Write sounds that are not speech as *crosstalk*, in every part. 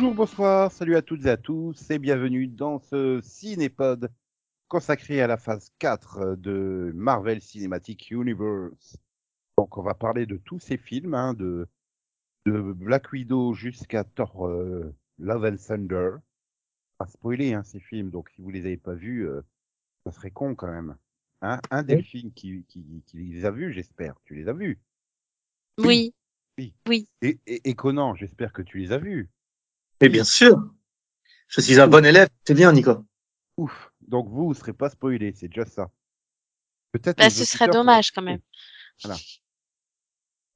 Bonjour, bonsoir, salut à toutes et à tous et bienvenue dans ce Cinépod consacré à la phase 4 de Marvel Cinematic Universe. Donc on va parler de tous ces films, hein, de, de Black Widow jusqu'à Thor euh, Love and Thunder. Pas spoiler hein, ces films, donc si vous les avez pas vus, euh, ça serait con quand même. Hein Un Delphine qui, qui, qui les a vus, j'espère. Tu les as vus Oui. Oui. Oui. Et, et, et Conan, j'espère que tu les as vus. Mais bien sûr. Je suis un bon élève. C'est bien, Nico. Ouf. Donc vous, vous serez pas spoilé, c'est déjà ça. Peut-être. Bah, ce serait dommage quand même.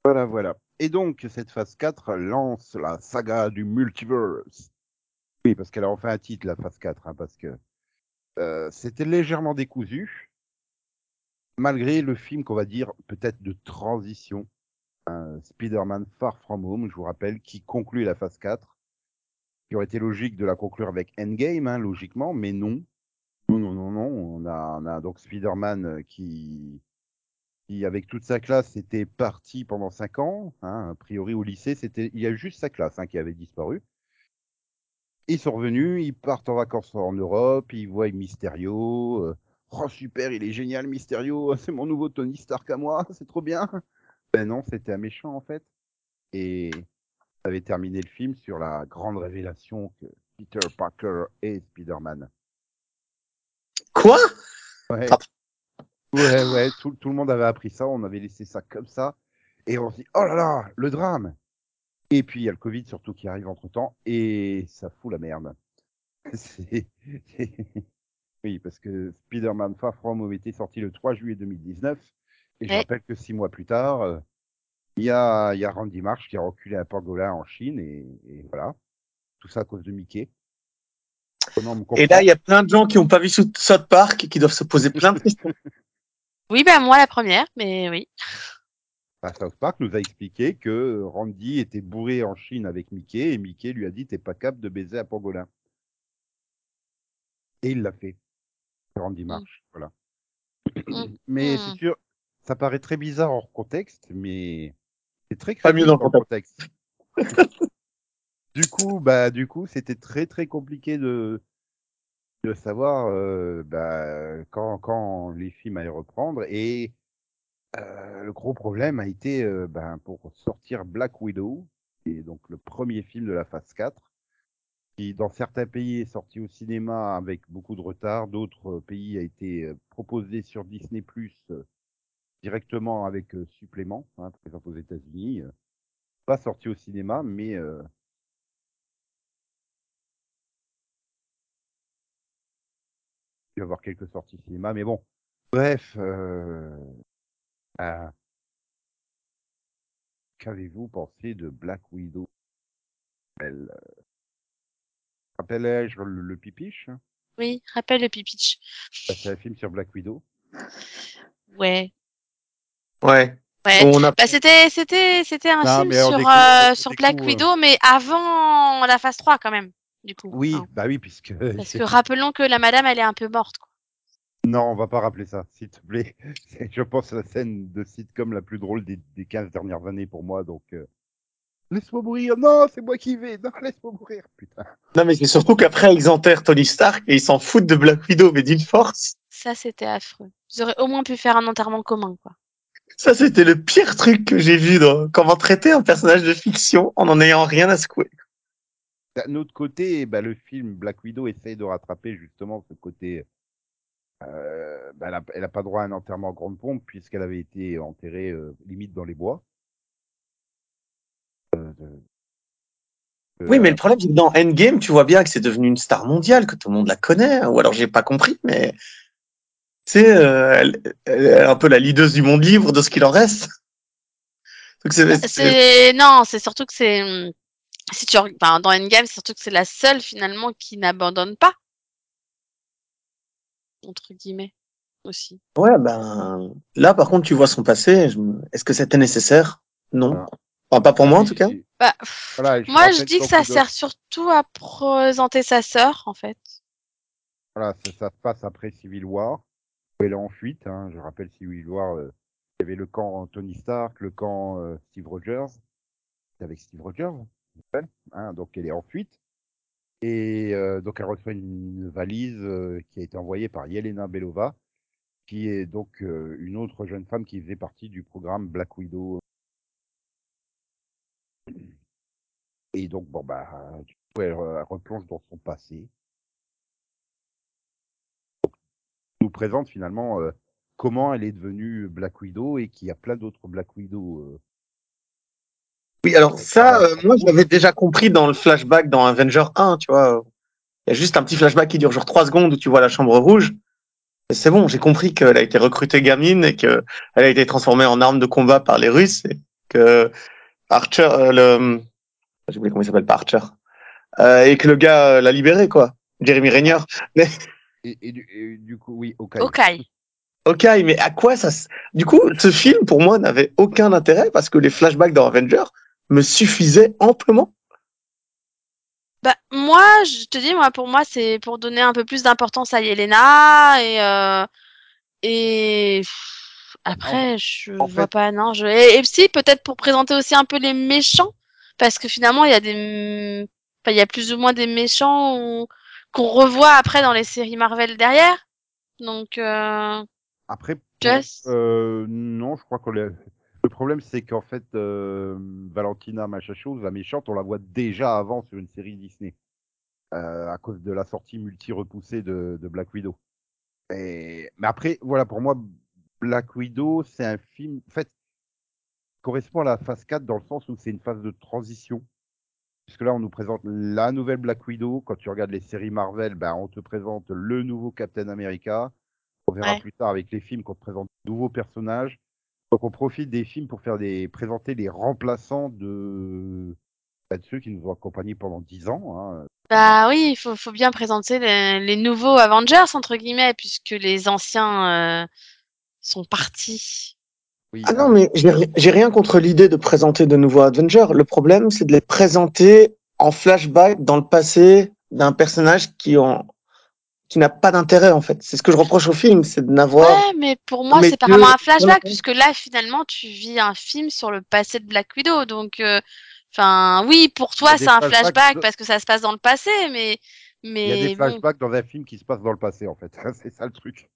Voilà, voilà. Et donc, cette phase 4 lance la saga du multiverse. Oui, parce qu'elle a enfin un titre, la phase 4, hein, parce que euh, c'était légèrement décousu, malgré le film qu'on va dire peut-être de transition. hein, Spider-Man Far From Home, je vous rappelle, qui conclut la phase 4, qui aurait été logique de la conclure avec Endgame, hein, logiquement, mais non. Non, non, non, non. On a, on a donc Spider-Man euh, qui, avec toute sa classe, était parti pendant cinq ans. Hein, a priori, au lycée, c'était, il y a juste sa classe hein, qui avait disparu. Ils sont revenus, ils partent en vacances en Europe, ils voient Mysterio. euh, oh super, il est génial Mysterio, *laughs* c'est mon nouveau Tony Stark à moi, *laughs* c'est trop bien. Ben non, c'était un méchant en fait. Et avait terminé le film sur la grande révélation que Peter Parker est Spider-Man. Quoi? Ouais. Ah. Ouais, ouais, tout, tout le monde avait appris ça, on avait laissé ça comme ça, et on se dit, oh là là, le drame! Et puis il y a le Covid surtout qui arrive entre temps, et ça fout la merde. *laughs* C'est- Oui, parce que Spider-Man Far From Home était sorti le 3 juillet 2019, et je Ouais. rappelle que six mois plus tard, euh, il y a, il y a Randy Marsh qui a reculé un pangolin en Chine, et, et voilà. Tout ça à cause de Mickey. Et là, il y a plein de gens qui n'ont pas vu South Park et qui doivent se poser plein de *laughs* questions. Oui, bah moi la première, mais oui. Bah, South Park nous a expliqué que Randy était bourré en Chine avec Mickey et Mickey lui a dit t'es pas capable de baiser un pangolin. Et il l'a fait. Randy Marsh, voilà. Mm. Mais Mm. c'est sûr, ça paraît très bizarre hors contexte, mais c'est très Pas mieux dans le contexte. du coup, bah du coup, c'était très très compliqué de de savoir euh, bah, quand quand les films allaient reprendre. Et Euh, le gros problème a été euh, ben, pour sortir Black Widow, qui est donc le premier film de la phase 4, qui dans certains pays est sorti au cinéma avec beaucoup de retard, d'autres pays a été proposé sur Disney Plus directement avec euh, supplément, hein, par exemple aux États-Unis, euh, pas sorti au cinéma, mais euh, il va y avoir quelques sorties cinéma, mais bon, bref. Qu'avez-vous pensé de Black Widow? Elle, Rappelais-je le, le pipiche Oui, rappelle le pipitch. Bah, C'est un film sur Black Widow. Ouais. Ouais. Ouais. On a... Bah c'était c'était c'était un Non, film sur découvre- euh, sur découvre, Black euh, Widow, mais avant la phase 3 quand même. Du coup. Oui, hein. bah oui, puisque. *laughs* Parce que rappelons que la madame elle est un peu morte. Quoi. Non, on va pas rappeler ça, s'il te plaît. *laughs* C'est, je pense, la scène de sitcom la plus drôle des, des 15 dernières années pour moi, donc. euh, Laisse-moi mourir, non, c'est moi qui vais, non, laisse-moi mourir, putain. Non, mais c'est surtout qu'après, ils enterrent Tony Stark et ils s'en foutent de Black Widow, mais d'une force. Ça c'était affreux. Ils auraient au moins pu faire un enterrement commun quoi. Ça, c'était le pire truc que j'ai vu dans comment traiter un personnage de fiction en en ayant rien à secouer. D'un autre côté, bah, le film Black Widow essaye de rattraper justement ce côté. Euh, bah, elle, a, elle a pas droit à un enterrement en grande pompe puisqu'elle avait été enterrée euh, limite dans les bois. Euh, de- Oui, mais euh, le problème, c'est que dans Endgame, tu vois bien que c'est devenu une star mondiale, que tout le monde la connaît, ou alors j'ai pas compris, mais tu sais, euh, elle, elle est un peu la leaduse du monde libre de ce qu'il en reste. Donc c'est, c'est- C'est non, c'est surtout que c'est hum, si tu enfin, dans Endgame, c'est surtout que c'est la seule finalement qui n'abandonne pas entre guillemets aussi. ouais, ben là, par contre, tu vois son passé. je Est-ce que c'était nécessaire? Non, Voilà. Enfin, pas pour moi en tout cas. Bah, pff, voilà, et je moi je dis que ça sert surtout à présenter sa sœur en fait. Voilà, ça, ça se passe après Civil War, elle est en fuite. Hein. Je rappelle Civil War, euh, il y avait le camp Tony Stark, le camp euh, Steve Rogers. C'est avec Steve Rogers hein, donc elle est en fuite. Et euh, donc elle reçoit une valise euh, qui a été envoyée par Yelena Belova, qui est donc une autre jeune femme qui faisait partie du programme Black Widow. Et donc bon bah du coup elle, elle replonge dans son passé. nous présente finalement euh, comment elle est devenue Black Widow et qu'il y a plein d'autres Black Widow. euh. Oui, alors ça, euh, moi, je l'avais déjà compris dans le flashback dans Avenger 1, tu vois. Il y a juste un petit flashback qui dure genre trois secondes où tu vois la chambre rouge. Et c'est bon, j'ai compris qu'elle a été recrutée gamine et qu'elle a été transformée en arme de combat par les Russes et que Archer, euh, le, j'ai oublié comment il s'appelle, pas Archer, euh, et que le gars euh, l'a libéré, quoi. Jeremy Renner. Mais, Et, et du, et du coup, oui, ok. Ok. ok, mais à quoi ça, du coup, ce film, pour moi, n'avait aucun intérêt parce que les flashbacks dans Avenger me suffisaient amplement? Bah, moi, je te dis, moi, pour moi, c'est pour donner un peu plus d'importance à Yelena et euh, et après, je en vois fait- pas, non. Je et, et si peut-être pour présenter aussi un peu les méchants, parce que finalement, il y a des, enfin, il y a plus ou moins des méchants ou- qu'on revoit après dans les séries Marvel derrière. Donc, euh, Après, euh, non, je crois que le, le problème c'est qu'en fait, euh, Valentina machin chose, la méchante, on la voit déjà avant sur une série Disney euh, à cause de la sortie multi repoussée de, de Black Widow. Et, mais après, voilà, pour moi, Black Widow, c'est un film, en fait, correspond à la phase 4 dans le sens où c'est une phase de transition. Puisque là, on nous présente la nouvelle Black Widow. Quand tu regardes les séries Marvel, ben, on te présente le nouveau Captain America. On verra Ouais. plus tard avec les films qu'on te présente de nouveaux personnages. Donc, on profite des films pour faire des, présenter les remplaçants de, ben, de ceux qui nous ont accompagnés pendant 10 ans. Hein. Bah oui, il faut, faut bien présenter les, les nouveaux Avengers, entre guillemets, puisque les anciens euh, sont partis. Oui, Ah non, mais j'ai ri- j'ai rien contre l'idée de présenter de nouveaux Avengers. Le problème, c'est de les présenter en flashback dans le passé d'un personnage qui en qui n'a pas d'intérêt en fait. C'est ce que je reproche au film, c'est de n'avoir. Ouais, mais pour moi, Mais c'est pas vraiment un flashback, puisque là, finalement, tu vis un film sur le passé de Black Widow. Donc, euh, enfin, oui, pour toi, c'est un flashback de- parce que ça se passe dans le passé, mais, il y a des mais bon, flashbacks dans un film qui se passe dans le passé, en fait. *laughs* c'est ça le truc.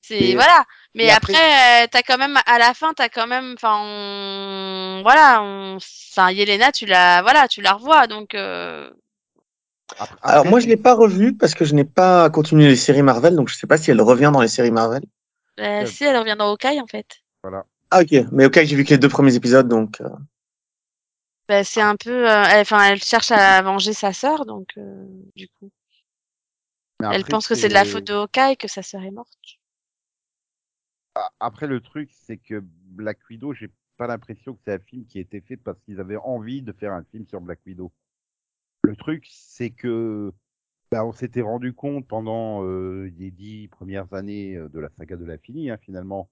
C'est Mais- voilà. Mais après, après- euh, t'as quand même à la fin, t'as quand même, enfin, on- voilà, on... enfin, Yelena, tu la, voilà, tu la revois, donc. Euh... Après, Alors moi, je l'ai pas revu parce que je n'ai pas continué les séries Marvel, donc je sais pas si elle revient dans les séries Marvel. euh, Euh, si, elle revient dans Hawkeye, en fait. Voilà. Ah ok, mais ok, j'ai vu que les deux premiers épisodes, donc. euh, Bah, c'est un peu, euh, elle- enfin, elle cherche à venger sa sœur, donc, euh, du coup, elle pense que c'est de la faute de Hawkeye que sa sœur est morte. Après, le truc, c'est que Black Widow, j'ai pas l'impression que c'est un film qui a été fait parce qu'ils avaient envie de faire un film sur Black Widow. Le truc, c'est que bah, on s'était rendu compte pendant euh, les dix premières années euh, de la saga de l'infini, hein, finalement,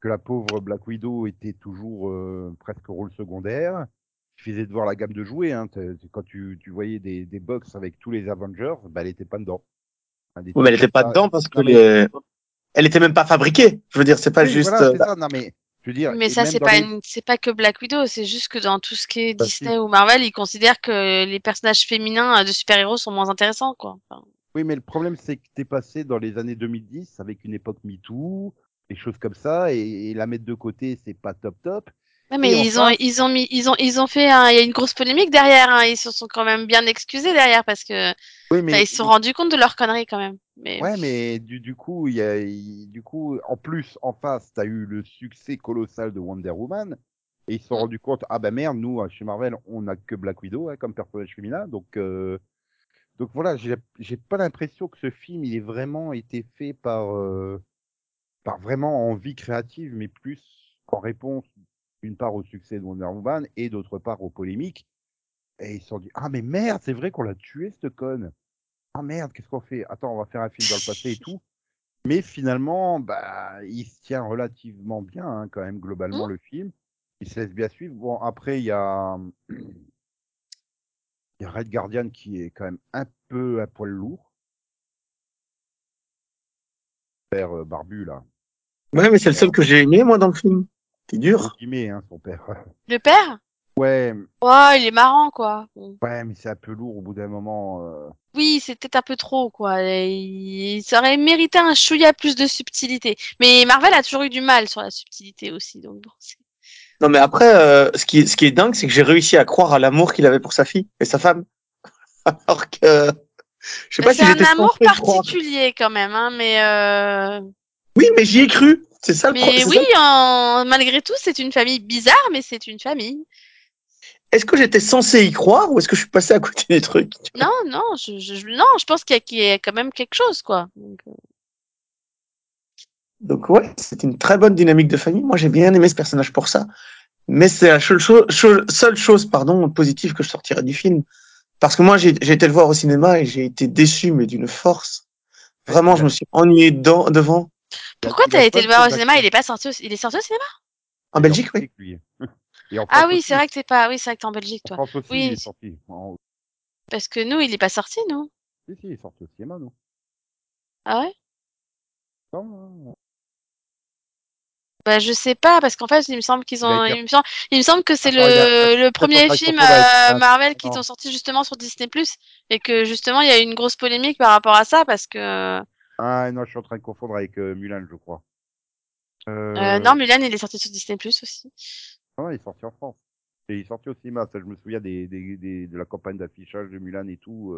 que la pauvre Black Widow était toujours euh, presque rôle secondaire. Il suffisait de voir la gamme de jouets. Hein, quand tu, tu voyais des, des box avec tous les Avengers, bah, elle était pas dedans. Hein, mais elle trucs était pas dedans parce que les- elle était même pas fabriquée. Je veux dire, c'est pas Oui, juste. voilà, euh, ça. Non, mais je veux dire, Mais ça, c'est pas les- une, c'est pas que Black Widow, c'est juste que dans tout ce qui est Bah, si. Disney ou Marvel, ils considèrent que les personnages féminins de super-héros sont moins intéressants, quoi. Enfin, Oui, mais le problème, c'est que t'es passé dans les années 2010 avec une époque MeToo, des choses comme ça, et, et la mettre de côté, c'est pas top top. ouais, mais Et ils ont, ils ont mis, ils ont, ils ont fait, un- il y a une grosse polémique derrière, hein. Ils se sont quand même bien excusés derrière parce que, Oui, mais ils se sont rendus compte de leur connerie quand même. Mais, ouais, mais du, du coup, il y a, du coup, en plus, en face, t'as eu le succès colossal de Wonder Woman, et ils se sont Mm. rendus compte, ah bah merde, nous, hein, chez Marvel, on a que Black Widow hein, comme personnage féminin, donc, euh, donc voilà, j'ai j'ai pas l'impression que ce film, il ait vraiment été fait par, euh, par vraiment envie créative, mais plus en réponse, d'une part au succès de Wonder Woman et d'autre part aux polémiques. Et ils se sont dit, ah mais merde, c'est vrai qu'on l'a tué, cette conne. Ah merde, qu'est-ce qu'on fait? Attends, on va faire un film dans le passé et tout. *laughs* Mais finalement, bah, il se tient relativement bien, hein, quand même, globalement, Mm. le film. Il se laisse bien suivre. Bon, après, il y a, il y a Red Guardian qui est quand même un peu à poil lourd. Père euh, barbu, là. Ouais, mais c'est le seul que j'ai aimé moi dans le film. C'est dur. Gros guillemets, hein, son père. le père, Ouais, Ouais, il est marrant, quoi. Ouais, mais c'est un peu lourd au bout d'un moment. euh. Oui, c'est peut-être un peu trop, quoi. Et il... Ça aurait mérité un chouïa plus de subtilité. Mais Marvel a toujours eu du mal sur la subtilité aussi, donc bon. c'est- Non, mais après, euh, ce, qui, ce qui est dingue, c'est que j'ai réussi à croire à l'amour qu'il avait pour sa fille et sa femme. *laughs* Alors que. Je sais pas Bah, si C'est j'étais un amour censé y croire. particulier quand même, hein, mais euh... Oui, mais j'y ai cru. C'est ça le mais problème. oui, en... malgré tout, c'est une famille bizarre, mais c'est une famille. Est-ce que j'étais censé y croire ou est-ce que je suis passé à côté des trucs? Non, non, je, non, je pense qu'il y, a- qu'il y a quand même quelque chose, quoi. Donc, euh, Donc ouais, c'est une très bonne dynamique de famille. Moi, j'ai bien aimé ce personnage pour ça. Mais c'est la seule cho- seule chose pardon, positive que je sortirais du film. Parce que moi, j'ai été le voir au cinéma et j'ai été déçu, mais d'une force. Vraiment, je me suis ennuyé dedans- devant. Pourquoi t'as été le voir au cinéma? Il est pas sorti au... Il est sorti au cinéma? En Belgique, oui. Lui. Et en Ah oui, c'est vrai que t'es pas. Oui, c'est vrai que t'es en Belgique, En toi. France aussi, Oui. il est sorti. En- Parce que nous, il est pas sorti, non? Si, si, il est sorti au cinéma, non Ah ouais? Non, non. Bah je sais pas parce qu'en fait il me semble qu'ils ont il me semble, il me semble que c'est a- le, premier film euh, Marvel qui non. sont sortis justement sur Disney Plus et que justement il y a eu une grosse polémique par rapport à ça parce que Ah non, je suis en train de confondre avec euh, Mulan, je crois. Euh... euh, non Mulan il est sorti sur Disney Plus aussi. Non, il est sorti en France. Et il est sorti au cinéma. Ça, je me souviens des, des, des de la campagne d'affichage de Mulan et tout.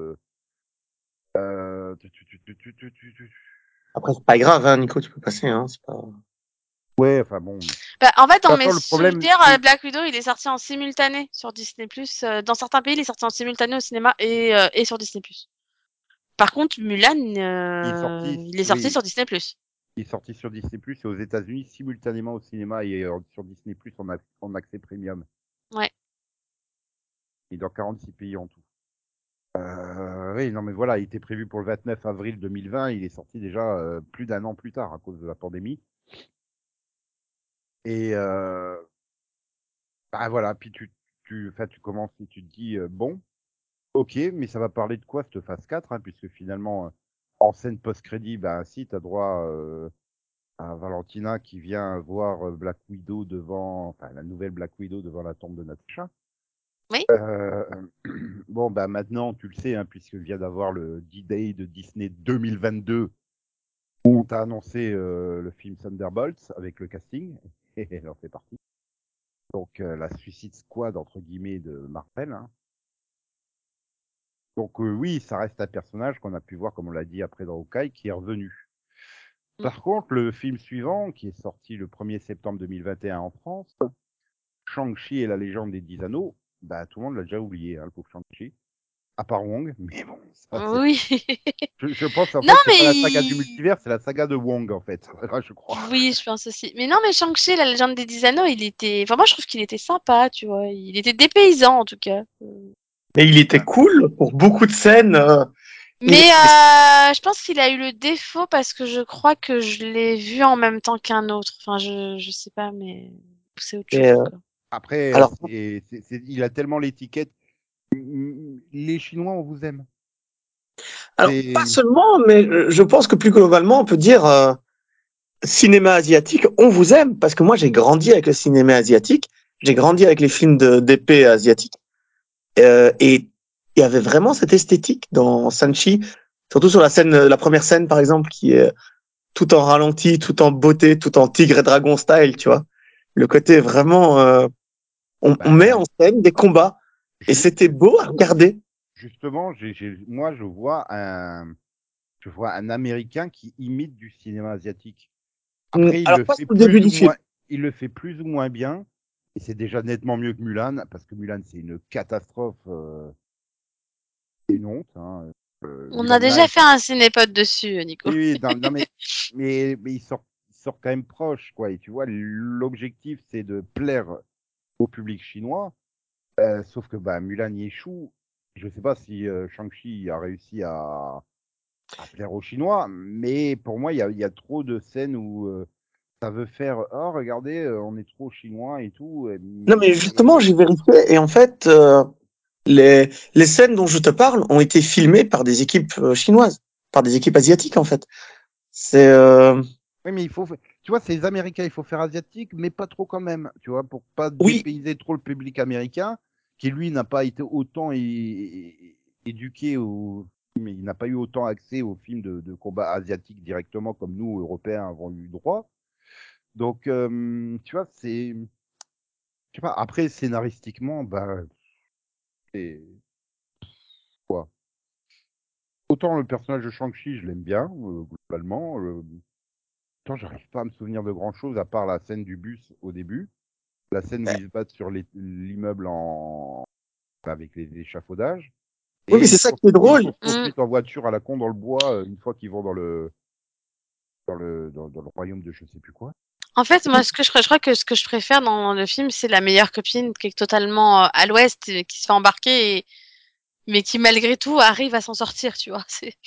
Après, c'est pas grave, hein, Nico, tu peux passer. Hein, c'est pas... Ouais, enfin bon. Bah, en fait, dans mes le problème... souvenirs, euh, Black Widow, il est sorti en simultané sur Disney+. Euh, dans certains pays, il est sorti en simultané au cinéma et, euh, et sur Disney+. Par contre, Mulan, euh, il est sorti, il est sorti sur Disney+. Il est sorti sur Disney Plus et aux États-Unis simultanément au cinéma et euh, sur Disney Plus en, en accès premium. Ouais. Et dans 46 pays en tout. Euh, oui, non mais voilà, il était prévu pour le 29 avril 2020, il est sorti déjà euh, plus d'un an plus tard à cause de la pandémie. Et euh, bah voilà, puis tu, tu, tu commences et tu te dis bon, ok, mais ça va parler de quoi cette phase 4, hein, puisque finalement en scène post-crédit, bah si, t'as droit euh, à Valentina qui vient voir euh, Black Widow devant, enfin la nouvelle Black Widow devant la tombe de Natasha. Oui. Euh, *clears throat* bon, bah maintenant, tu le sais, hein, puisque vient d'avoir le D-Day de Disney 2022, où on t'a annoncé euh, le film Thunderbolts avec le casting, *laughs* et elle en fait partie. Donc euh, la Suicide Squad, entre guillemets, de Marvel. hein. Donc euh, oui, ça reste un personnage qu'on a pu voir, comme on l'a dit après dans Hawkeye, qui est revenu. Mm. Par contre, le film suivant, qui est sorti le 1er septembre 2021 en France, Shang-Chi et la légende des Dix Anneaux, bah tout le monde l'a déjà oublié, hein, le pauvre Shang-Chi. À part Wong, *laughs* mais bon, ça, Oui. je, je pense en Non, fait, c'est pas la mais saga du multivers, c'est la saga de Wong en fait, *laughs* je crois. Oui, je pense aussi. Mais non, mais Shang-Chi, la légende des dix anneaux, il était. Enfin, moi, je trouve qu'il était sympa, tu vois. Il était dépaysant, en tout cas. Mais il était cool pour beaucoup de scènes. euh, Mais euh, je pense qu'il a eu le défaut parce que je crois que je l'ai vu en même temps qu'un autre. Enfin, je, je sais pas, mais c'est autre Et, chose. euh, quoi. Après, Alors- il a tellement l'étiquette. Les Chinois, on vous aime. Alors, pas seulement, mais euh, je pense que plus globalement, on peut dire euh, cinéma asiatique, on vous aime. Parce que moi, j'ai grandi avec le cinéma asiatique. J'ai grandi avec les films de- d'épée asiatiques. Euh, et il y avait vraiment cette esthétique dans Sanchi, surtout sur la scène, la première scène, par exemple, qui est tout en ralenti, tout en beauté, tout en tigre et dragon style, tu vois. Le côté vraiment, euh, on, Bah, on met en scène des combats. Et c'était beau à regarder. Justement, j'ai, j'ai- moi, je vois un, je vois un Américain qui imite du cinéma asiatique. Après, il le fait plus ou moins, il le fait plus ou moins bien. Et c'est déjà nettement mieux que Mulan, parce que Mulan, c'est une catastrophe. Euh, une honte. Hein. Euh, On Mulan a déjà Live, fait un cinépote dessus, Nico. Oui, oui, non, non, mais, *laughs* mais, mais il sort, il sort quand même proche, quoi. Et tu vois, l'objectif, c'est de plaire au public chinois. Euh, sauf que bah, Mulan y échoue. Je sais pas si euh, Shang-Chi a réussi à, à plaire aux Chinois, mais pour moi, il y a, y a trop de scènes où euh, ça veut faire Oh, regardez, euh, on est trop chinois et tout. Non, mais justement, j'ai vérifié. Et en fait, euh, les, les scènes dont je te parle ont été filmées par des équipes euh, chinoises, par des équipes asiatiques, en fait. C'est, euh, Oui, mais il faut. tu vois, c'est les Américains, il faut faire asiatique, mais pas trop quand même, tu vois, pour pas Oui. dépayser trop le public américain, qui lui n'a pas été autant éduqué au, mais il n'a pas eu autant accès aux films de, de combat asiatiques directement comme nous, Européens, avons eu droit. Donc, euh, tu vois, c'est, je sais pas, après, scénaristiquement, bah, c'est, quoi? Autant le personnage de Shang-Chi, je l'aime bien, euh, globalement. euh, Autant j'arrive pas à me souvenir de grand chose à part la scène du bus au début. La scène où ils se battent sur l'immeuble en, avec les échafaudages. Oui, mais c'est ça qui est drôle. retrouvent en voiture à la con dans le bois une fois qu'ils vont dans le, dans le, dans, dans le royaume de je sais plus quoi. En fait, moi, ce que je, je crois que ce que je préfère dans le film, c'est la meilleure copine qui est totalement euh, à l'ouest, et qui se fait embarquer, et... mais qui malgré tout arrive à s'en sortir, tu vois. C'est... *laughs*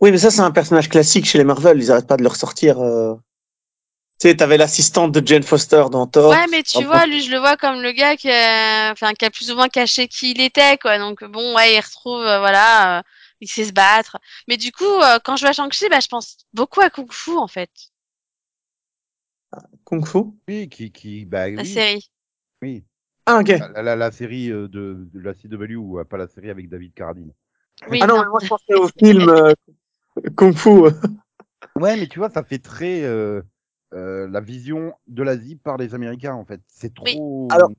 Oui, mais ça, c'est un personnage classique chez les Marvel. Ils arrêtent pas de le ressortir. euh. Tu sais, t'avais l'assistante de Jane Foster dans Thor. Ouais, mais tu Ah, vois, lui, je le vois comme le gars qui a, enfin, qui a plus ou moins caché qui il était, quoi. Donc bon, ouais, il retrouve, euh, voilà, euh, il sait se battre. Mais du coup, euh, quand je vois Shang-Chi, bah, je pense beaucoup à Kung Fu, en fait, Kung Fu. Oui, qui, qui, bah la oui, série. oui. Ah, ok. La, la, la série euh, de, de la CW, euh, pas la série avec David Carradine. Oui, ah non, non. mais moi, je pensais au film euh, Kung Fu. Ouais, mais tu vois, ça fait très euh, euh, la vision de l'Asie par les Américains en fait. C'est Oui. trop. Alors,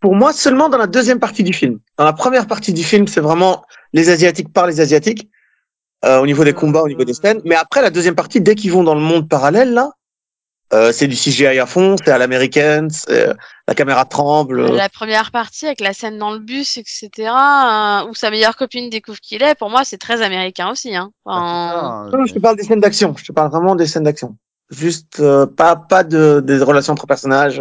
Pour moi, seulement dans la deuxième partie du film. Dans la première partie du film, c'est vraiment les Asiatiques par les Asiatiques, euh, au niveau des combats, au niveau des scènes. Mais après, la deuxième partie, dès qu'ils vont dans le monde parallèle, là, euh, c'est du CGI à fond, c'est à l'américaine, c'est, euh, la caméra tremble. euh. La première partie avec la scène dans le bus, etc., euh, où sa meilleure copine découvre qui il est, pour moi, c'est très américain aussi. Hein. C'est Enfin, hein, Non, non, je te parle des scènes d'action. Je te parle vraiment des scènes d'action. Juste euh, pas pas de des relations entre personnages,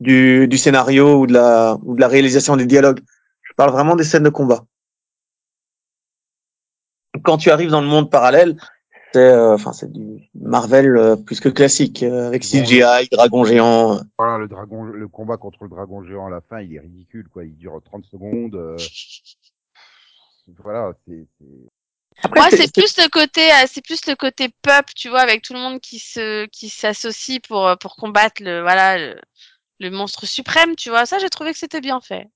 du du scénario ou de la ou de la réalisation des dialogues. Je parle vraiment des scènes de combat. Quand tu arrives dans le monde parallèle, c'est euh, enfin c'est du Marvel euh, plus que classique euh, avec CGI, dragon géant. euh. Voilà, le dragon, le combat contre le dragon géant à la fin, il est ridicule, quoi. Il dure 30 secondes. euh, Voilà, c'est. moi, c'est- plus le côté, euh, c'est plus le côté peuple, tu vois, avec tout le monde qui se, qui s'associe pour, pour combattre le, voilà, le, le monstre suprême, tu vois. Ça, j'ai trouvé que c'était bien fait.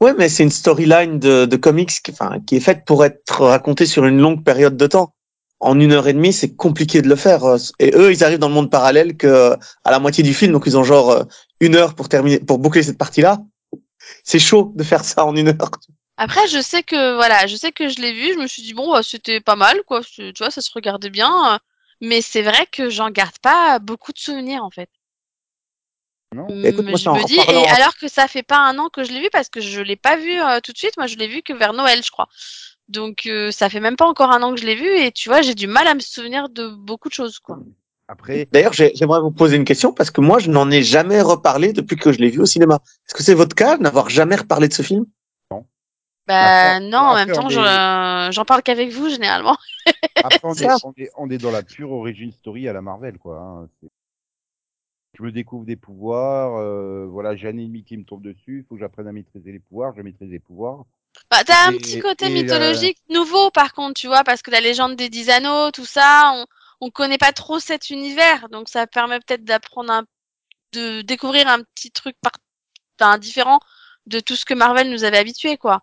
Ouais, mais c'est une storyline de, de comics qui, enfin, qui est faite pour être racontée sur une longue période de temps. En une heure et demie, c'est compliqué de le faire. Et eux, ils arrivent dans le monde parallèle que à la moitié du film, donc ils ont genre une heure pour terminer, pour boucler cette partie-là. C'est chaud de faire ça en une heure. Après, je sais que, voilà, je sais que je l'ai vu, je me suis dit, bon, bah, c'était pas mal, quoi. Tu vois, ça se regardait bien. Mais c'est vrai que j'en garde pas beaucoup de souvenirs, en fait. Non Écoute, Mais moi, je me dis, et alors que ça fait pas un an que je l'ai vu parce que je l'ai pas vu euh, tout de suite, moi je l'ai vu que vers Noël, je crois. Donc euh, ça fait même pas encore un an que je l'ai vu et tu vois, j'ai du mal à me souvenir de beaucoup de choses, quoi. Après, D'ailleurs, j'ai- j'aimerais vous poser une question parce que moi, je n'en ai jamais reparlé depuis que je l'ai vu au cinéma. Est-ce que c'est votre cas n'avoir jamais reparlé de ce film? Bah Après- non, en même temps, on je- est- j'en parle qu'avec vous généralement. *laughs* après on, est, Ça. on, est, on est dans la pure origin story à la Marvel, quoi. hein. C'est- Je me découvre des pouvoirs, euh, voilà, j'ai un ennemi qui me tombe dessus, il faut que j'apprenne à maîtriser les pouvoirs, je maîtrise les pouvoirs. Bah t'as un Et- petit côté euh, mythologique nouveau par contre, tu vois, parce que la légende des dix anneaux, tout ça, on on connaît pas trop cet univers, donc ça permet peut-être d'apprendre un de découvrir un petit truc par... enfin, différent de tout ce que Marvel nous avait habitué, quoi.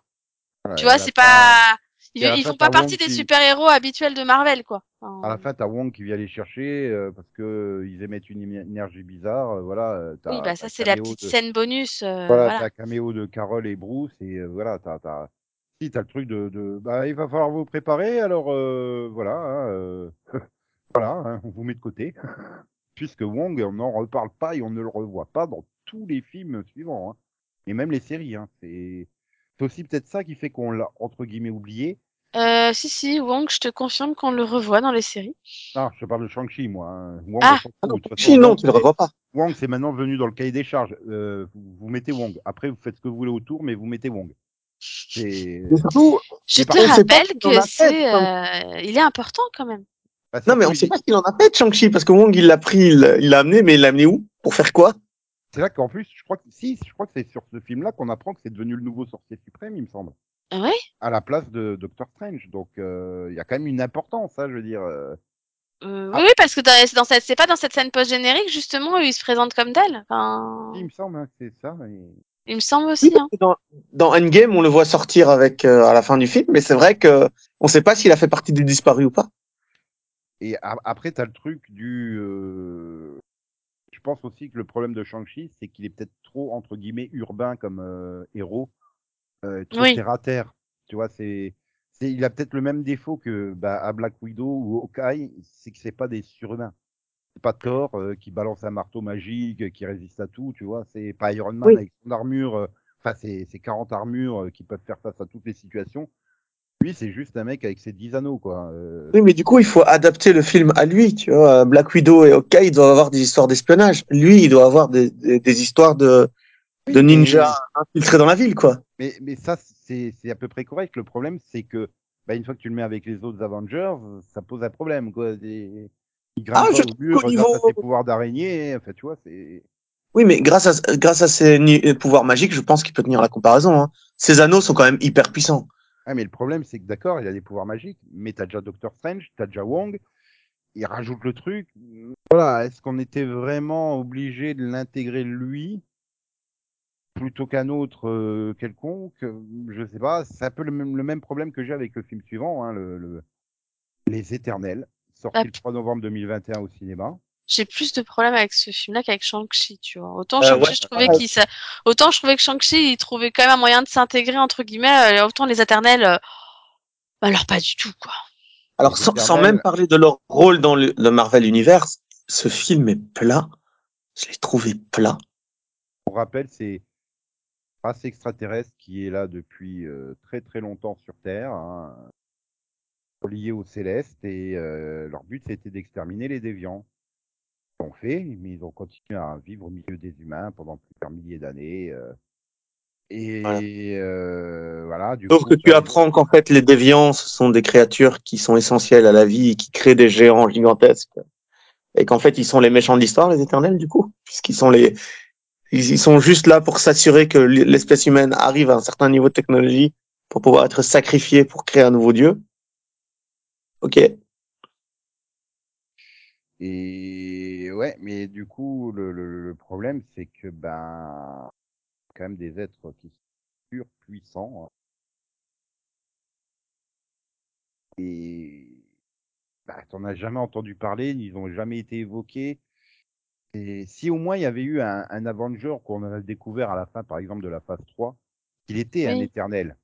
Tu vois, c'est pas. Ils, ils font pas partie Wong des qui- super-héros habituels de Marvel, quoi. Enfin, À la fin, t'as Wong qui vient les chercher euh, parce que euh, ils émettent une énergie bizarre. euh, voilà, euh, t'as, oui, bah ça c'est la petite de- scène bonus. euh, Voilà, voilà. t'as caméo de Carole et Bruce et euh, voilà, t'as, t'as, si t'as le truc de, de, bah il va falloir vous préparer. Alors euh, voilà, hein, euh, *laughs* voilà, hein, on vous met de côté, *laughs* puisque Wong, on n'en reparle pas et on ne le revoit pas dans tous les films suivants, hein. et même les séries. Hein, c'est, c'est aussi peut-être ça qui fait qu'on l'a entre guillemets oublié. Euh, si si, Wong, je te confirme qu'on le revoit dans les séries. Ah, je te parle de Shang-Chi, moi. hein. Wong, Ah. on s'en fout. Non, De toute façon, Si, non, Wong, tu le c'est- revois pas. Wong, c'est maintenant venu dans le cahier des charges. Euh, vous, vous mettez Wong. Après, vous faites ce que vous voulez autour, mais vous mettez Wong. C'est. Mais surtout, Je Mais te par contre, on sait pas rappelle a que fait, c'est, euh, il est important quand même. Bah, non, mais on sait il- pas ce qu'il en a fait de Shang-Chi parce que Wong, il l'a pris, il il l'a amené, mais il l'a amené où? Pour faire quoi? C'est là qu'en plus, je crois que si, je crois que c'est sur ce film-là qu'on apprend que c'est devenu le nouveau sorcier suprême, il me semble, Ah Ouais? à la place de Doctor Strange. Donc, euh, il y a quand même une importance, hein, je veux dire. euh. Euh, Ah. Oui, parce que dans, cette, c'est pas dans cette scène post-générique justement où il se présente comme tel. Enfin, Il me semble hein, que c'est ça. mais- il me semble aussi. Hein. dans, dans Endgame, on le voit sortir avec euh, à la fin du film, mais c'est vrai que on sait pas s'il a fait partie des disparus ou pas. Et a- après, tu as le truc du. euh, Je pense aussi que le problème de Shang-Chi, c'est qu'il est peut-être trop, entre guillemets, urbain comme euh, héros, euh, trop Oui. terre à terre. Tu vois, c'est. c'est- Il a peut-être le même défaut que bah, à Black Widow ou Hawkeye, c'est que c'est pas des surhumains. C'est pas Thor euh, qui balance un marteau magique, euh, qui résiste à tout, tu vois. C'est pas Iron Man Oui. avec son armure, euh, enfin, c'est c'est 40 armures euh, qui peuvent faire face à toutes les situations. Lui, c'est juste un mec avec ses 10 anneaux, quoi. Euh, Oui, mais du coup, il faut adapter le film à lui, tu vois. Black Widow et Hawkeye, ils doivent avoir des histoires d'espionnage. Lui, il doit avoir des, des, des histoires de, de oui, ninjas infiltrés dans la ville, quoi. Mais, mais ça, c'est à peu près correct. Le problème, c'est que bah, une fois que tu le mets avec les autres Avengers, ça pose un problème. Quoi. Des... Il grimpe Ah, pas au mur qu'au grâce niveau- à ses pouvoirs d'araignée. Enfin, tu vois, c'est. Oui, mais grâce à, grâce à ses ni- pouvoirs magiques, je pense qu'il peut tenir la comparaison. Hein. Ses anneaux sont quand même hyper puissants. Ah, mais le problème, c'est que d'accord, il a des pouvoirs magiques, mais t'as déjà Doctor Strange, t'as déjà Wong. Il rajoute le truc. Voilà, est-ce qu'on était vraiment obligé de l'intégrer lui plutôt qu'un autre euh, quelconque Je sais pas. C'est un peu le même, le même problème que j'ai avec le film suivant, hein, le, le- Les Éternels, sorti Ah, le 3 novembre 2021 au cinéma. J'ai plus de problèmes avec ce film-là qu'avec Shang-Chi, tu vois. Autant Euh, Shang-Chi, ouais. je trouvais qu'il autant je trouvais que Shang-Chi, il trouvait quand même un moyen de s'intégrer entre guillemets, euh, autant les éternels, euh, bah, alors pas du tout, quoi. Alors, sans, sans même parler de leur rôle dans le, le Marvel Universe, ce film est plat. Je l'ai trouvé plat. On rappelle, c'est race extraterrestre qui est là depuis euh, très très longtemps sur Terre, hein, lié aux Célestes, et euh, leur but c'était d'exterminer les déviants. Ils l'ont fait, mais ils ont continué à vivre au milieu des humains pendant plusieurs milliers d'années. euh, et Voilà. euh, voilà, du Sauf coup, que tu apprends qu'en fait, les déviants, ce sont des créatures qui sont essentielles à la vie et qui créent des géants gigantesques. Et qu'en fait, ils sont les méchants de l'histoire, les éternels, du coup. Puisqu'ils sont les, ils, sont juste là pour s'assurer que l'espèce humaine arrive à un certain niveau de technologie pour pouvoir être sacrifiée pour créer un nouveau dieu. Ok. Et ouais, mais du coup, le, problème, c'est que ben, quand même des êtres qui sont surpuissants. Et bah, t'en as jamais entendu parler, ils ont jamais été évoqués. Et si au moins il y avait eu un, un Avenger qu'on a découvert à la fin, par exemple, de la phase 3, qu'il était un éternel.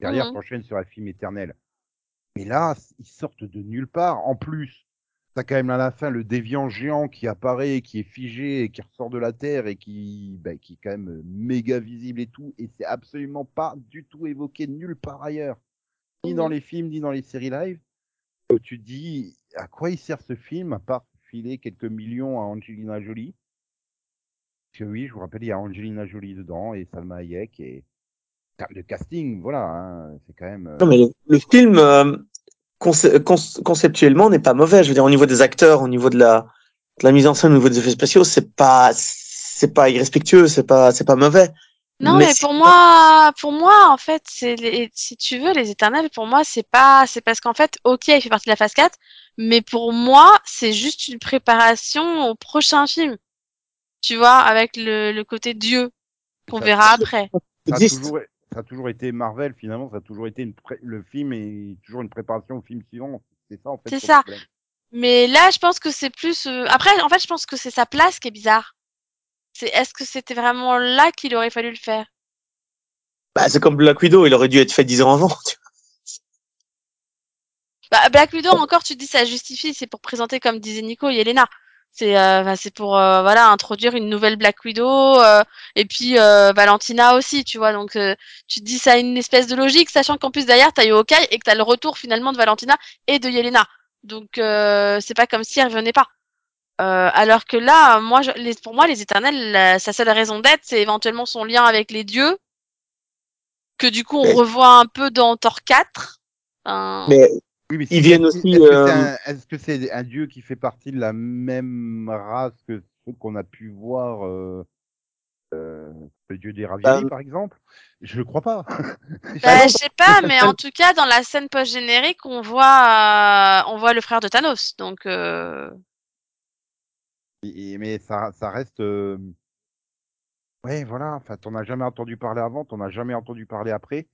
Derrière, Mhm. t'enchaînes sur un film éternel. Mais là, ils sortent de nulle part. En plus, t'as quand même à la fin le déviant géant qui apparaît, qui est figé, et qui ressort de la terre et qui, bah, qui est quand même méga visible et tout. Et c'est absolument pas du tout évoqué nulle part ailleurs. Ni dans Mhm. les films, ni dans les séries live. Euh, Tu te dis, à quoi il sert ce film, à part filer quelques millions à Angelina Jolie Parce que oui, je vous rappelle, il y a Angelina Jolie dedans et Salma Hayek et de casting, voilà, hein, c'est quand même. euh, Non, mais le, le film, euh, conce- conce- conceptuellement, n'est pas mauvais. Je veux dire, au niveau des acteurs, au niveau de la, de la mise en scène, au niveau des effets spéciaux, c'est pas, c'est pas irrespectueux, c'est pas, c'est pas mauvais. Non, mais, pour moi, pour moi, en fait, c'est les, si tu veux, les éternels, pour moi, c'est pas, c'est parce qu'en fait, ok, il fait partie de la phase 4, mais pour moi, c'est juste une préparation au prochain film. Tu vois, avec le, le côté Dieu qu'on verra après. ça a, existe. toujours, ça a toujours été Marvel, finalement, ça a toujours été une pré- le film est toujours une préparation au film suivant. C'est ça, en fait. C'est ça. Mais là, je pense que c'est plus. euh, Après, en fait, je pense que c'est sa place qui est bizarre. C'est est-ce que c'était vraiment là qu'il aurait fallu le faire? Bah, c'est comme Black Widow, il aurait dû être fait dix ans avant. tu vois. bah, Black Widow, encore, tu te dis ça justifie, c'est pour présenter, comme disait Nico, Yelena. C'est euh, c'est pour euh, voilà introduire une nouvelle Black Widow euh, et puis Valentina aussi, tu vois. Donc tu te dis ça a une espèce de logique, sachant qu'en plus derrière t'as eu Hawkeye et que t'as le retour finalement de Valentina et de Yelena. Donc c'est pas comme si elle revenait pas. Euh, alors que là, moi, je, les, pour moi, les Éternels, la- sa seule raison d'être, c'est éventuellement son lien avec les dieux, que du coup on Mais- revoit un peu dans Thor 4. Enfin, Mais Oui, mais Ils viennent est-ce aussi, Est-ce que euh, c'est un, est-ce que c'est un dieu qui fait partie de la même race que ceux qu'on a pu voir euh, euh, le dieu des raviolis, Euh, par exemple? Je le crois pas. *laughs* Bah, non, je sais pas, mais en tout cas, dans la scène post-générique, on voit, euh, on voit le frère de Thanos. Donc, euh... Et- mais ça, ça reste. euh, Ouais, voilà. Enfin, t'en as jamais entendu parler avant, t'en as jamais entendu parler après.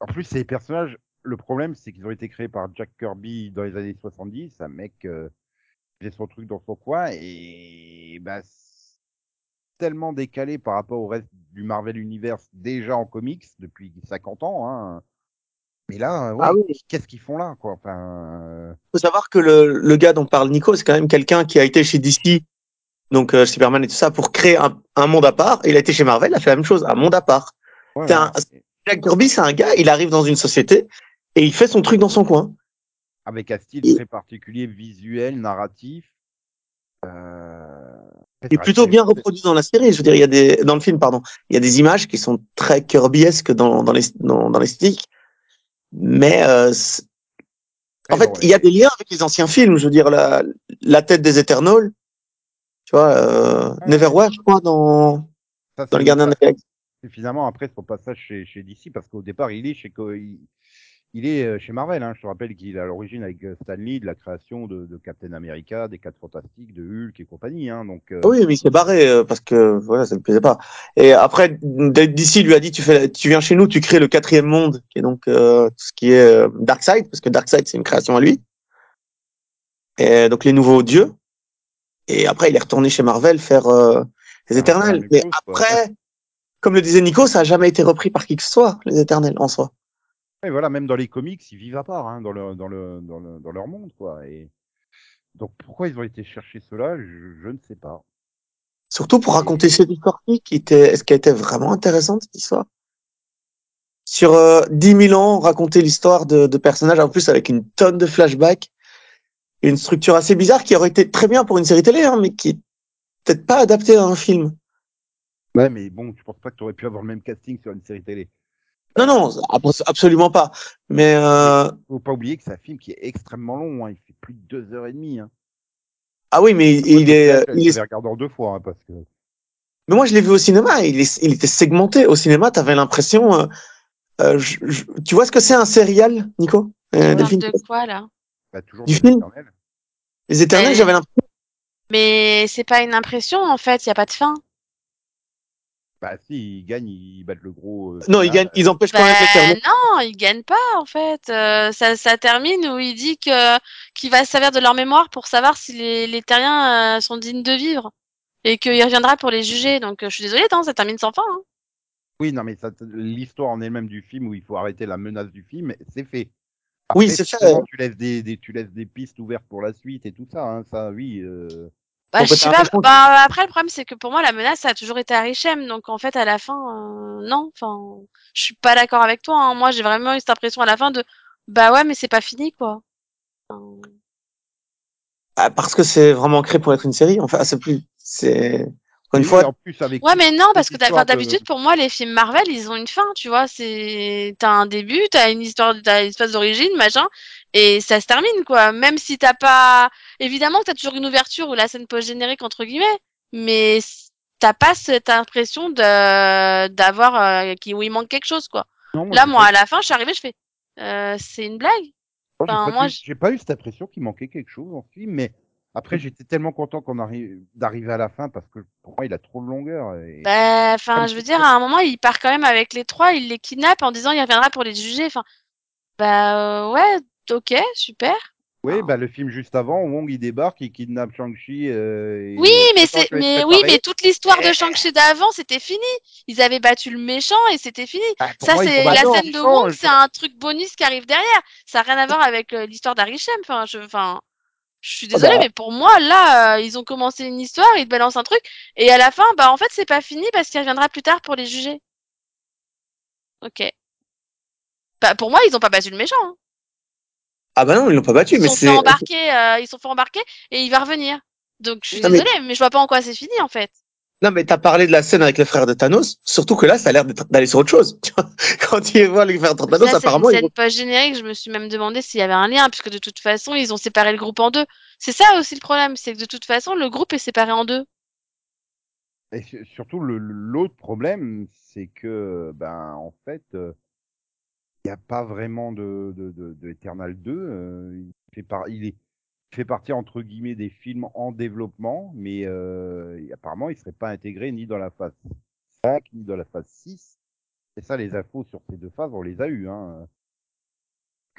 En plus, ces personnages, le problème, c'est qu'ils ont été créés par Jack Kirby dans les années 70, un mec euh, qui faisait son truc dans son coin, et bah, tellement décalé par rapport au reste du Marvel Universe déjà en comics depuis 50 ans. Hein. Mais là, euh, ouais, Ah oui. qu'est-ce qu'ils font là, quoi? Enfin, euh, faut savoir que le, le gars dont parle Nico, c'est quand même quelqu'un qui a été chez DC, donc euh, Superman et tout ça, pour créer un, un monde à part. Et il a été chez Marvel, il a fait la même chose, un monde à part. Jack Kirby, c'est un gars, il arrive dans une société et il fait son truc dans son coin. Avec un style Et- très particulier, visuel, narratif. Euh... Il est plutôt bien reproduit dans la série. Je veux dire, il y a des dans le film, pardon, il y a des images qui sont très Kirbyesques dans dans les dans, dans l'esthétique, mais euh, en fait, il y a des liens avec les anciens films. Je veux dire, la la tête des Eternals, tu vois, euh, Ouais. Neverwhere, je crois, dans Ça, dans c'est les Gardiens de la Galaxie. Et finalement, après son passage chez, chez DC, parce qu'au départ, il est chez, il, il est euh, chez Marvel. Hein. Je te rappelle qu'il est à l'origine avec euh, Stan Lee de la création de, de Captain America, des Quatre Fantastiques, de Hulk et compagnie. Hein. Donc, euh, Oui, mais il s'est barré euh, parce que voilà, ça ne plaisait pas. Et après, DC lui a dit, tu fais, tu viens chez nous, tu crées le quatrième monde, qui est donc euh, ce qui est Darkseid, parce que Darkseid c'est une création à lui. Et donc les nouveaux dieux. Et après, il est retourné chez Marvel faire euh, les Ah, Éternels. même Mais après, comme le disait Nico, ça a jamais été repris par qui que ce soit, les Éternels en soi. Ouais, voilà, même dans les comics, ils vivent à part hein, dans, le, dans, le, dans, le, dans leur monde. quoi. Et donc, pourquoi ils ont été chercher cela je, je ne sais pas. Surtout pour raconter cette histoire qui était, ce qui a été vraiment intéressante, cette histoire? Sur euh, 10 000 ans, raconter l'histoire de, de personnages, en plus avec une tonne de flashbacks, une structure assez bizarre qui aurait été très bien pour une série télé, hein, mais qui est peut-être pas adaptée à un film. Ouais, mais bon, je pense pas que tu aurais pu avoir le même casting sur une série télé? Non, non, abs- absolument pas. Mais euh, Faut pas oublier que c'est un film qui est extrêmement long. Hein. Il fait plus de deux heures et demie. Hein. ah oui, mais il est, il Je est, l'ai regardé en deux fois hein, parce que. mais moi je l'ai vu au cinéma. Il, est, il était segmenté au cinéma. T'avais l'impression, euh, euh, je- je- tu vois ce que c'est un serial, Nico? Euh, parles Delphine de quoi là? Bah, toujours Du des film? éternels. Les Éternels, Mais- j'avais l'impression. Mais c'est pas une impression en fait, il y a pas de fin. Bah si, ils gagnent, ils battent le gros. euh, Non, ils gagnent, ils empêchent quand Bah, même l'éternel. non, ils gagnent pas en fait. Euh, ça, ça termine où il dit que qu'il va se servir de leur mémoire pour savoir si les, les terriens euh, sont dignes de vivre et qu'il reviendra pour les juger. Donc euh, je suis désolée, non, ça termine sans fin. Hein. Oui, non, mais ça, l'histoire en elle-même du film où il faut arrêter la menace du film, c'est fait. Oui, c'est forcément, Tu laisses des, des, tu laisses des pistes ouvertes pour la suite et tout ça. Hein, ça, oui. Euh... Bah, je sais pas. Bah, après, le problème, c'est que pour moi, la menace, ça a toujours été Harichem. Donc, en fait, à la fin, euh, non. Enfin, je suis pas d'accord avec toi. Hein. Moi, j'ai vraiment eu cette impression à la fin de, bah ouais, mais c'est pas fini, quoi. Enfin, Ah, parce que c'est vraiment créé pour être une série. Enfin, c'est plus, c'est, une fois, en plus, avec Ouais, mais non, parce que d'habitude, pour moi, les films Marvel, ils ont une fin, tu vois. C'est, t'as un début, t'as une histoire, t'as une espèce d'origine, machin, et ça se termine, quoi. Même si t'as pas, évidemment t'as toujours une ouverture ou la scène post-générique, entre guillemets, mais t'as pas cette impression de, d'avoir, euh, qui, où il manque quelque chose, quoi. Non, moi, Là, moi, à la fin, je suis arrivée, je fais, euh, c'est une blague. enfin, pas moi, j'ai pas eu cette impression qu'il manquait quelque chose en film, mais après, j'étais tellement content qu'on arrive d'arriver à la fin parce que pour moi, il a trop de longueur. Et... Bah, enfin, je veux dire, à un moment, il part quand même avec les trois, il les kidnappe en disant il reviendra pour les juger. Enfin, bah, euh, ouais, ok, super. Oui, Ah. bah, le film juste avant, Wong il débarque, il kidnappe Shang-Chi. Euh, Oui, mais c'est, mais oui, mais toute l'histoire de Eh. Shang-Chi d'avant, c'était fini. Ils avaient battu le méchant et c'était fini. Bah, Ça, c'est la scène de Wong, je- c'est un truc bonus qui arrive derrière. Ça n'a rien à voir avec euh, l'histoire d'Arishem. Enfin, je, enfin, je suis Ah désolée, bah. mais pour moi, là, euh, ils ont commencé une histoire, ils te balancent un truc, et à la fin, bah, en fait, c'est pas fini parce qu'il reviendra plus tard pour les juger. Ok. Bah, pour moi, ils ont pas battu le méchant. hein. ah bah non, ils l'ont pas battu, Ils mais sont fait c'est, embarquer, euh, ils sont fait embarquer et il va revenir. Donc, je suis Non, mais- désolée, mais... je vois pas en quoi c'est fini, en fait. Non, mais t'as parlé de la scène avec les frères de Thanos, surtout que là, ça a l'air d'aller sur autre chose. Tu vois, *laughs* Quand ils voient les frères de Thanos, Ça, c'est une apparemment, scène vont... pas générique. Je me suis même demandé s'il y avait un lien, puisque de toute façon, ils ont séparé le groupe en deux. C'est ça aussi le problème, c'est que de toute façon, le groupe est séparé en deux. Et su- surtout, l'autre problème, c'est que, ben, en fait, euh, il n'y a pas vraiment de, de, de, de Eternal 2. euh, il fait par, il est, fait partie, entre guillemets, des films en développement, mais euh, apparemment, il serait pas intégré ni dans la phase 5, ni dans la phase 6. Et ça, les infos sur ces deux phases, on les a eues. Hein.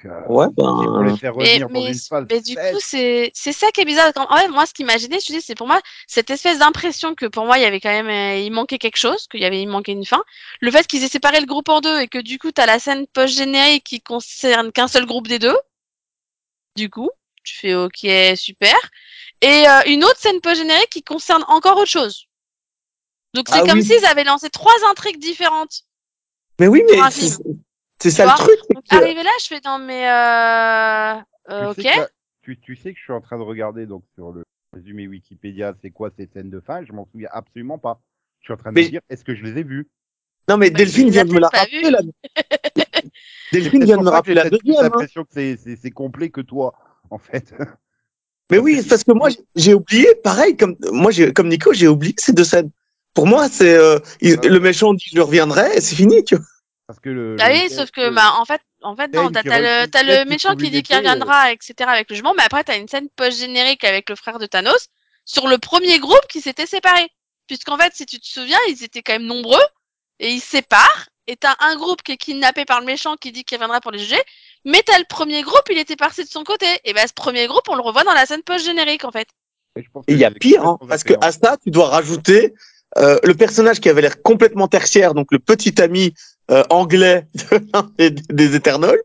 Donc, euh, Ouais, pour les ben. faire Mais, revenir dans mais, une phase mais du 7. coup, c'est c'est ça qui est bizarre. Quand... Ouais, moi, ce qui m'imaginait, je te dis, c'est pour moi cette espèce d'impression que pour moi, il y avait quand même, euh, il manquait quelque chose, qu'il y avait, il manquait une fin. Le fait qu'ils aient séparé le groupe en deux et que du coup, t'as la scène post-générique qui concerne qu'un seul groupe des deux. Du coup, tu fais OK, super. Et euh, une autre scène post-générique qui concerne encore autre chose. Donc c'est Ah comme oui. s'ils avaient lancé trois intrigues différentes. Mais oui, mais c'est ça Tu le truc. c'est Donc que- arrivé là, je fais non mais euh, euh, Tu OK. sais que tu, tu sais que je suis en train de regarder donc sur le résumé Wikipédia, c'est quoi ces scènes de fin? Je m'en souviens absolument pas. Je suis en train de Mais- me dire, est-ce que je les ai vues? Non, mais Bah, Delphine vient de me la rappeler. La... Delphine vient de me rappeler j'ai la deuxième. hein. l'impression que c'est complet que toi, en fait. *laughs* Mais oui, parce que moi, j'ai- oublié, pareil, comme moi, j'ai comme Nico, j'ai oublié ces deux scènes. Pour moi, c'est euh, Ouais. le méchant dit je reviendrai et c'est fini, tu vois. Parce que le. Le- oui, sauf que bah en fait, en fait non, t'as le le méchant qui dit qu'il épée, euh. reviendra, etc. avec le jument, mais après t'as une scène post générique avec le frère de Thanos sur le premier groupe qui s'était séparé. Puisqu'en fait, si tu te souviens, ils étaient quand même nombreux et ils se séparent. Et t'as un groupe qui est kidnappé par le méchant qui dit qu'il reviendra pour les juger. Mais t'as le premier groupe, il était parti de son côté. Et bah ce premier groupe, on le revoit dans la scène post générique en fait. Et il y a pire, hein, parce que en à ça, tu dois rajouter euh, le personnage qui avait l'air complètement tertiaire, donc le petit ami euh, anglais de *laughs* l'un des, des Éternels,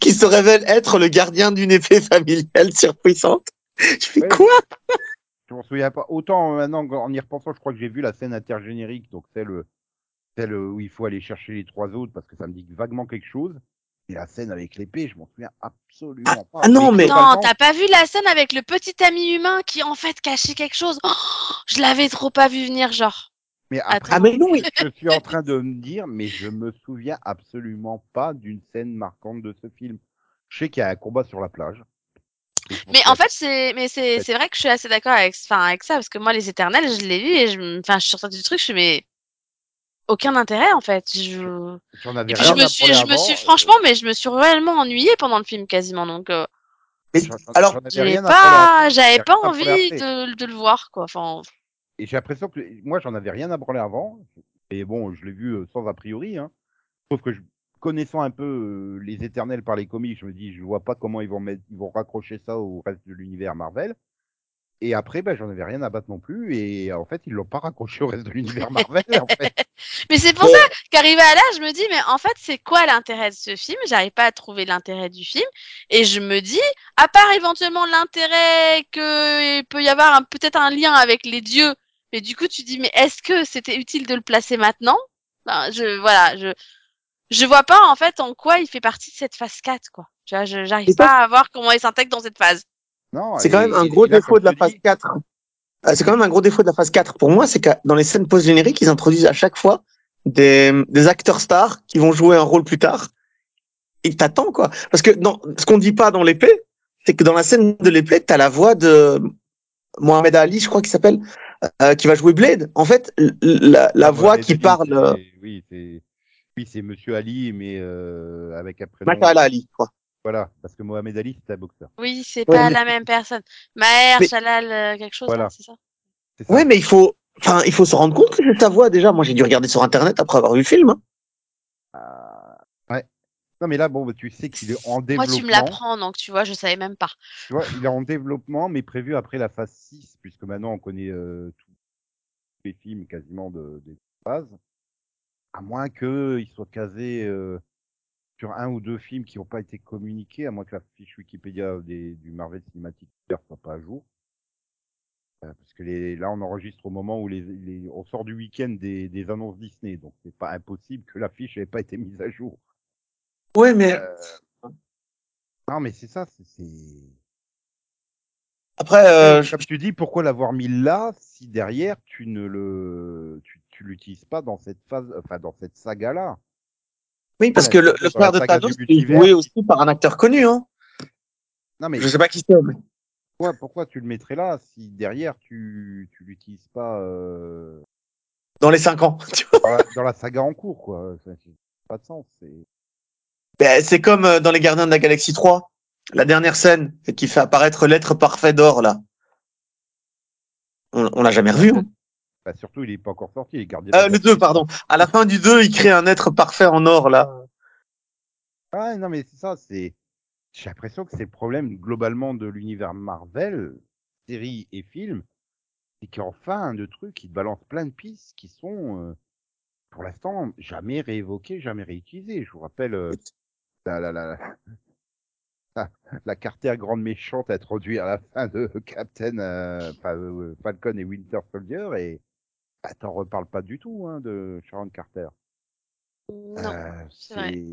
qui se révèle être le gardien d'une épée familiale surpuissante. Je fais Ouais. quoi? Je m'en souviens pas. Autant euh, maintenant, en y repensant, je crois que j'ai vu la scène intergénérique, donc celle, celle où il faut aller chercher les trois autres, parce que ça me dit vaguement quelque chose. Et la scène avec l'épée, je m'en souviens absolument pas. ah non, mais- Non, t'as pas vu la scène avec le petit ami humain qui en fait cachait quelque chose? Oh, je l'avais trop pas vu venir, genre. mais après, Ah mais non, je suis en train de me dire, mais je me souviens absolument pas d'une scène marquante de ce film. Je sais qu'il y a un combat sur la plage. Mais en fait, c'est, mais c'est, fait. c'est vrai que je suis assez d'accord avec, enfin, avec ça, parce que moi, les éternels, je l'ai vu et je, me- enfin, je suis sortie du truc, je suis, mais, aucun intérêt, en fait. Je, J'en avais et puis rien je me à suis, je me suis, euh, franchement, mais je me suis réellement ennuyée pendant le film, quasiment, donc, euh, mais- alors j'en avais j'ai rien à branler avant, pas, j'avais j'avais pas envie de, de le voir, quoi, enfin. Et j'ai l'impression que moi, j'en avais rien à branler avant. Et bon, je l'ai vu euh, sans a priori. Hein. Sauf que je, connaissant un peu euh, les éternels par les comics, je me dis, je vois pas comment ils vont mettre, ils vont raccrocher ça au reste de l'univers Marvel. Et après, ben, j'en avais rien à battre non plus. Et en fait, ils l'ont pas raccroché au reste de l'univers Marvel. en fait. *laughs* Mais c'est pour ça qu'arrivé à là, je me dis, mais en fait, c'est quoi l'intérêt de ce film? J'arrive pas à trouver l'intérêt du film. Et je me dis, à part éventuellement l'intérêt qu'il peut y avoir peut-être un lien avec les dieux, mais du coup, tu dis, mais est-ce que c'était utile de le placer maintenant? Ben, je, Voilà, je je vois pas en fait en quoi il fait partie de cette phase 4, quoi. Tu vois, je- j'arrive pas à voir comment il s'intègre dans cette phase. Non, c'est quand même un gros défaut de la phase dis, 4. Euh, C'est quand même un gros défaut de la phase 4. Pour moi, c'est que dans les scènes post-génériques, ils introduisent à chaque fois des, des acteurs stars qui vont jouer un rôle plus tard. Et t'attends, quoi. Parce que dans, ce qu'on dit pas dans l'épée, c'est que dans la scène de l'épée, t'as la voix de Mohamed Ali, je crois qu'il s'appelle, euh, qui va jouer Blade. En fait, la, la Ah, voix qui Ali, parle, c'est- euh, Oui, c'est. Oui, c'est Monsieur Ali, mais euh, avec un prénom. Ali, quoi. Voilà, parce que Mohamed Ali, c'est un boxeur. Oui, c'est Ouais, pas mais- la même personne. Maher, Mais- Shalal, euh, quelque chose, Voilà. là, c'est ça? Ça. Ouais, mais il faut, enfin, il faut se rendre compte que c'est ta voix déjà. Moi, j'ai dû regarder sur Internet après avoir vu le film. hein. Ah, ouais. Non, mais là, bon, bah, tu sais qu'il est en Moi, développement. tu me l'apprends, donc tu vois, je savais même pas. Tu vois, il est en développement, mais prévu après la phase 6, puisque maintenant on connaît euh, tous les films quasiment de, des phases. À moins qu'il soit casé euh, sur un ou deux films qui n'ont pas été communiqués, à moins que la fiche Wikipédia des, du Marvel Cinematic Universe soit pas à jour. Euh, parce que les, là, on enregistre au moment où les, les- on sort du week-end des, des annonces Disney, donc c'est pas impossible que la fiche n'ait pas été mise à jour. Ouais, mais Euh, Non, mais c'est ça, c'est- après, euh, Comme tu dis, pourquoi l'avoir mis là si derrière tu ne le tu, tu l'utilises pas dans cette phase, enfin dans cette saga là. Oui, parce que le, le frère de Thanos est joué aussi par un acteur connu. Hein. Non mais Je sais pas qui c'est. mais- pourquoi, pourquoi tu le mettrais là si derrière tu tu l'utilises pas euh, dans les 5 ans. *laughs* tu vois. dans, la, dans la saga en cours, quoi. Ça n'a pas de sens. c'est- Ben, c'est comme euh, dans les Gardiens de la Galaxie 3, la dernière scène qui fait apparaître l'être parfait d'or là. On, on l'a jamais revu. hein. Bah, surtout, il est pas encore sorti, les gardiens. Euh, le 2, pardon. À la fin du 2, il crée un être parfait en or là. Ah, non, mais c'est ça, c'est. J'ai l'impression que c'est le problème globalement de l'univers Marvel, séries et films, c'est qu'enfin, de trucs, ils te balancent plein de pistes qui sont, euh, pour l'instant, jamais réévoquées, jamais réutilisées. Je vous rappelle euh, la, la, la, la, *laughs* la Carter grande méchante introduite à la fin de Captain euh, euh, Falcon et Winter Soldier et bah, t'en reparles pas du tout hein, de Sharon Carter. Non. Euh, c'est vrai.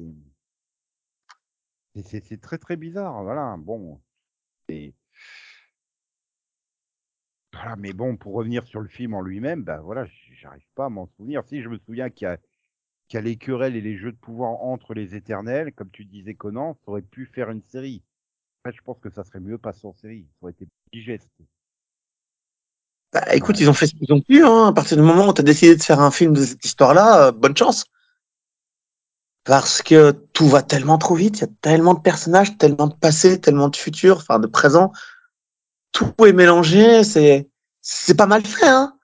c'est très très bizarre, voilà. Bon, et voilà, mais bon, pour revenir sur le film en lui-même, ben voilà, j'arrive pas à m'en souvenir. Si je me souviens qu'il y a qu'il y a les querelles et les jeux de pouvoir entre les Éternels, comme tu disais Conan, ça aurait pu faire une série. Après, je pense que ça serait mieux passé en série, ça aurait été plus digeste. Bah, écoute, ils ont fait ce qu'ils ont pu. Hein. À partir du moment où tu as décidé de faire un film de cette histoire-là, euh, bonne chance. Parce que tout va tellement trop vite. Il y a tellement de personnages, tellement de passé, tellement de futur, enfin de présent. Tout est mélangé. C'est c'est pas mal fait, hein.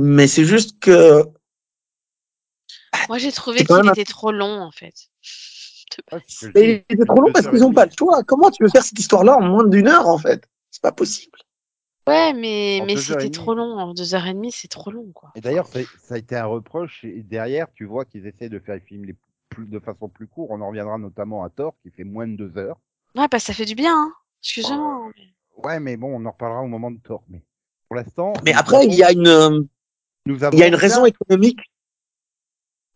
Mais c'est juste que Moi, j'ai trouvé qu'il même était trop long, en fait. Dis, il était trop long parce qu'ils et ont pas le choix. Comment tu veux faire cette histoire-là en moins d'une heure, en fait? C'est pas possible. Ouais, mais, En mais deux heures et c'était demie. trop long. En deux heures et demie, c'est trop long, quoi. Et d'ailleurs, ça, ça a été un reproche. Et derrière, tu vois qu'ils essaient de faire les films les plus, de façon plus courte. On en reviendra notamment à Thor, qui fait moins de deux heures. Ouais, bah ça fait du bien, hein. Excusez-moi. Ouais, mais bon, on en reparlera au moment de Thor. Mais pour l'instant, Mais nous après, il y a une euh, nous avons il y a une raison plein- économique.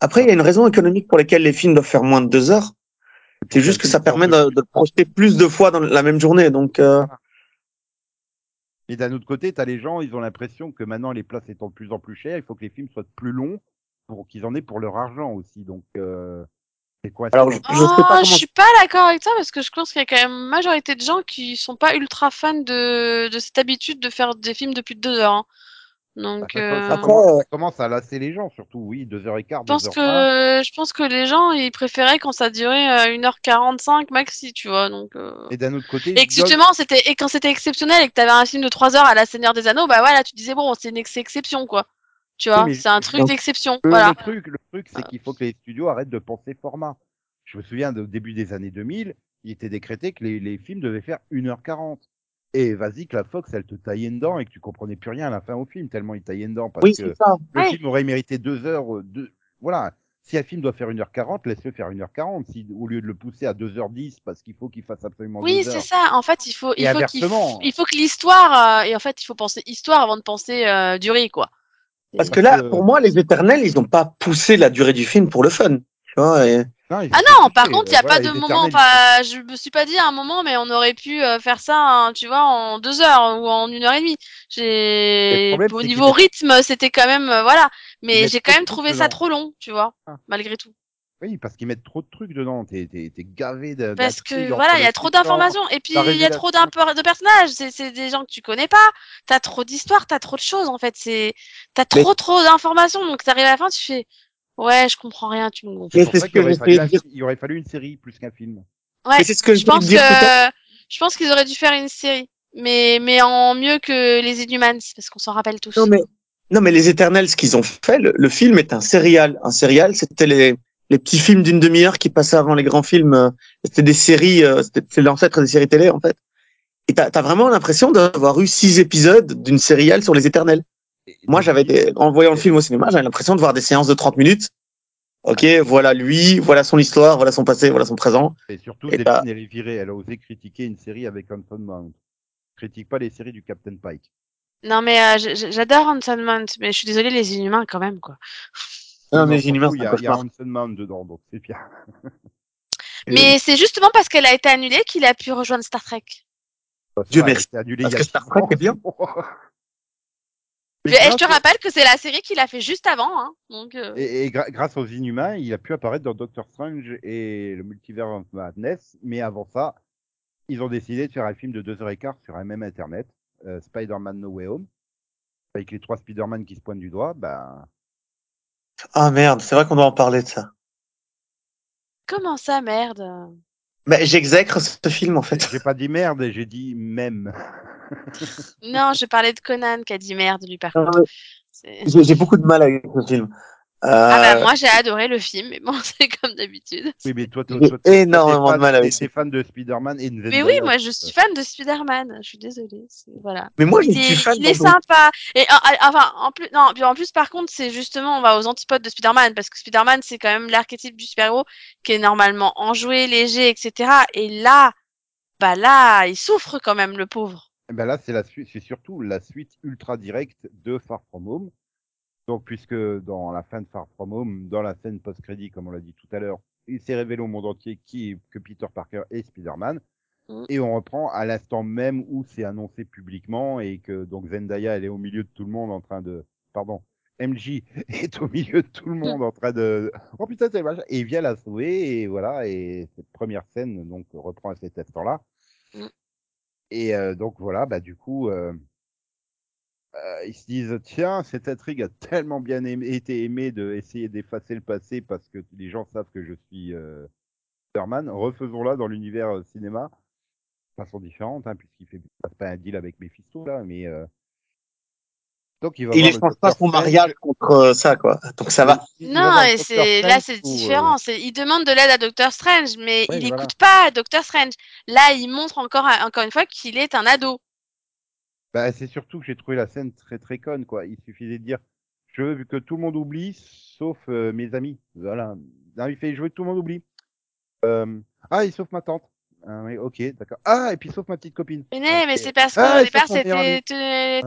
Après, il y a une raison économique pour laquelle les films doivent faire moins de deux heures. C'est juste que ça permet de, projeter plus de fois dans la même journée. Donc, euh, Et d'un autre côté, tu as les gens, ils ont l'impression que maintenant, les places étant de plus en plus chères, il faut que les films soient plus longs pour qu'ils en aient pour leur argent aussi. Donc, euh, c'est quoi Alors, je- Oh, sais pas comment- je suis pas d'accord avec toi parce que je pense qu'il y a quand même une majorité de gens qui sont pas ultra fans de, de cette habitude de faire des films depuis deux heures. hein. Donc, ça, commence, euh, ça commence à lasser les gens, surtout, oui, deux heures et quart, je deux pense que je pense que les gens ils préféraient quand ça durait euh, 1h45 maxi, tu vois. Donc, euh... Et d'un autre côté, et justement c'était et quand c'était exceptionnel et que t'avais un film de 3 heures à la Seigneur des Anneaux, bah voilà, tu disais bon, c'est une ex- exception quoi. Tu vois, c'est un truc d'exception. le, Voilà. le truc, le truc, c'est qu'il faut que les studios arrêtent de penser format. Je me souviens au début des années 2000, il était décrété que les, les films devaient faire 1h40. Et vas-y que la Fox, elle te taillait dedans et que tu comprenais plus rien à la fin au film, tellement il taillait dedans. Parce oui, que c'est ça. le Ouais. film aurait mérité deux heures. euh, Deux... Voilà. Si un film doit faire 1h40, laisse-le faire 1h40. Si, au lieu de le pousser à 2h10 parce qu'il faut qu'il fasse absolument Oui, c'est ça. En fait, il faut, Et il faut qu'il, inversement. il faut que l'histoire, euh, et en fait, il faut penser histoire avant de penser euh, durée, quoi. Parce que là, que- pour moi, les éternels, ils n'ont pas poussé la durée du film pour le fun. Tu vois, et- Non, Ah ont non, par contre, il n'y a voilà, pas de moment. Pas, je me suis pas dit à un moment, mais on aurait pu euh, faire ça, hein, tu vois, en deux heures ou en une heure et demie. J'ai, problème, au niveau rythme, c'était quand même, euh, voilà. Mais j'ai quand même trouvé ça trop long, tu vois, Ah. malgré tout. Oui, parce qu'ils mettent trop de trucs dedans. T'es, t'es, t'es gavé de, Parce que voilà, il y a trop d'informations et puis il y a trop de personnages. C'est, c'est des gens que tu connais pas. T'as trop d'histoires, t'as trop de choses en fait. C'est, t'as Mais- trop trop d'informations. Donc t'arrives à la fin, tu fais, ouais, je comprends rien, tu me gonfles. Mais c'est ce que j'essayais de dire. il aurait fallu une série plus qu'un film. Ouais, c'est ce que je pense dire que, je pense qu'ils auraient dû faire une série, mais mais en mieux que les Inhumans, parce qu'on s'en rappelle tous. Non, mais, non, mais les Éternels, ce qu'ils ont fait, le, le film est un serial. Un serial, c'était les, les petits films d'une demi-heure qui passaient avant les grands films. C'était des séries, euh, c'était c'est l'ancêtre des séries télé, en fait. Et t'as as vraiment l'impression d'avoir eu six épisodes d'une serial sur les Éternels. Moi, j'avais des, en voyant le film au cinéma, j'avais l'impression de voir des séances de 30 minutes. Ok, voilà lui, voilà son histoire, voilà son passé, voilà son présent. Et surtout, Et Delphine, elle est virée. Elle a osé critiquer une série avec Hanson Mount. Critique pas les séries du Captain Pike. Non mais euh, j'adore Hanson Mount, mais je suis désolée, les Inhumains quand même quoi. Non, mais les Inhumains, il y a, il y a. Hanson Mount dedans, donc c'est bien. *laughs* Mais c'est justement parce qu'elle a été annulée qu'il a pu rejoindre Star Trek. Dieu Ça, elle merci. a été annulée Parce il y a que Star Trek est bien. *laughs* Je, et je te rappelle que c'est la série qu'il a fait juste avant, hein. Donc, euh, Et, et gra- grâce aux Inhumains, il a pu apparaître dans Doctor Strange et le Multiverse of Madness. Mais avant ça, ils ont décidé de faire un film de deux heures et quart sur un même internet, euh, Spider-Man No Way Home, avec les trois Spider-Man qui se pointent du doigt. Ben, Ah merde, c'est vrai qu'on doit en parler de ça. Comment ça, merde? Mais j'exècre ce film en fait. J'ai pas dit merde, j'ai dit même. Non, je parlais de Conan qui a dit merde, lui, par Ah contre. J'ai j'ai beaucoup de mal avec ce film. Ah Euh, bah, moi, j'ai adoré le film, mais bon, *laughs* c'est comme d'habitude. Oui, mais toi, toi, toi, toi, t'es énormément de fan- mal avec t'es- fan de Spider-Man et de Mais oui, moi, je suis fan de Spider-Man. Je suis désolée. c'est- Voilà. Mais moi, je Il suis est, fan il est sympa. Et enfin, en plus, non, puis en plus, par contre, c'est justement, on va aux antipodes de Spider-Man parce que Spider-Man, c'est quand même l'archétype du super-héros qui est normalement enjoué, léger, etc. Et là, bah là, il souffre quand même, le pauvre. Eh Ben là, c'est la suite, c'est surtout la suite ultra directe de Far From Home. Donc, puisque dans la fin de Far From Home, dans la scène post-crédit, comme on l'a dit tout à l'heure, il s'est révélé au monde entier qui que Peter Parker est Spider-Man. Mm. Et on reprend à l'instant même où c'est annoncé publiquement et que donc Zendaya, elle est au milieu de tout le monde en train de, pardon, MJ *laughs* est au milieu de tout le monde en train de, oh putain, c'est machin, et il vient la sauver et voilà. Et cette première scène donc reprend à cet instant-là. Mm. Et donc voilà, bah du coup, euh, ils se disent tiens, cette intrigue a tellement bien été aimée de essayer d'effacer le passé parce que les gens savent que je suis Superman. Refaisons-la dans l'univers cinéma, de façon différente, hein, puisqu'il fait pas un deal avec Mephisto là, mais donc il va Il échange pas son mariage contre euh, ça, quoi. Donc ça va. Non, et c'est là c'est euh, différent. Il demande de l'aide à Doctor Strange, mais Oui, il voilà. écoute pas Doctor Strange. Là, il montre encore encore une fois qu'il est un ado. Bah, c'est surtout que j'ai trouvé la scène très très conne, quoi. Il suffisait de dire, je veux que tout le monde oublie, sauf euh, mes amis. Voilà. Non, il fait, je veux que tout le monde oublie. Euh, ah, et sauf ma tante. Ah, oui, ok, d'accord. Ah, et puis sauf ma petite copine. Mais, non, mais c'est parce qu'au Ah, départ, c'était tout,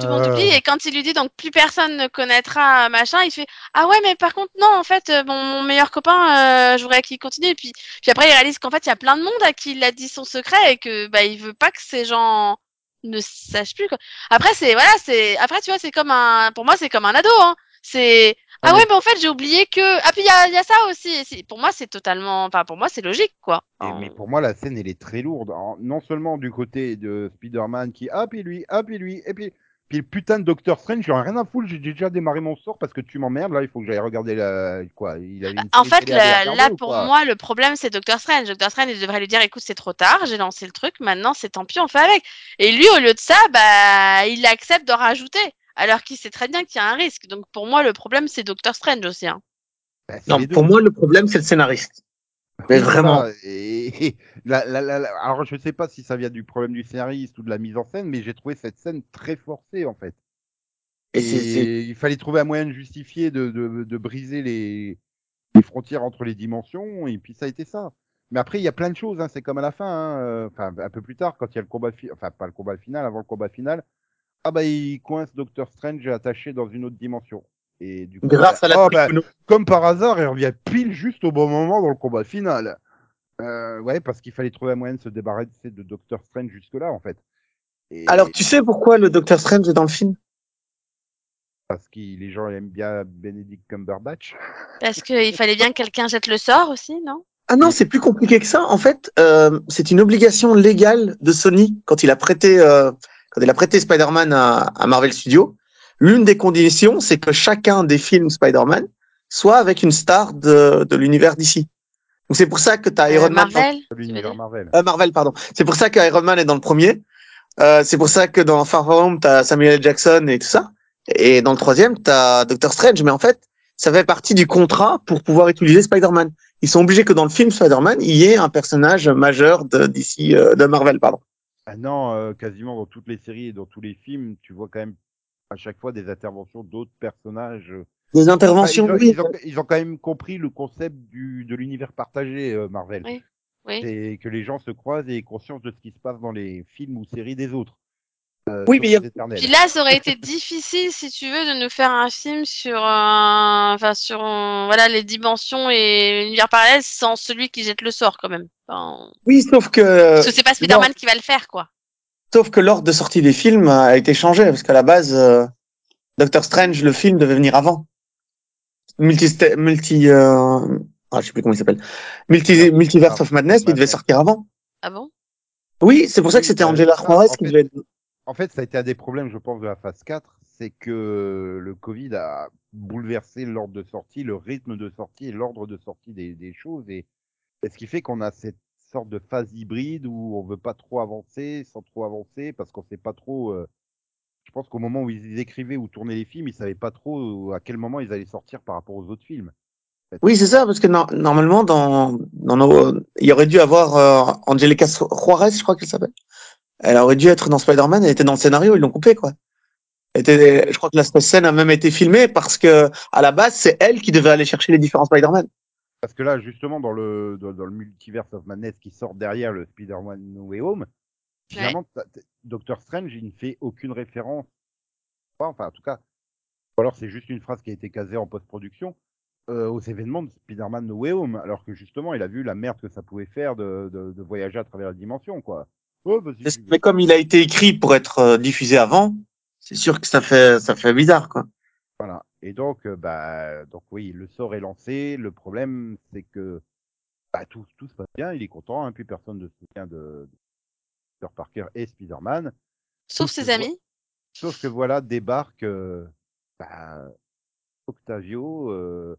tout le monde Euh. oublie. Et quand il lui dit donc plus personne ne connaîtra machin, il fait ah ouais, mais par contre non, en fait, euh, mon, mon meilleur copain, euh, je voudrais qu'il continue. Et puis puis après, il réalise qu'en fait, il y a plein de monde à qui il a dit son secret et que bah il veut pas que ces gens ne sachent plus quoi. Après c'est voilà, c'est après tu vois, c'est comme un pour moi, c'est comme un ado hein. C'est ah ouais, mais- en fait, j'ai oublié que ah puis il y a, y a ça aussi. Pour moi, c'est totalement enfin pour moi, c'est logique quoi. Et- mais pour moi, la scène, elle est très lourde. Non seulement du côté de Spider-Man qui, ah, puis lui, ah, puis lui, et puis, puis le putain de Doctor Strange, j'en ai rien à foutre, j'ai déjà démarré mon sort parce que tu m'emmerdes, là, il faut que j'aille regarder la, quoi, il une En fait, là, pour moi, le problème, c'est Doctor Strange. Doctor Strange, il devrait lui dire, écoute, c'est trop tard, j'ai lancé le truc, maintenant, c'est tant pis, on fait avec. Et lui, au lieu de ça, bah, il accepte d'en rajouter, alors qu'il sait très bien qu'il y a un risque. Donc, pour moi, le problème, c'est Doctor Strange aussi. Hein. Bah, Non, pour moi, le problème, c'est le scénariste. Mais vraiment. voilà. Et, et la- la- la- la- alors, je sais pas si ça vient du problème du scénariste ou de la mise en scène, mais j'ai trouvé cette scène très forcée, en fait. Et il fallait trouver un moyen de justifier, de, de, de briser les, les frontières entre les dimensions, et puis ça a été ça. Mais après, il y a plein de choses, hein, c'est comme à la fin, hein, euh, enfin, un peu plus tard, quand il y a le combat, fi- enfin, pas le combat final, avant le combat final, ah bah, il coince Doctor Strange attaché dans une autre dimension. Et du coup, Grâce bah, à la oh, bah, comme par hasard, il revient pile juste au bon moment dans le combat final. Euh, ouais, parce qu'il fallait trouver un moyen de se débarrasser de Doctor Strange jusque-là, en fait. Et Alors, tu sais pourquoi le Docteur Strange est dans le film? Parce que les gens aiment bien Benedict Cumberbatch. Parce qu'il fallait bien que quelqu'un jette le sort aussi, non? Ah non, c'est plus compliqué que ça. En fait, euh, c'est une obligation légale de Sony quand il a prêté, euh, quand il a prêté Spider-Man à, à Marvel Studios. L'une des conditions, c'est que chacun des films Spider-Man soit avec une star de, de l'univers d'ici. Donc c'est pour ça que tu as Iron Euh, Man. dans- Marvel tu dire Marvel. Euh, Marvel, pardon. C'est pour ça que Iron Man est dans le premier. Euh, c'est pour ça que dans Far From Home, t'as Samuel L. Jackson et tout ça. Et dans le troisième, t'as Doctor Strange. Mais en fait, ça fait partie du contrat pour pouvoir utiliser Spider-Man. Ils sont obligés que dans le film Spider-Man, il y ait un personnage majeur de d'ici euh, de Marvel, pardon. Ah non, euh, quasiment dans toutes les séries et dans tous les films, tu vois quand même à chaque fois des interventions d'autres personnages. Des Enfin, interventions, ils, ont, oui. ils, ont, ils ont quand même compris le concept du, de l'univers partagé, euh, Marvel. Oui. Oui. C'est que les gens se croisent et aient conscience de ce qui se passe dans les films ou séries des autres. Euh, Oui, sauf mais il y a- les éternels. Puis là, ça aurait été difficile, si tu veux, de nous faire un film sur, un... enfin, sur un- voilà, les dimensions et l'univers parallèle sans celui qui jette le sort, quand même. Enfin, Oui, sauf que Parce que c'est pas Spider-Man qui va le faire, quoi. sauf que l'ordre de sortie des films a été changé parce qu'à la base, euh, Doctor Strange, le film devait venir avant. Multi, multi, euh, ah, je sais plus comment il s'appelle. Multi, Multiverse of Madness, il devait sortir avant. Ah bon? Oui, c'est pour ça que c'était Angela Juarez qui devait être En fait, ça a été un des problèmes, je pense, de la phase 4, c'est que le Covid a bouleversé l'ordre de sortie, le rythme de sortie et l'ordre de sortie des, choses. Et, ce qui fait qu'on a cette sorte de phase hybride où on veut pas trop avancer sans trop avancer parce qu'on sait pas trop. euh, je pense qu'au moment où ils écrivaient ou tournaient les films, ils savaient pas trop à quel moment ils allaient sortir par rapport aux autres films. Oui, c'est ça, parce que no- normalement, dans, dans nos, il y aurait dû avoir euh, Angelica Juarez, je crois qu'elle s'appelle. Elle aurait dû être dans Spider-Man, elle était dans le scénario, ils l'ont coupé, quoi. Était, je crois que la scène a même été filmée parce que, à la base, c'est elle qui devait aller chercher les différents Spider-Man. Parce que là, justement, dans le, dans, dans le multiverse of madness qui sort derrière le Spider-Man No Way Home, finalement, Doctor Strange, il ne fait aucune référence. Enfin, en tout cas, ou alors c'est juste une phrase qui a été casée en post-production euh, aux événements de Spider-Man No Way Home, alors que justement, il a vu la merde que ça pouvait faire de, de, de voyager à travers la dimension, quoi. Oh. Mais comme il a été écrit pour être euh, diffusé avant, c'est sûr que ça fait, ça fait bizarre, quoi. Voilà. Et donc, euh, bah, donc oui, le sort est lancé. Le problème, c'est que bah, tout, tout se passe bien. Il est content. Hein, plus personne ne se souvient de, de Peter Parker et Spider-Man. Sauf ses amis. Sauf que voilà, débarque euh, bah, Octavio, euh,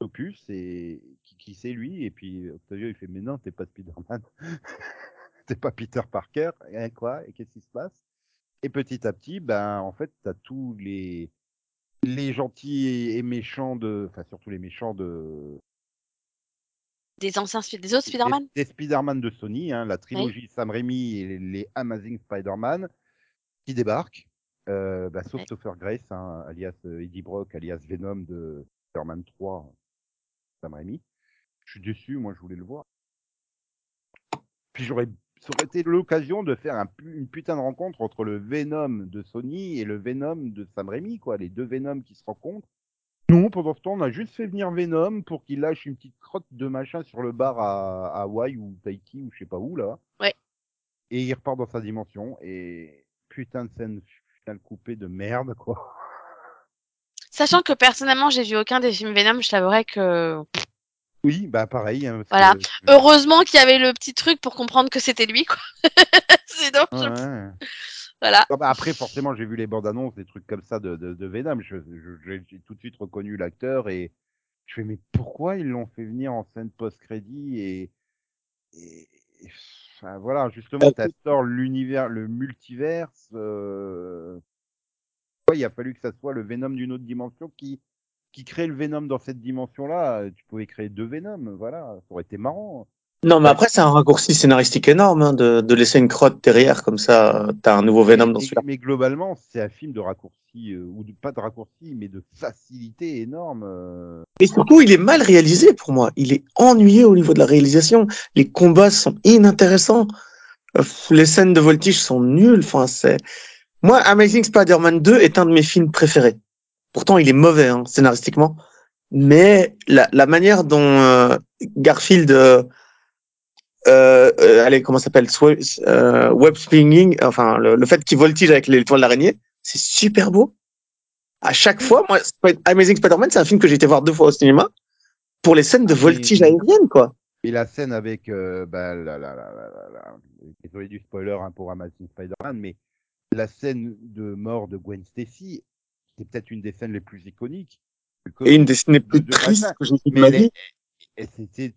Opus, et qui, qui c'est lui? Et puis Octavio, il fait Mais non, t'es pas Spider-Man. *laughs* t'es pas Peter Parker. Et quoi Et qu'est-ce qui se passe? Et petit à petit, ben, en fait, t'as tous les les gentils et méchants de, enfin surtout les méchants de Des anciens, des autres Spider-Man? des Spider-Man de Sony, hein, la trilogie Sam Raimi et les, les Amazing Spider-Man qui débarquent, euh, bah, sauf. Topher Grace, hein, alias euh, Eddie Brock, alias Venom de Spider-Man 3, Sam Raimi. Je suis déçu, moi je voulais le voir. Puis j'aurais, ça aurait été l'occasion de faire un, une putain de rencontre entre le Venom de Sony et le Venom de Sam Raimi, quoi, les deux Venom qui se rencontrent. Non, pendant ce temps, on a juste fait venir Venom pour qu'il lâche une petite crotte de machin sur le bar à, à Hawaï ou Tahiti ou je sais pas où, là. Ouais. Et il repart dans sa dimension et putain de scène finale coupée de merde, quoi. Sachant que personnellement, j'ai vu aucun des films Venom, je t'avouerais que Oui, bah pareil. hein, Voilà. que- heureusement qu'il y avait le petit truc pour comprendre que c'était lui, quoi. *laughs* Sinon, Ouais, je- ouais. voilà. Ah bah après, forcément, j'ai vu les bandes annonces, des trucs comme ça de, de, de Venom. Je- je- J'ai j'ai tout de suite reconnu l'acteur et je fais, mais pourquoi ils l'ont fait venir en scène post-crédit et, et, enfin, voilà, justement, Euh, t'instaures l'univers, le multiverse. Euh... ouais, il a fallu que ça soit le Venom d'une autre dimension qui, qui crée le Venom dans cette dimension-là. Tu pouvais créer deux Venom, voilà, ça aurait été marrant. Non, mais après, c'est un raccourci scénaristique énorme hein, de, de laisser une crotte derrière, comme ça, euh, t'as un nouveau Venom mais, dans mais- celui-là. mais globalement, c'est un film de raccourci, euh, ou de, pas de raccourci, mais de facilité énorme. euh. Et surtout, il est mal réalisé pour moi. Il est ennuyeux au niveau de la réalisation. Les combats sont inintéressants. Euh, Les scènes de voltige sont nulles. Enfin, c'est moi, Amazing Spider-Man 2 est un de mes films préférés. Pourtant, il est mauvais hein, scénaristiquement, mais la, la manière dont euh, Garfield, euh, euh, allez, comment ça s'appelle, web swinging, enfin le, le fait qu'il voltige avec l'étoile d'araignée, c'est super beau. À chaque fois, moi, Amazing Spider-Man, c'est un film que j'ai été voir deux fois au cinéma pour les scènes de Ah, voltige aérienne, quoi. Et la scène avec, euh, bah, la, la, la- désolé du spoiler hein, pour Amazing Spider-Man, mais la scène de mort de Gwen Stacy, c'est peut-être une des scènes les plus iconiques. Et une des scènes les plus de- tristes que j'ai vues de ma vie. c'était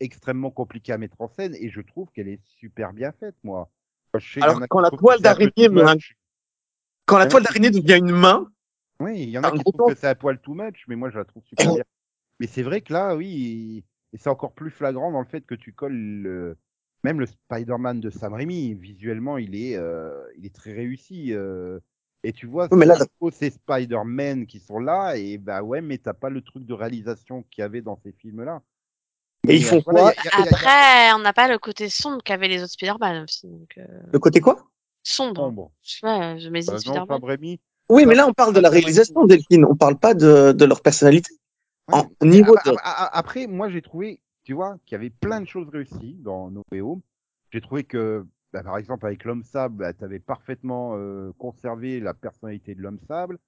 extrêmement compliqué à mettre en scène et je trouve qu'elle est super bien faite, moi. Alors, quand la que toile un d'araignée. Quand la Ouais, toile d'araignée devient une main, Oui, il y en a qui trouvent que temps. c'est un poil too much, mais moi je la trouve super *coughs* bien. Mais c'est vrai que là, oui, et c'est encore plus flagrant dans le fait que tu colles le... même le Spider-Man de Sam Raimi. Visuellement, il est, euh, il est très réussi. euh, Et tu vois, Oui, là, c'est ces Spider-Man qui sont là, et bah ouais, mais t'as pas le truc de réalisation qu'il y avait dans ces films-là. Et ils font voilà, quoi y a- y a- y a- y a- Après, on n'a pas le côté sombre qu'avaient les autres Spider-Man aussi. Donc, euh, le côté quoi? sombre. Sombre. Je mets non, Raimi, Oui, mais là, on parle de la réalisation, Delphine. On parle pas de, de leur personnalité. Ouais, En mais niveau a- de- a- a- Après, moi, j'ai trouvé, tu vois, qu'il y avait plein de choses réussies dans No Way Home. J'ai trouvé que, bah, par exemple, avec l'homme sable, bah, tu avais parfaitement euh, conservé la personnalité de l'homme sable.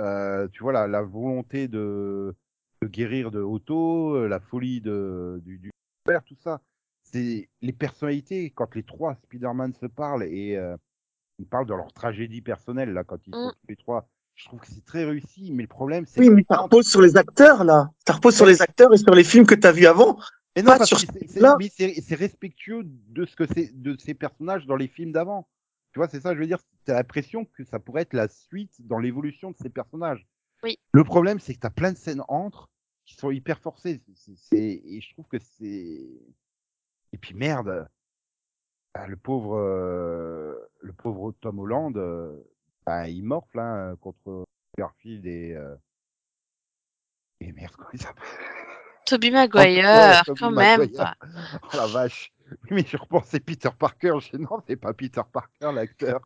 Euh, tu vois, la, la volonté de, de guérir de Otto, la folie de, du, du père, tout ça. C'est les personnalités, quand les trois Spider-Man se parlent et euh, ils parlent de leur tragédie personnelle là quand ils sont Mm. tous les trois. Je trouve que c'est très réussi, mais le problème c'est Oui, que mais ça repose sur les acteurs, là. Ça repose sur les acteurs et sur les films que t'as vus avant. Mais non, pas parce sur que c'est- respectueux de ce que c'est de ces personnages dans les films d'avant. Tu vois, c'est ça, je veux dire, t'as l'impression que ça pourrait être la suite dans l'évolution de ces personnages. Oui. Le problème, c'est que t'as plein de scènes entre qui sont hyper forcées. C'est- c'est- et je trouve que c'est. Et puis merde, ah, le pauvre, euh, le pauvre Tom Holland, euh, bah, il morfle hein, contre Garfield et. euh, Et merde, comment il s'appelle? Toby Ouais, Maguire, quand même. Quoi. *laughs* Oh la vache. Oui, mais je repensais Peter Parker. Je dis non, c'est pas Peter Parker, l'acteur.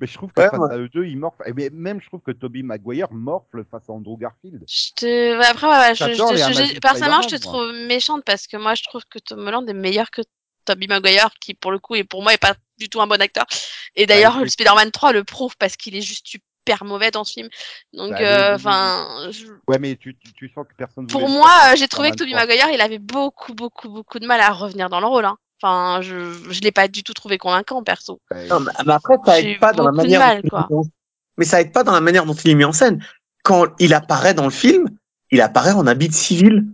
Mais je trouve que Ouais, face ouais. à eux deux, ils morflent. Et même, je trouve que Toby Maguire morfle face à Andrew Garfield. Je te... après, ouais, ouais, je, personnellement, je te trouve méchante parce que moi, je trouve que Tom Holland est meilleur que Tobey Maguire, qui pour le coup, et pour moi, est pas du tout un bon acteur. Et d'ailleurs, Bah, le écoute. Spider-Man 3 le prouve parce qu'il est juste super mauvais dans ce film. Donc, Bah, euh, enfin, je- Ouais, mais tu, tu, tu sens que personne pour moi, euh, j'ai trouvé que Tobey Maguire, il avait beaucoup, beaucoup, beaucoup de mal à revenir dans le rôle. Hein. Enfin, je, je l'ai pas du tout trouvé convaincant, perso. 3. Ouais, Non, mais, après, ça aide pas dans la manière. mal, dont il est quoi. mis en- Mais ça aide pas dans la manière dont il est mis en scène. Quand il apparaît dans le film, il apparaît en habit civil.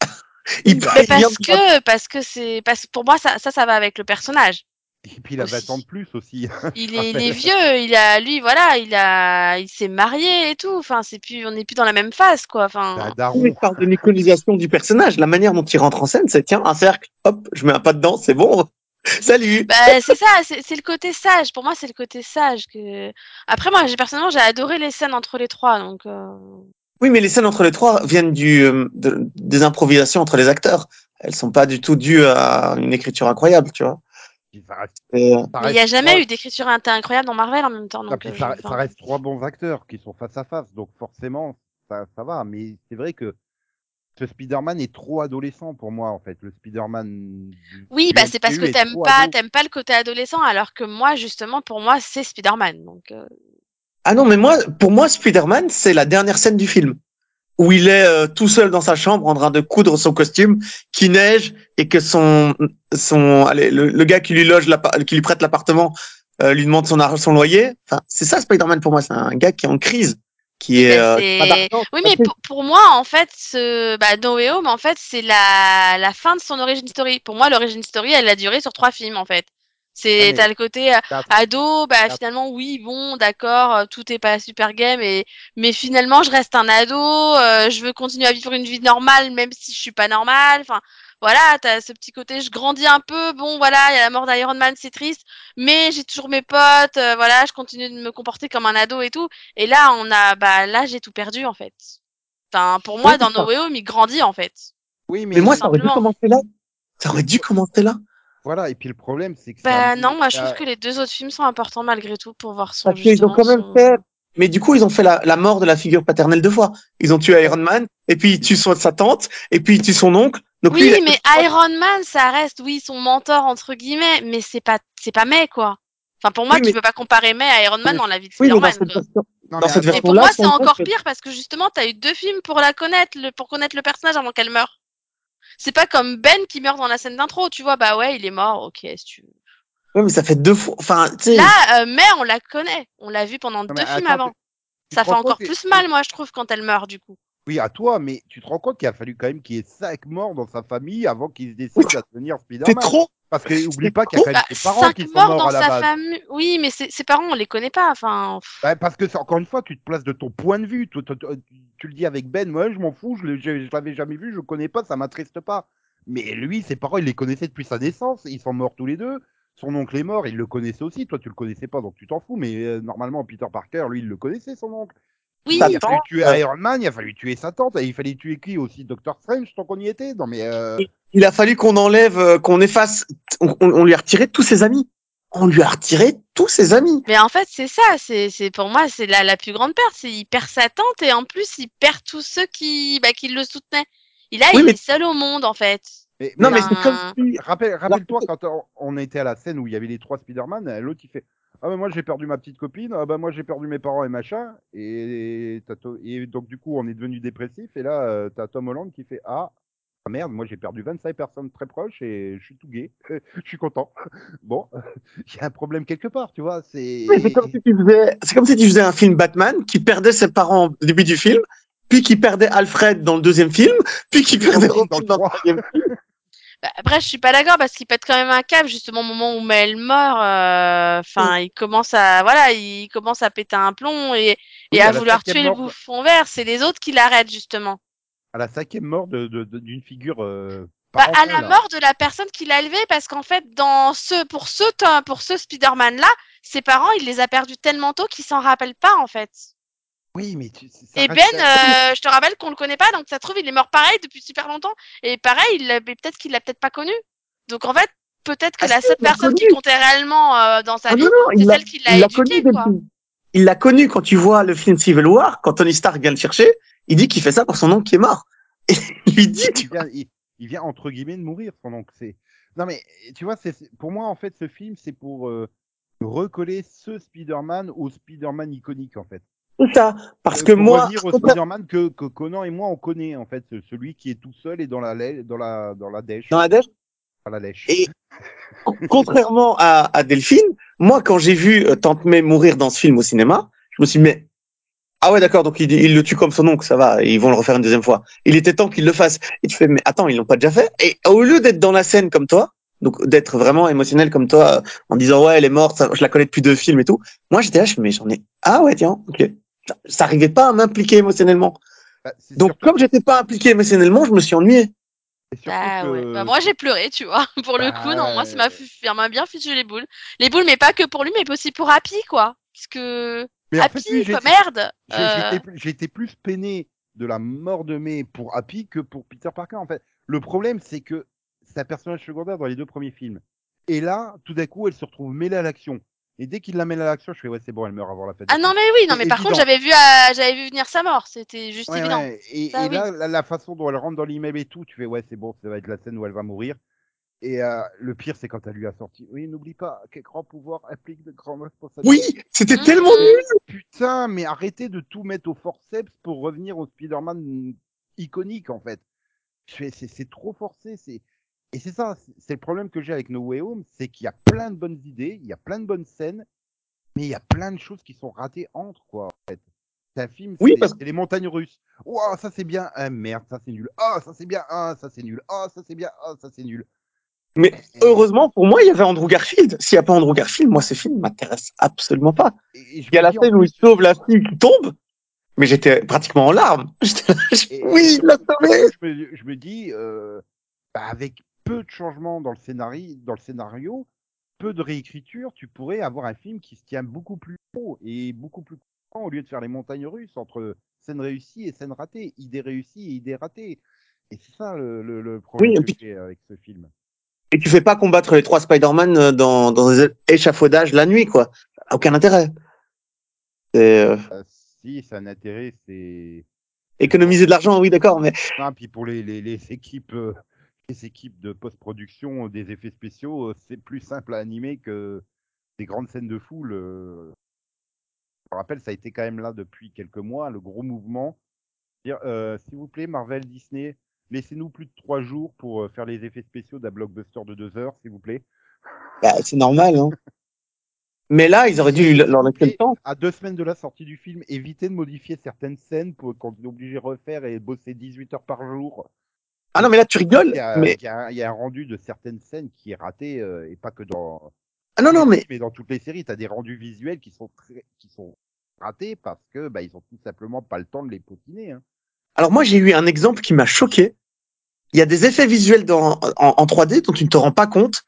*laughs* il bah, Mais parce que, parce que c'est, parce que pour moi, ça, ça, ça va avec le personnage. Et puis il a aussi. 20 ans de plus aussi. Il *laughs* est, il est vieux, il a, lui, voilà, il a, il s'est marié et tout. Enfin, c'est plus, on n'est plus dans la même phase, quoi. Enfin, Oui, parle de l'iconisation du personnage. La manière dont il rentre en scène, c'est tiens, un cercle, hop, je mets un pas dedans, c'est bon. *laughs* Salut. bah, c'est ça, c'est c'est le côté sage. Pour moi, c'est le côté sage que. Après, moi, j'ai personnellement, j'ai adoré les scènes entre les trois, donc. euh, Oui, mais les scènes entre les trois viennent du, euh, de- des improvisations entre les acteurs. Elles sont pas du tout dues à une écriture incroyable, tu vois. Euh, il n'y a jamais trois- eu d'écriture incroyable dans Marvel en même temps, Ah, donc. euh, ça, reste trois bons acteurs qui sont face à face, donc forcément, ça, ça va. Mais c'est vrai que ce Spider-Man est trop adolescent pour moi, en fait. Le Spider-Man. Oui, bah c'est parce que t'aimes pas, t'aimes pas le côté adolescent, alors que moi, justement, pour moi, c'est Spider-Man. Donc. euh, Ah non, mais moi, pour moi, Spider-Man, c'est la dernière scène du film où il est euh, tout seul dans sa chambre en train de coudre son costume, qui neige et que son son allez le, le gars qui lui loge qui lui prête l'appartement euh, lui demande son son loyer. Enfin, c'est ça Spider-Man pour moi, c'est un gars qui est en crise, qui est, bah, euh, c'est- pas Oui, mais pour, pour moi, en fait, ce bah, No Way Home, en fait, c'est la, la fin de son origin story. Pour moi, l'origin story, elle a duré sur trois films, en fait. C'est, Ouais, mais- t'as le côté euh, ado, bah finalement, oui, bon, d'accord, euh, tout est pas super gay, mais, mais finalement, je reste un ado, euh, je veux continuer à vivre une vie normale, même si je suis pas normale. Enfin, voilà, t'as ce petit côté, je grandis un peu, bon, voilà, il y a la mort d'Iron Man, c'est triste, mais j'ai toujours mes potes, euh, voilà, je continue de me comporter comme un ado et tout. Et là, on a, bah, là, j'ai tout perdu, en fait. Enfin, pour moi, Oui, dans No Way Home, il grandit, en fait. Oui, mais, Mais moi, ça aurait dû commencer là. Ça aurait dû commencer là. Voilà. Et puis le problème, c'est que. Bah, non, moi, je trouve que les deux autres films sont importants malgré tout pour voir son, Parce qu'ils ont quand même son- fait. Mais du coup, ils ont fait la, la mort de la figure paternelle deux fois. Ils ont tué Iron Man, et puis ils tuent son- sa tante, et puis ils tuent son oncle. Donc lui, Oui, a- mais Iron Man, ça reste, oui, son mentor, entre guillemets, mais c'est pas, c'est pas May, quoi. Enfin, pour moi, Oui, tu mais- peux pas comparer May à Iron Man dans la vie de Oui, Spider-Man, version, Non, dans cette attends, Et pour moi, c'est encore pire parce que justement, t'as eu deux films pour la connaître, le, pour connaître le personnage avant qu'elle meure. C'est pas comme Ben qui meurt dans la scène d'intro, tu vois, bah ouais, il est mort, ok, si tu veux. Ouais, mais ça fait deux fois. Enfin, tu sais. Là, euh, May, on la connaît, on l'a vu pendant mais deux films attends, avant. Ça fait encore plus mal, moi, je trouve, quand elle meurt, du coup. Oui, à toi, mais tu te rends compte qu'il a fallu quand même qu'il y ait cinq morts dans sa famille avant qu'il se décide à devenir Spider-Man. C'est trop. Parce que oublie c'est pas qu'il y a quand même Bah, ses parents cinq qui sont morts morts dans à la sa base. famille. Oui, mais ses, parents, on les connaît pas. Enfin. Bah, parce que c'est encore une fois, tu te places de ton point de vue. Tu, tu- tu- tu le dis avec Ben, moi je m'en fous, je je, je l'avais jamais vu, je le connais pas, ça m'attriste pas. Mais lui, ses parents, il les connaissait depuis sa naissance, ils sont morts tous les deux. Son oncle est mort, il le connaissait aussi. Toi, tu le connaissais pas, donc tu t'en fous. Mais euh, normalement, Peter Parker, lui, il le connaissait, son oncle. oui, Il a fallu tuer Iron Man, il a fallu tuer sa tante, et il fallait tuer qui aussi? Doctor Strange, tant qu'on y était? Non, mais. euh, Il a fallu qu'on enlève, euh, qu'on efface. On, lui a retiré tous ses amis. On lui a retiré tous ses amis. mais en fait, c'est ça. C'est, c'est pour moi, c'est la, la plus grande perte. C'est il perd sa tante et en plus, il perd tous ceux qui, bah, qui le soutenaient. Et là, Oui, il mais- est seul au monde, en fait. Mais, Non, mais Ben, c'est comme si. Rappelle, rappelle-toi quand on, était à la scène où il y avait les trois Spider-Man, l'autre il fait Ah, bah moi j'ai perdu ma petite copine, ah, bah moi j'ai perdu mes parents et machin, et, To- et donc du coup on est devenu dépressif, et là euh, t'as Tom Holland qui fait Ah, Ah, merde, moi j'ai perdu 25 personnes très proches et je suis tout gay. *laughs* je suis content. *laughs* Bon, *laughs* il y a un problème quelque part, tu vois. C'est Oui, c'est comme si tu faisais, c'est comme si tu faisais un film Batman qui perdait ses parents au début du film, puis qui perdait Alfred dans le deuxième film, puis qui perdait Robin dans le dans le troisième film. Bah, après, je suis pas d'accord parce qu'il pète quand même un câble justement au moment où Mel meurt. euh, Enfin, il commence à voilà, il commence à péter un plomb et, Oui, à vouloir tuer le bouffon vert. C'est les autres qui l'arrêtent justement. À la cinquième mort de- de- de- d'une figure euh, Bah, à la mort de la personne qui l'a élevé parce qu'en fait, dans ce pour ce temps- pour ce Spider-Man là, ses parents, il les a perdus tellement tôt qu'ils s'en rappellent pas en fait. Oui, mais tu, ça Et Ben, euh, je te rappelle qu'on le connaît pas, donc ça se trouve il est mort pareil depuis super longtemps. Et pareil, il l'a- mais peut-être qu'il l'a peut-être pas connu. Donc en fait, peut-être que Ah la seule personne qui comptait réellement euh, dans sa Ah vie, c'est celle qui l'a éduqué, connu quoi. film. Il l'a connu quand tu vois le film Civil War, quand Tony Stark vient le chercher, il dit qu'il fait ça pour son oncle qui est mort. Et lui dit, il vient, il, il vient entre guillemets de mourir son oncle. C'est non mais tu vois, c'est pour moi en fait ce film c'est pour euh, recoller ce Spider-Man au Spider-Man iconique en fait. c'est ça. Parce Euh, que pour moi, revenir au Spider-Man que, que Conan et moi on connaît en fait, ce- celui qui est tout seul et dans la dans la dans la dèche, dans la dèche, pas la lèche. Et contrairement à, à Delphine, moi, quand j'ai vu euh, Tante May mourir dans ce film au cinéma, je me suis dit, mais, ah ouais, d'accord, donc il, il le tue comme son oncle, ça va, ils vont le refaire une deuxième fois. Il était temps qu'ils le fassent. Et tu fais, mais attends, ils l'ont pas déjà fait? Et au lieu d'être dans la scène comme toi, donc d'être vraiment émotionnel comme toi, euh, en disant, ouais, elle est morte, ça- je la connais depuis deux films et tout, moi, j'étais là, je fais, mais j'en ai, ah ouais, tiens, ok. Ça, ça arrivait pas à m'impliquer émotionnellement. Bah, Donc, surtout- comme j'étais pas impliqué émotionnellement, je me suis ennuyé. Ah que- ouais. Bah, moi j'ai pleuré, tu vois. *laughs* Pour le Bah, coup, non, moi ça m'a ça m'a bien fichu les boules. Les boules, mais pas que pour lui, mais aussi pour Happy, quoi. Parce que Mais en Happy, fait, j'ai quoi, été- merde. j'ai- Euh, j'étais plus- peiné de la mort de May pour Happy que pour Peter Parker en fait. Le problème c'est que c'est un personnage secondaire dans les deux premiers films. Et là, tout d'un coup, elle se retrouve mêlée à l'action. Et dès qu'il la mêle à l'action, je fais ouais, c'est bon, elle meurt avant la fête. Ah non mais oui, non mais par contre j'avais vu, j'avais vu venir sa mort. C'était juste Ouais, évident. ouais. Et, Ça, et oui. là, la, la façon dont elle rentre dans l'immeuble et tout, tu fais ouais, c'est bon, ça va être la scène où elle va mourir. Et euh, le pire, c'est quand elle lui a sorti. Oui, n'oublie pas quel grand pouvoir implique de grandes responsabilités. Oui, c'était Mhm. tellement nul. Putain, mais arrêtez de tout mettre au forceps pour revenir au Spider-Man iconique en fait. C'est trop forcé. C'est et c'est ça, c'est- le problème que j'ai avec No Way Home, c'est qu'il y a plein de bonnes idées, il y a plein de bonnes scènes, mais il y a plein de choses qui sont ratées entre quoi. En fait, c'est un film, Oui, c'est parce- les montagnes russes. Waouh, ça c'est bien. Ah merde, ça c'est nul. Ah, ça c'est bien. Ah, ça c'est nul. Ah, ça c'est bien. Ah, ça c'est nul. Mais heureusement, pour moi, il y avait Andrew Garfield. S'il n'y a pas Andrew Garfield, moi, ces films m'intéressent absolument pas. Il y a la scène où il sauve la fille qui tombe, mais j'étais pratiquement en larmes. *laughs* Oui, il l'a sauvé. je me, je me dis, euh, bah, avec peu de changements dans le scénario, dans le scénario, peu de réécriture, tu pourrais avoir un film qui se tient beaucoup plus haut et beaucoup plus cohérent au lieu de faire les montagnes russes entre scène réussie et scène ratée, idée réussie et idée ratée. Et c'est ça le, le, le problème Oui, que puis- j'ai avec ce film. Et tu fais pas combattre les trois Spider-Man euh, dans, dans des échafaudages la nuit, quoi. Aucun intérêt. C'est euh, Euh, si, c'est un intérêt, c'est. économiser de l'argent, oui, d'accord, mais Ah, puis pour les, les, les équipes, euh, les équipes de post-production euh, des effets spéciaux, euh, c'est plus simple à animer que des grandes scènes de foule. Je me rappelle, ça a été quand même là depuis quelques mois, le gros mouvement. Dire, euh, S'il vous plaît, Marvel, Disney, laissez-nous plus de trois jours pour euh, faire les effets spéciaux d'un blockbuster de deux heures, s'il vous plaît. bah, c'est normal. Hein. *laughs* Mais là, ils auraient dû leur laisser le temps. À deux semaines de la sortie du film, éviter de modifier certaines scènes pour qu'on est obligé de refaire et bosser 18 heures par jour. Ah non, mais là, tu rigoles. Il y, a, Mais il y a un- il y a un rendu de certaines scènes qui est raté, euh, et pas que dans. ah non, non, mais Mais dans toutes les séries, tu as des rendus visuels qui sont, très, qui sont ratés parce que bah, ils ont tout simplement pas le temps de les potiner. Hein. Alors moi, j'ai eu un exemple qui m'a choqué. Il y a des effets visuels dans, en, en 3D dont tu ne te rends pas compte.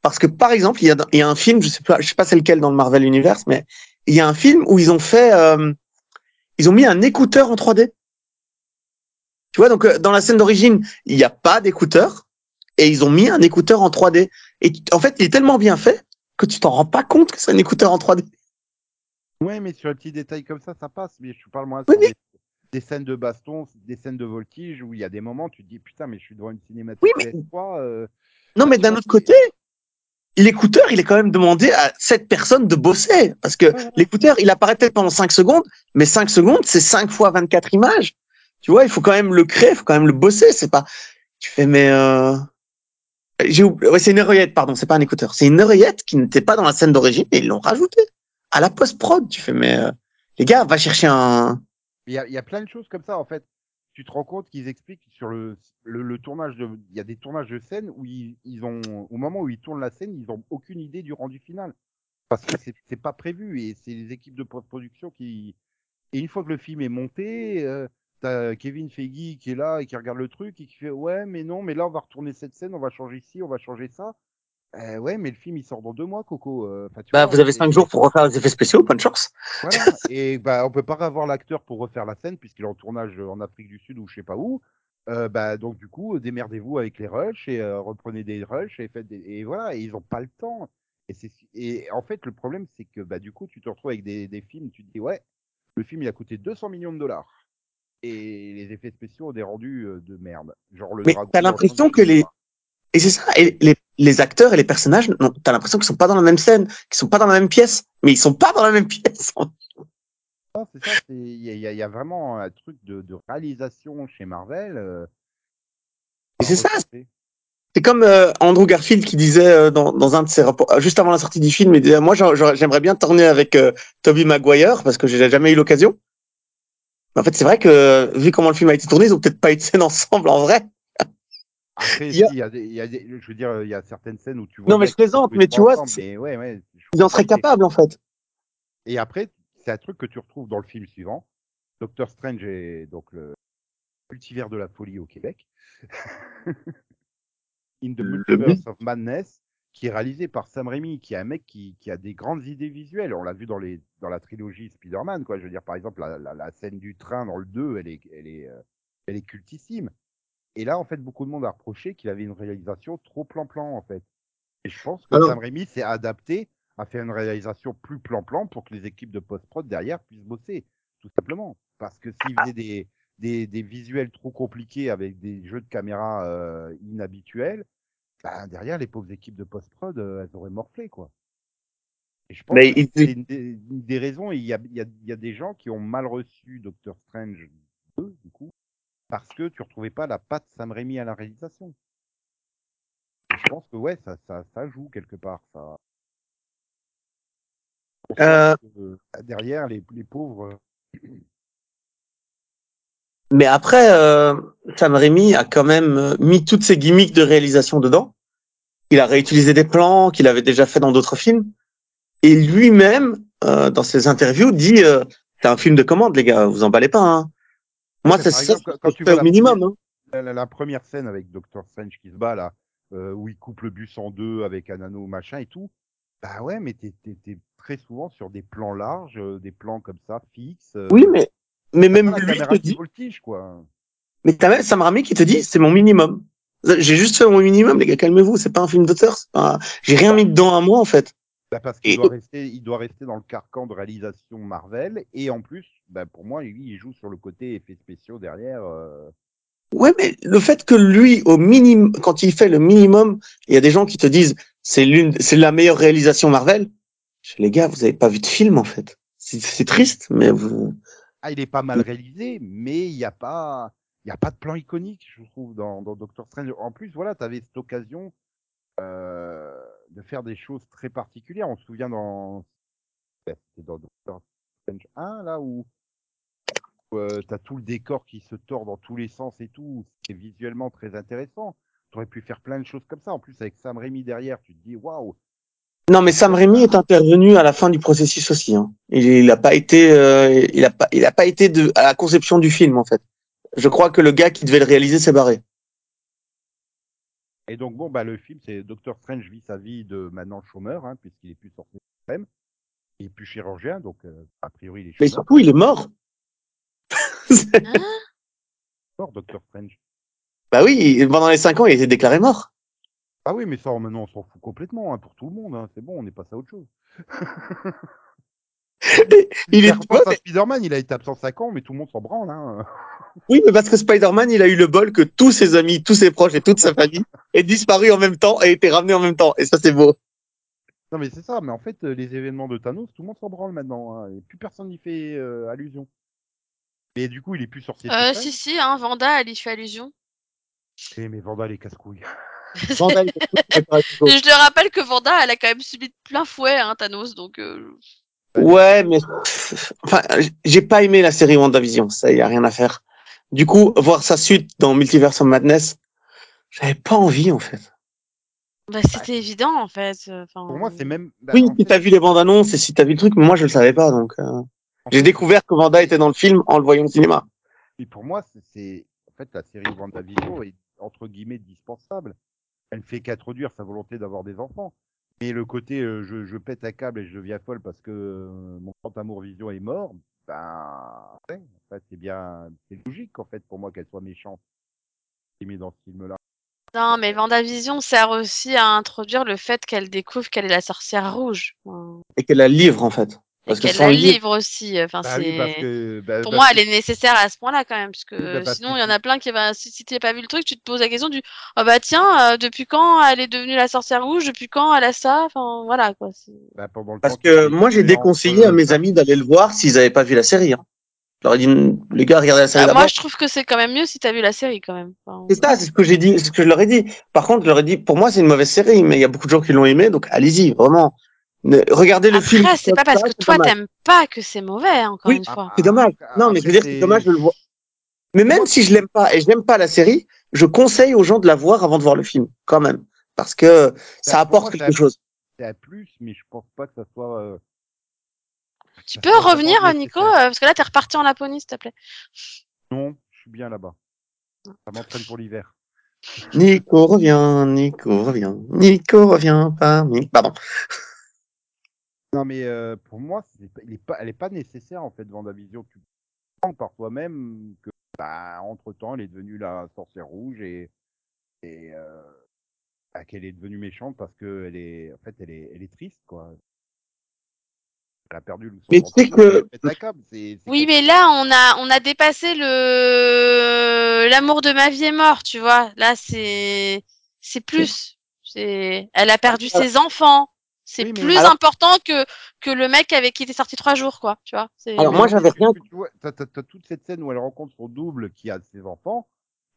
Parce que, par exemple, il y a, il y a un film, je sais pas, je sais pas c'est lequel dans le Marvel Universe, mais il y a un film où ils ont fait, euh, ils ont mis un écouteur en 3D. Tu vois, donc euh, dans la scène d'origine, il n'y a pas d'écouteur et ils ont mis un écouteur en 3D. Et tu- en fait, il est tellement bien fait que tu t'en rends pas compte que c'est un écouteur en 3D. Ouais, mais sur un petit détail comme ça, ça passe. Mais je parle moins Oui, mais- des, scènes de baston, des scènes de voltige où il y a des moments, tu te dis putain, mais je suis devant une cinématique Oui, mais- PS3, euh, Non, mais d'un autre côté, l'écouteur, il est quand même demandé à cette personne de bosser. Parce que Ouais, l'écouteur, il apparaît peut-être pendant 5 secondes, mais 5 secondes, c'est 5 fois 24 images. Tu vois, il faut quand même le créer, il faut quand même le bosser. C'est pas, Tu fais, mais euh... j'ai oublié- ouais, c'est une oreillette, pardon, c'est pas un écouteur. C'est une oreillette qui n'était pas dans la scène d'origine et ils l'ont rajoutée à la post-prod. Tu fais, mais euh, les gars, va chercher un. Il y a, plein de choses comme ça, en fait. Tu te rends compte qu'ils expliquent sur le, le, tournage de, il y a des tournages de scènes où ils, ils ont, au moment où ils tournent la scène, ils ont aucune idée du rendu final. Parce que c'est, pas prévu et c'est les équipes de post-production qui, et une fois que le film est monté, euh, t'as Kevin Feige qui est là et qui regarde le truc et qui fait, ouais, mais non, mais là, on va retourner cette scène, on va changer ci, on va changer ça. Euh, ouais, mais le film, il sort dans deux mois, Coco. Euh, tu Bah, vois, vous avez cinq jours pour refaire les effets spéciaux, bonne chance. voilà. *laughs* Et bah, on peut pas avoir l'acteur pour refaire la scène puisqu'il est en tournage en Afrique du Sud ou je sais pas où. Euh, bah, donc du coup, démerdez-vous avec les rushs et euh, reprenez des rushs et faites des... et voilà. Et ils ont pas le temps. Et c'est et en fait le problème c'est que bah du coup tu te retrouves avec des, des films, tu te dis ouais, le film il a coûté 200 millions de dollars et les effets spéciaux ont des rendus euh, de merde. Genre le Mais t'as l'impression que les- Et c'est ça. Et les, les acteurs et les personnages, t'as l'impression qu'ils sont pas dans la même scène, qu'ils sont pas dans la même pièce, mais ils sont pas dans la même pièce. Il y, a- y vraiment un truc de, de réalisation chez Marvel. euh, c'est ça. C'est comme euh, Andrew Garfield qui disait euh, dans, dans un de ses rapports, juste avant la sortie du film, il disait moi j'aimerais bien tourner avec Tobey Maguire parce que j'ai jamais eu l'occasion. En fait, c'est vrai que vu comment le film a été tourné, ils ont peut-être pas eu de scène *laughs* ensemble en vrai. Après, Il y a- si, il y a des, il y a des- je veux dire, il y a certaines scènes où tu vois. Non, mais je plaisante, mais tu vois, mais ouais, ouais, je Ils en seraient capables en fait. Et après, c'est un truc que tu retrouves dans le film suivant. Doctor Strange est donc le multivers de la folie au Québec. *laughs* In the Multiverse of Madness, qui est réalisé par Sam Raimi, qui est un mec qui, qui a des grandes idées visuelles. On l'a vu dans, les, dans la trilogie Spider-Man, quoi. Je veux dire, par exemple, la, la, la scène du train dans le 2, elle est, elle est, euh, elle est cultissime. Et là, en fait, beaucoup de monde a reproché qu'il avait une réalisation trop plan-plan, en fait. Et je pense que Alors- Sam Raimi s'est adapté à faire une réalisation plus plan-plan pour que les équipes de post-prod derrière puissent bosser, tout simplement. Parce que s'il faisait des, des, des visuels trop compliqués avec des jeux de caméra euh, inhabituels, bah, derrière, les pauvres équipes de post-prod, euh, elles auraient morflé, quoi. Et je pense Mais que il- c'est une des, une des raisons, il y a, il y, a, il y a des gens qui ont mal reçu Doctor Strange 2, du coup, parce que tu retrouvais pas la patte Sam Raimi à la réalisation. Je pense que ouais, ça, ça, ça joue quelque part. Ça. Euh, euh, derrière, les, les pauvres. euh, *clears throat* Mais après, euh, Sam Raimi a quand même mis toutes ses gimmicks de réalisation dedans. Il a réutilisé des plans qu'il avait déjà fait dans d'autres films. Et lui-même, euh, dans ses interviews, dit euh, c'est un film de commande, les gars, vous emballez pas. Hein. Moi, c'est ça exemple, quand- tu fais au minimum. Hein. la, première scène avec Doctor Strange qui se bat là, euh, où il coupe le bus en deux avec un anneau machin et tout. Bah ouais, mais t'es très souvent sur des plans larges, euh, des plans comme ça, fixes. euh, Oui, mais, mais même lui te dit, voltige, quoi. mais t'as même Sam Raimi qui te dit c'est mon minimum. J'ai juste fait mon minimum, les gars, calmez-vous, c'est pas un film d'auteur. pas- J'ai rien mis dedans à moi, en fait. Bah parce qu'il Et- doit rester, il doit rester dans le carcan de réalisation Marvel et en plus, bah pour moi, lui, il joue sur le côté effets spéciaux derrière. euh, Ouais, mais le fait que lui, au minimum, quand il fait le minimum, il y a des gens qui te disent c'est l'une, c'est la meilleure réalisation Marvel. Je les gars, vous avez pas vu de film en fait. C'est- C'est triste, mais vous. Ah, il est pas mal réalisé, mais il n'y a pas, il y a pas de plan iconique, je trouve, dans, dans Doctor Strange. En plus, voilà, tu avais cette occasion euh, de faire des choses très particulières. On se souvient dans, c'était dans Doctor Strange 1, là où euh, tu as tout le décor qui se tord dans tous les sens et tout. C'est visuellement très intéressant. Tu aurais pu faire plein de choses comme ça. En plus, avec Sam Raimi derrière, tu te dis waouh. Non, mais Sam Raimi est intervenu à la fin du processus aussi. Hein. Il, il a pas été, euh, il a pas, il a pas été de, à la conception du film en fait. Je crois que le gars qui devait le réaliser s'est barré. Et donc, bon, bah, le film, c'est Doctor Strange vit sa vie de maintenant chômeur, hein, puisqu'il est plus sorti de. Il est plus chirurgien, donc euh, a priori, il est Mais surtout, il est mort. Hein? Mort, Doctor Strange. bah oui, pendant les cinq ans, il a été déclaré mort. Ah oui, mais ça, maintenant, on s'en fout complètement, hein, pour tout le monde. Hein. C'est bon, on est passé à autre chose. *laughs* Il est, Spider-Man, il a été absent 5 ans, mais tout le monde s'en branle. Hein. Oui, mais parce que Spider-Man, il a eu le bol que tous ses amis, tous ses proches et toute sa famille aient disparu en même temps et été ramenés en même temps. Et ça, c'est beau. Non, mais c'est ça. Mais en fait, euh, les événements de Thanos, tout le monde s'en branle maintenant. Hein, et plus personne n'y fait euh, allusion. Et du coup, il est plus sorcier Euh, si, si, hein, Vanda, elle y fait allusion. Eh, mais Vanda, il est Nico. *laughs* Je te rappelle que Vanda, elle a quand même subi de plein fouet hein, Thanos, donc euh, Ouais, mais enfin, j'ai pas aimé la série WandaVision, ça y a rien à faire. Du coup, voir sa suite dans Multiverse of Madness, j'avais pas envie en fait. Bah, c'était évident en fait. euh, enfin, Pour moi, c'est même. bah, oui, si fait, t'as vu les bandes annonces et si t'as vu le truc, mais moi je le savais pas, donc euh, j'ai découvert que Vanda était dans le film en le voyant au cinéma. Et pour moi, c'est-. En fait, la série WandaVision est entre guillemets dispensable. Elle ne fait qu'introduire sa volonté d'avoir des enfants. Mais le côté euh, je, je pète un câble et je deviens folle parce que euh, mon grand amour Vision est mort, ben. ouais, en fait, c'est bien. C'est logique en fait pour moi qu'elle soit méchante. Mais dans ce film-là. Non, mais Vendavision sert aussi à introduire le fait qu'elle découvre qu'elle est la sorcière rouge. Et qu'elle la livre en fait. Et Parce que qu'elle la livre, livre aussi. Enfin, Bah oui, parce c'est. que. bah, Pour parce moi, que- elle est nécessaire à ce point-là quand même, parce que bah, parce sinon que il y en tu- a plein qui va. Si, si t'as pas vu le truc, tu te poses la question du. Ah bah tiens, euh, depuis quand elle est devenue la sorcière rouge? Depuis quand elle a ça? Enfin voilà quoi. bah, parce que moi j'ai déconseillé à mes amis d'aller le voir s'ils avaient pas vu la série. Hein. Je leur ai dit, les gars, regardez la série Ah, d'abord. moi, je trouve que c'est quand même mieux si t'as vu la série quand même. Enfin, C'est ça, c'est ce que j'ai dit, c'est ce que je leur ai dit. Par contre, je leur ai dit, pour moi, c'est une mauvaise série, mais il y a beaucoup de gens qui l'ont aimé, donc allez-y, vraiment. Regardez le film. Après, c'est pas parce que toi t'aimes pas que c'est mauvais, encore Oui, une fois. C'est dommage. Non, mais je veux dire, c'est dommage de le voir. Mais même si je l'aime pas et je n'aime pas la série, je conseille aux gens de la voir avant de voir le film, quand même, parce que ça Bah, pour apporte quelque ça- chose. C'est un plus, mais je pense pas que ça soit. Tu peux revenir, Nico, euh, parce que là t'es reparti en Laponie, s'il te plaît. Non, je suis bien là-bas. Ça m'entraîne pour l'hiver. Nico revient, Nico revient, Nico revient parmi. Pardon. Non, mais euh, pour moi, il est pas, elle est pas nécessaire en fait, Vendavision. Tu comprends par toi-même que, bah, entre temps, elle est devenue la sorcière rouge et, et euh, bah, qu'elle est devenue méchante parce que elle est, en fait, elle est, elle est triste, quoi. A perdu le son Mais que- Oui, mais là on a on a dépassé le l'amour de ma vie est mort, tu vois. Là c'est c'est plus. C'est elle a perdu Voilà. ses enfants. C'est Oui, plus Alors- important que que le mec avec qui était sorti trois jours, quoi. Tu vois. C'est- Alors, moi, j'avais rien- tu- vois, t'as, t'as- t'as toute cette scène où elle rencontre son double qui a ses enfants.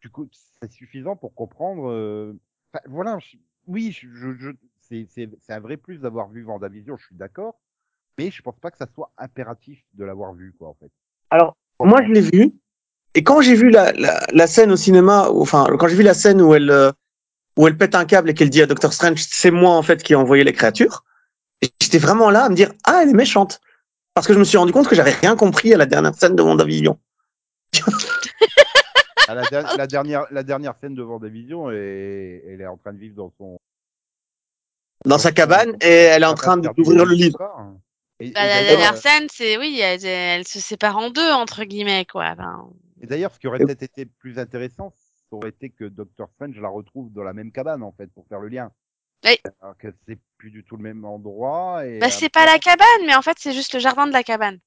Du coup, c'est suffisant pour comprendre. euh, enfin, voilà. je- oui, je, je, je- c'est, c'est, c'est un vrai plus d'avoir vu Vendavision. Je suis d'accord, mais je pense pas que ça soit impératif de l'avoir vu, quoi, en fait. Alors, moi, je l'ai vu. Et quand j'ai vu la, la, la scène au cinéma, enfin, quand j'ai vu la scène où elle, euh, où elle pète un câble et qu'elle dit à Doctor Strange, c'est moi, en fait, qui ai envoyé les créatures, et j'étais vraiment là à me dire, ah, elle est méchante. Parce que je me suis rendu compte que j'avais rien compris à la dernière scène de WandaVision. Ah, la, der- la dernière, la dernière scène de Vendavision, elle, elle est en train de vivre dans son Dans sa cabane, et elle est en train d'ouvrir le livre. Et, Bah, la dernière euh, scène, c'est oui, elle, elle se sépare en deux entre guillemets, quoi. Enfin, Et d'ailleurs, ce qui aurait peut-être été plus intéressant, ça aurait été que Doctor Strange la retrouve dans la même cabane, en fait, pour faire le lien. Oui. Alors que c'est plus du tout le même endroit. Et bah, c'est pas la cabane, mais en fait c'est juste le jardin de la cabane.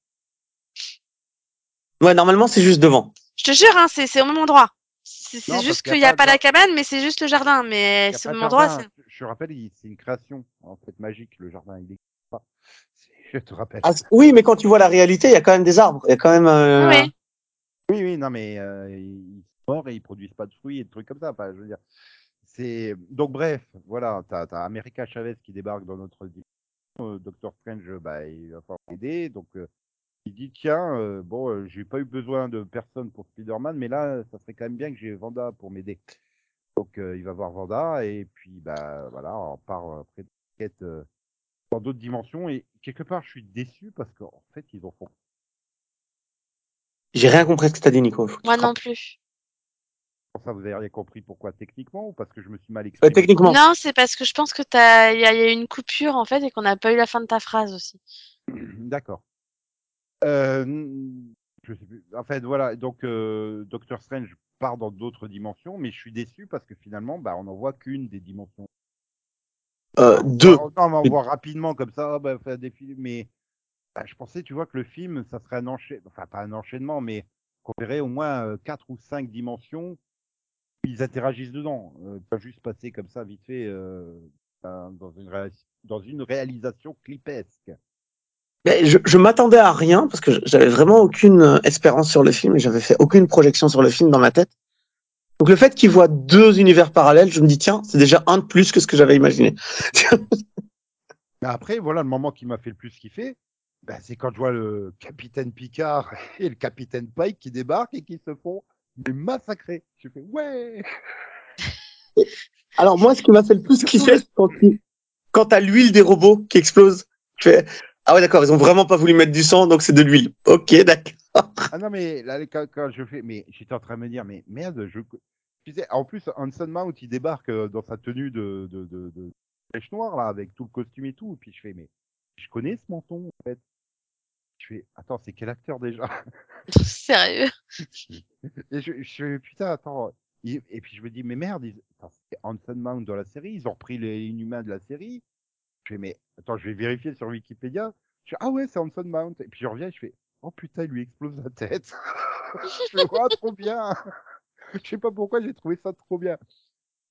Ouais, normalement, c'est juste devant. Je te jure, hein, c'est c'est au même endroit. C'est c'est Non, parce juste qu'il y a qu'il n'y a pas la cabane, mais c'est juste le jardin. Mais c'est au même endroit. Je te rappelle, c'est une création, en fait, magique, le jardin. Il n'existe pas. Je te rappelle. Ah, oui, mais quand tu vois la réalité, il y a quand même des arbres. Il y a quand même. euh, Oui. Oui, oui, non, mais euh, ils sont morts et ils produisent pas de fruits et de trucs comme ça. Enfin, je veux dire, c'est donc bref, voilà, t'as as America Chavez qui débarque dans notre dimension. Euh, Doctor Strange, bah, il va falloir l'aider. Donc, euh, il dit tiens, euh, bon, euh, j'ai pas eu besoin de personne pour Spider-Man, mais là, ça serait quand même bien que j'ai Vanda pour m'aider. Donc, euh, il va voir Vanda et puis, bah, voilà, on part après de quête euh, dans d'autres dimensions. Et quelque part, je suis déçu parce qu'en fait, ils ont fait J'ai rien compris ce que t'as dit, Nico. Moi non plus. Pour ça, vous avez rien compris pourquoi? Techniquement ou parce que je me suis mal Euh, exprimé? techniquement. Non, c'est parce que je pense que t'as, il y, y a eu une coupure en fait et qu'on n'a pas eu la fin de ta phrase aussi. *clears throat* D'accord. Euh, je sais plus. En fait, voilà. Donc, euh, Doctor Strange part dans d'autres dimensions, mais je suis déçu parce que finalement, bah, on n'en voit qu'une des dimensions. Euh, deux. Non, mais on voit rapidement comme ça, ah, bah, un défilé, mais bah, je pensais, tu vois, que le film, ça serait un enchaînement, enfin pas un enchaînement, mais qu'on verrait au moins euh, quatre ou cinq dimensions où ils interagissent dedans, euh, pas juste passer comme ça vite fait euh, dans une réa- dans une réalisation clipesque. Mais je, je m'attendais à rien parce que j'avais vraiment aucune euh, espérance sur le film et j'avais fait aucune projection sur le film dans ma tête. Donc le fait qu'il voit deux univers parallèles, je me dis tiens, c'est déjà un de plus que ce que j'avais imaginé. *laughs* Mais après, voilà, le moment qui m'a fait le plus kiffer, bah, c'est quand je vois le capitaine Picard et le capitaine Pike qui débarquent et qui se font mais massacrer. Je fais ouais. *laughs* Alors moi, ce qui m'a fait le plus kiffer, c'est quand, tu- quand t'as l'huile des robots qui explose. Tu fais ah ouais d'accord, ils ont vraiment pas voulu mettre du sang, donc c'est de l'huile. Ok, d'accord. Ah non, mais là, quand, quand je fais, mais j'étais en train de me dire, mais merde, je. Tu sais, en plus, Hanson Mount, il débarque euh, dans sa tenue de, de, de, de flèche noire, là, avec tout le costume et tout. Et puis je fais, mais je connais ce menton, en fait. Je fais, attends, c'est quel acteur déjà? *laughs* Sérieux? *laughs* Et je, je fais, putain, attends. Et, et puis je me dis, mais merde, ils... c'est Hanson Mount dans la série, ils ont repris les Inhumains de la série. Je fais, mais attends, je vais vérifier sur Wikipédia. Je fais, ah ouais, c'est Hanson Mount. Et puis je reviens, je fais, oh putain, il lui explose la tête. *laughs* je fais, oh, trop bien. je sais pas pourquoi, j'ai trouvé ça trop bien.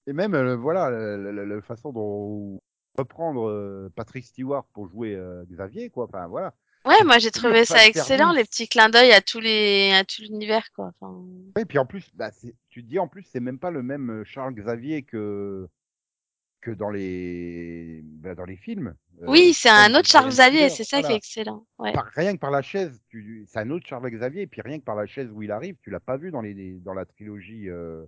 Et même, euh, voilà, la, façon dont reprendre euh, Patrick Stewart pour jouer euh, Xavier, quoi. Enfin, voilà. Ouais, moi j'ai trouvé ça excellent, les petits clins d'œil à tous les, à tout l'univers, quoi. Enfin, Et puis en plus, bah, tu te dis en plus, c'est même pas le même Charles Xavier que que dans les bah, dans les films. Euh, Oui, c'est comme un autre Charles Xavier, c'est ça qui est excellent. Ouais. Par- rien que par la chaise, tu... c'est un autre Charles Xavier, et puis rien que par la chaise où il arrive, tu l'as pas vu dans les dans la trilogie euh,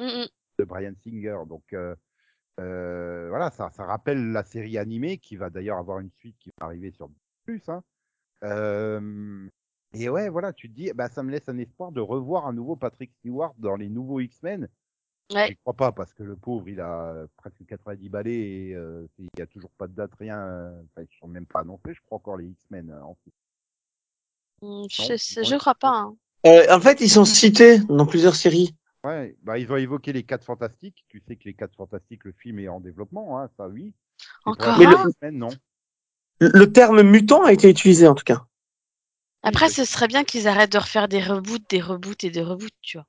Mm, de Brian Singer. Donc euh, euh, voilà, ça, ça rappelle la série animée qui va d'ailleurs avoir une suite qui va arriver sur plus. Hein. Euh, et ouais, voilà, tu te dis, bah, ça me laisse un espoir de revoir un nouveau Patrick Stewart dans les nouveaux X-Men. Ouais. J'y crois pas parce que le pauvre, il a euh, presque 90 balais et euh, il y a toujours pas de date, rien. euh, Enfin, ils sont même pas annoncés, je crois encore les X-Men. euh, en plus. Mm, Je, je ont- crois pas. hein. Euh, en fait, ils sont cités dans plusieurs séries. Ouais, bah ils ont évoqué les 4 fantastiques. Tu sais que les 4 fantastiques, le film est en développement, hein, ça oui. Encore Mais les le- non. Le, terme mutant a été utilisé en tout cas. Après, ce serait bien qu'ils arrêtent de refaire des reboots, des reboots et des reboots, tu vois.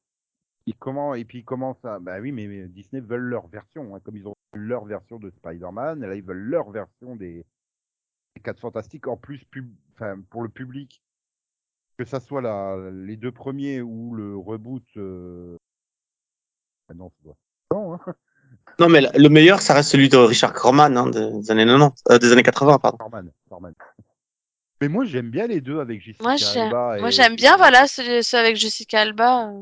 Et comment et puis comment ça Bah oui, mais, mais Disney veulent leur version, hein, comme ils ont leur version de Spider-Man, là ils veulent leur version des, des 4 fantastiques en plus pub... enfin, pour le public. Que ça soit la... les deux premiers ou le reboot. euh, Ah non, ça doit. Non, hein. *laughs* Non, mais le meilleur, ça reste celui de Richard Corman hein, des années 90, euh, des années 80, pardon. Norman, Norman. Mais moi j'aime bien les deux avec Jessica Moi, Alba. moi, et- j'aime bien, voilà, ceux, ceux avec Jessica Alba.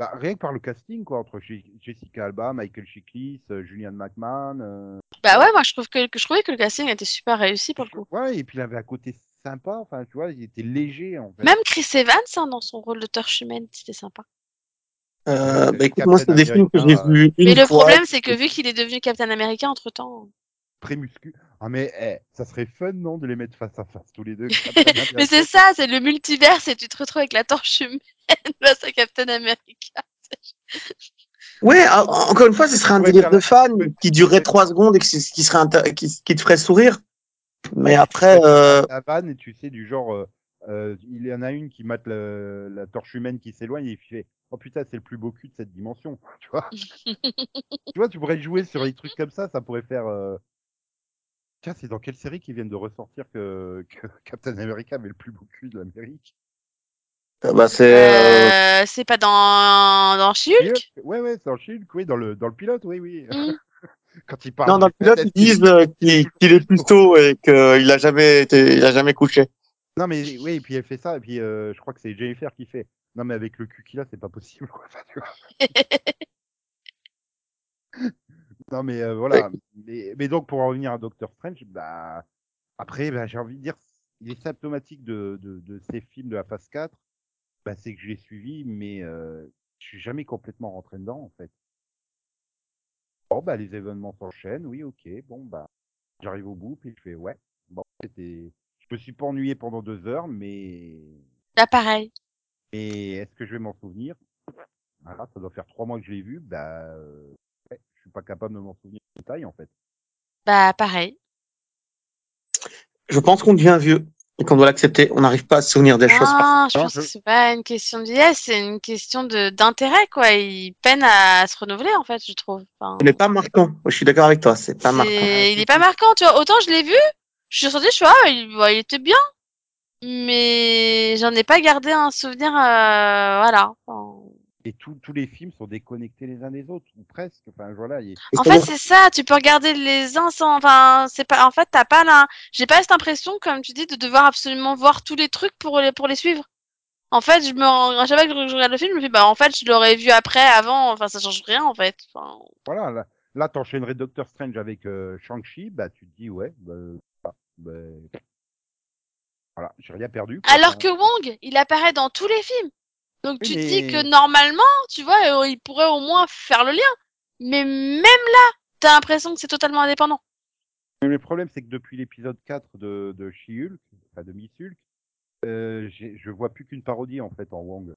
Euh. Bah, rien que par le casting, quoi, entre Je- Jessica Alba, Michael Chiklis, euh, Julian McMahon. euh, Bah ouais, moi, je trouve que, que je trouvais que le casting était super réussi pour le coup. Ouais, et puis il avait un côté sympa, enfin, tu vois, il était léger, en fait. Même Chris Evans, hein, dans son rôle de torche humaine, c'était sympa. Euh, bah, écoute, Captain moi, c'est des films que j'ai vus une Mais le fois. problème, c'est que vu qu'il est devenu Captain America entre temps. très muscu. Ah, mais eh, ça serait fun, non, de les mettre face à face, tous les deux? *laughs* Mais c'est ça, c'est le multivers et tu te retrouves avec la torche humaine *laughs* face à Captain America. Ouais, en- encore une fois, ce serait un pourrait délire de fan ouais. qui durerait trois secondes et qui, qui serait qui, qui te ferait sourire. Mais après, euh, La vanne, et tu sais, du genre, euh, euh, il y en a une qui mate le- la torche humaine qui s'éloigne et il fait Oh putain, c'est le plus beau cul de cette dimension. Tu vois *laughs* Tu vois, tu pourrais jouer sur des trucs comme ça, ça pourrait faire. euh, Tiens, c'est dans quelle série qui viennent de ressortir que, *laughs* que Captain America avait le plus beau cul de l'Amérique? Bah, c'est. euh, Euh, c'est pas dans, dans She-Hulk? Ouais, ouais, c'est dans Shield, oui, dans le, dans le pilote, oui, oui. Mm. *laughs* Quand il parle Non, dans le pilote, ils disent euh, qu'il qu'il est plutôt et qu'il a jamais été, il a jamais couché. Non, mais oui, et puis elle fait ça, et puis euh, je crois que c'est Jennifer qui fait. Non, mais avec le cul qu'il a, c'est pas possible, quoi. *laughs* Enfin, tu vois. Non, mais euh, voilà. Mais, mais donc, pour en revenir à Doctor Strange, bah, après, bah, j'ai envie de dire, il est symptomatique de, de, de ces films de la phase 4, bah, c'est que je l'ai suivi, mais euh, je suis jamais complètement rentré dedans, en fait. Bon, bah, les événements s'enchaînent, oui, ok, bon, bah, j'arrive au bout, puis je fais, ouais, bon, c'était. Je me suis pas ennuyé pendant deux heures, mais. Là, pareil. Et est-ce que je vais m'en souvenir? Voilà, ça doit faire trois mois que je l'ai vu, bah, euh, suis pas capable de m'en souvenir en détail, en fait. Bah, pareil. Je pense qu'on devient vieux et qu'on doit l'accepter. On n'arrive pas à se souvenir des choses. Non, je pense je- que c'est pas une question de vieillesse, c'est une question de d'intérêt, quoi. Il peine à se renouveler, en fait, je trouve. Enfin, Ce n'est pas marquant. Je suis d'accord avec toi. C'est pas marquant. il est pas marquant, tu vois. Autant je l'ai vu, je suis sortie, je suis ah, il, ouais, il était bien, mais j'en ai pas gardé un souvenir, euh, voilà. Enfin, et tous tous les films sont déconnectés les uns des autres ou presque. Enfin voilà. il- En fait, c'est ça. Tu peux regarder les uns sans. Enfin, c'est pas. En fait, t'as pas la. J'ai pas cette impression, comme tu dis, de devoir absolument voir tous les trucs pour les pour les suivre. En fait, je me rends- à chaque fois que je regarde le film, je me dis bah en fait, je l'aurais vu après, avant. Enfin, ça change rien en fait. Enfin, Voilà. Là, là t'enchaînerais Doctor Strange avec euh, Shang-Chi, bah tu te dis ouais. Bah, ah, bah, voilà, j'ai rien perdu. quoi. Alors que Wong, il apparaît dans tous les films. Donc tu te mais- dis que normalement, tu vois, euh, il pourrait au moins faire le lien. Mais même là, t'as l'impression que c'est totalement indépendant. Mais le problème, c'est que depuis l'épisode 4 de, de She-Hulk, enfin de Miss Hulk, euh, je vois plus qu'une parodie en fait en Wong.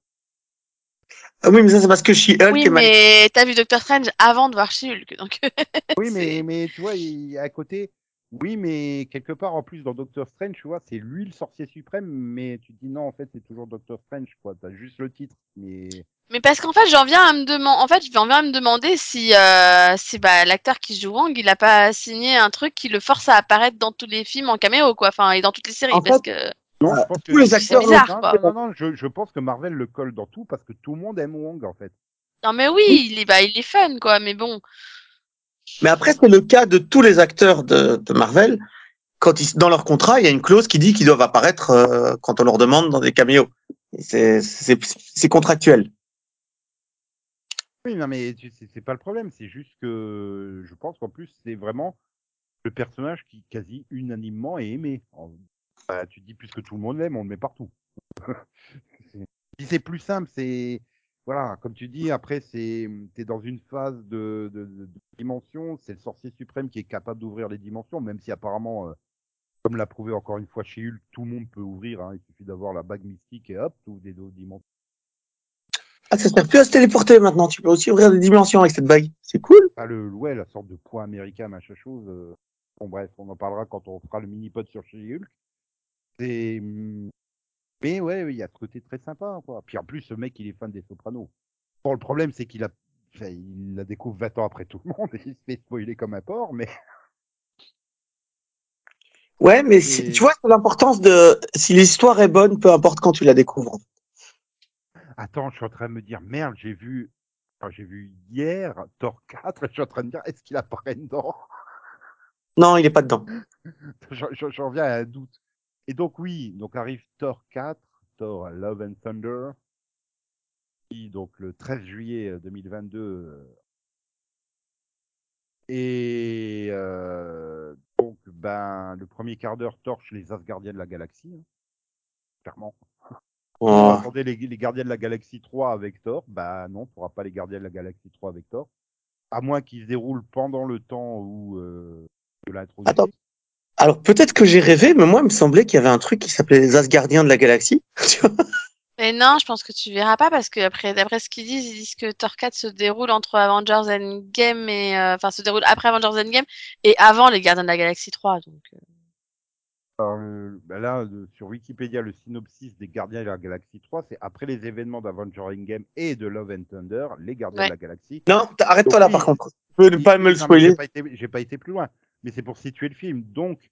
Ah oui, mais ça, c'est parce que She-Hulk Oui, est mal- mais t'as vu Doctor Strange avant de voir She-Hulk. Donc Oui, *laughs* mais tu vois, il, à côté, oui, mais quelque part en plus dans Doctor Strange, tu vois, c'est lui le sorcier suprême, mais tu te dis non, en fait, c'est toujours Doctor Strange, quoi. T'as juste le titre, mais Mais parce qu'en fait, j'en viens à me demander. En fait, je vais en viens à me demander si, euh, si bah, l'acteur qui joue Wang, il a pas signé un truc qui le force à apparaître dans tous les films en caméo, quoi. Enfin, et dans toutes les séries, En parce fait, que. non, Ah, je pense que tous les c'est acteurs bizarre, quoi. non, non, je, je pense que Marvel le colle dans tout parce que tout le monde aime Wong, en fait. Non, mais oui, il est, bah, il est fun, quoi. Mais bon. Mais après, c'est le cas de tous les acteurs de, Marvel. Quand ils, dans leur contrat, il y a une clause qui dit qu'ils doivent apparaître euh, quand on leur demande dans des caméos. C'est contractuel. Oui, non, mais c'est pas le problème, c'est juste que je pense qu'en plus, c'est vraiment le personnage qui quasi unanimement est aimé. Bah, tu dis, puisque tout le monde l'aime, on le met partout. *laughs* C'est plus simple, c'est. Voilà, comme tu dis, après, c'est t'es dans une phase de, de, de- de dimension, c'est le sorcier suprême qui est capable d'ouvrir les dimensions, même si apparemment, euh, comme l'a prouvé encore une fois chez Hulk, tout le monde peut ouvrir, hein, il suffit d'avoir la bague mystique et hop, tu ouvres des d'autres dimensions. Ah, ça sert plus à se téléporter maintenant. Tu peux aussi ouvrir des dimensions avec cette bague. C'est cool. Ah, le, ouais, la sorte de point américain, machin chose. euh, Bon, bref, on en parlera quand on fera le mini-pod sur She-Hulk. C'est. Mais ouais, il y a ce côté très sympa, quoi. Puis en plus, ce mec, il est fan des Sopranos. Bon, le problème, c'est qu'il a. Enfin, il la découvre 20 ans après tout le monde et *laughs* il se fait spoiler comme un porc, mais. Ouais, mais si- tu vois, c'est l'importance de si l'histoire est bonne, peu importe quand tu la découvres. Attends, je suis en train de me dire, merde, j'ai vu. enfin, j'ai vu hier Thor 4 et je suis en train de dire, est-ce qu'il apparaît dedans? Non, il est pas dedans. *laughs* J'en viens à un doute. Et donc oui, donc arrive Thor 4, Thor Love and Thunder, qui donc le 13 juillet euh, 2022. euh, Et euh, donc ben le premier quart d'heure torche les Asgardiens de la galaxie, hein, clairement. On Oh. attendait les, les Gardiens de la Galaxie 3 avec Thor, bah non, tu n'auras pas les Gardiens de la Galaxie 3 avec Thor. À moins qu'ils se déroulent pendant le temps où euh, de l'introduit. Attends. Alors peut-être que j'ai rêvé, mais moi, il me semblait qu'il y avait un truc qui s'appelait les Asgardiens de la galaxie. *laughs* Mais non, je pense que tu verras pas parce que après, d'après ce qu'ils disent, ils disent que Thor 4 se déroule entre Avengers Endgame et, euh, enfin, se déroule après Avengers Endgame et avant les Gardiens de la Galaxie 3. Donc, euh, Alors, bah là, sur Wikipédia, le synopsis des Gardiens de la Galaxie 3, c'est après les événements d'Avenger Endgame et de Love and Thunder, les Gardiens Ouais. de la Galaxie. non, arrête-toi là, par contre. Tu peux ne pas me le spoiler. J'ai pas été plus loin, mais c'est pour situer le film. Donc,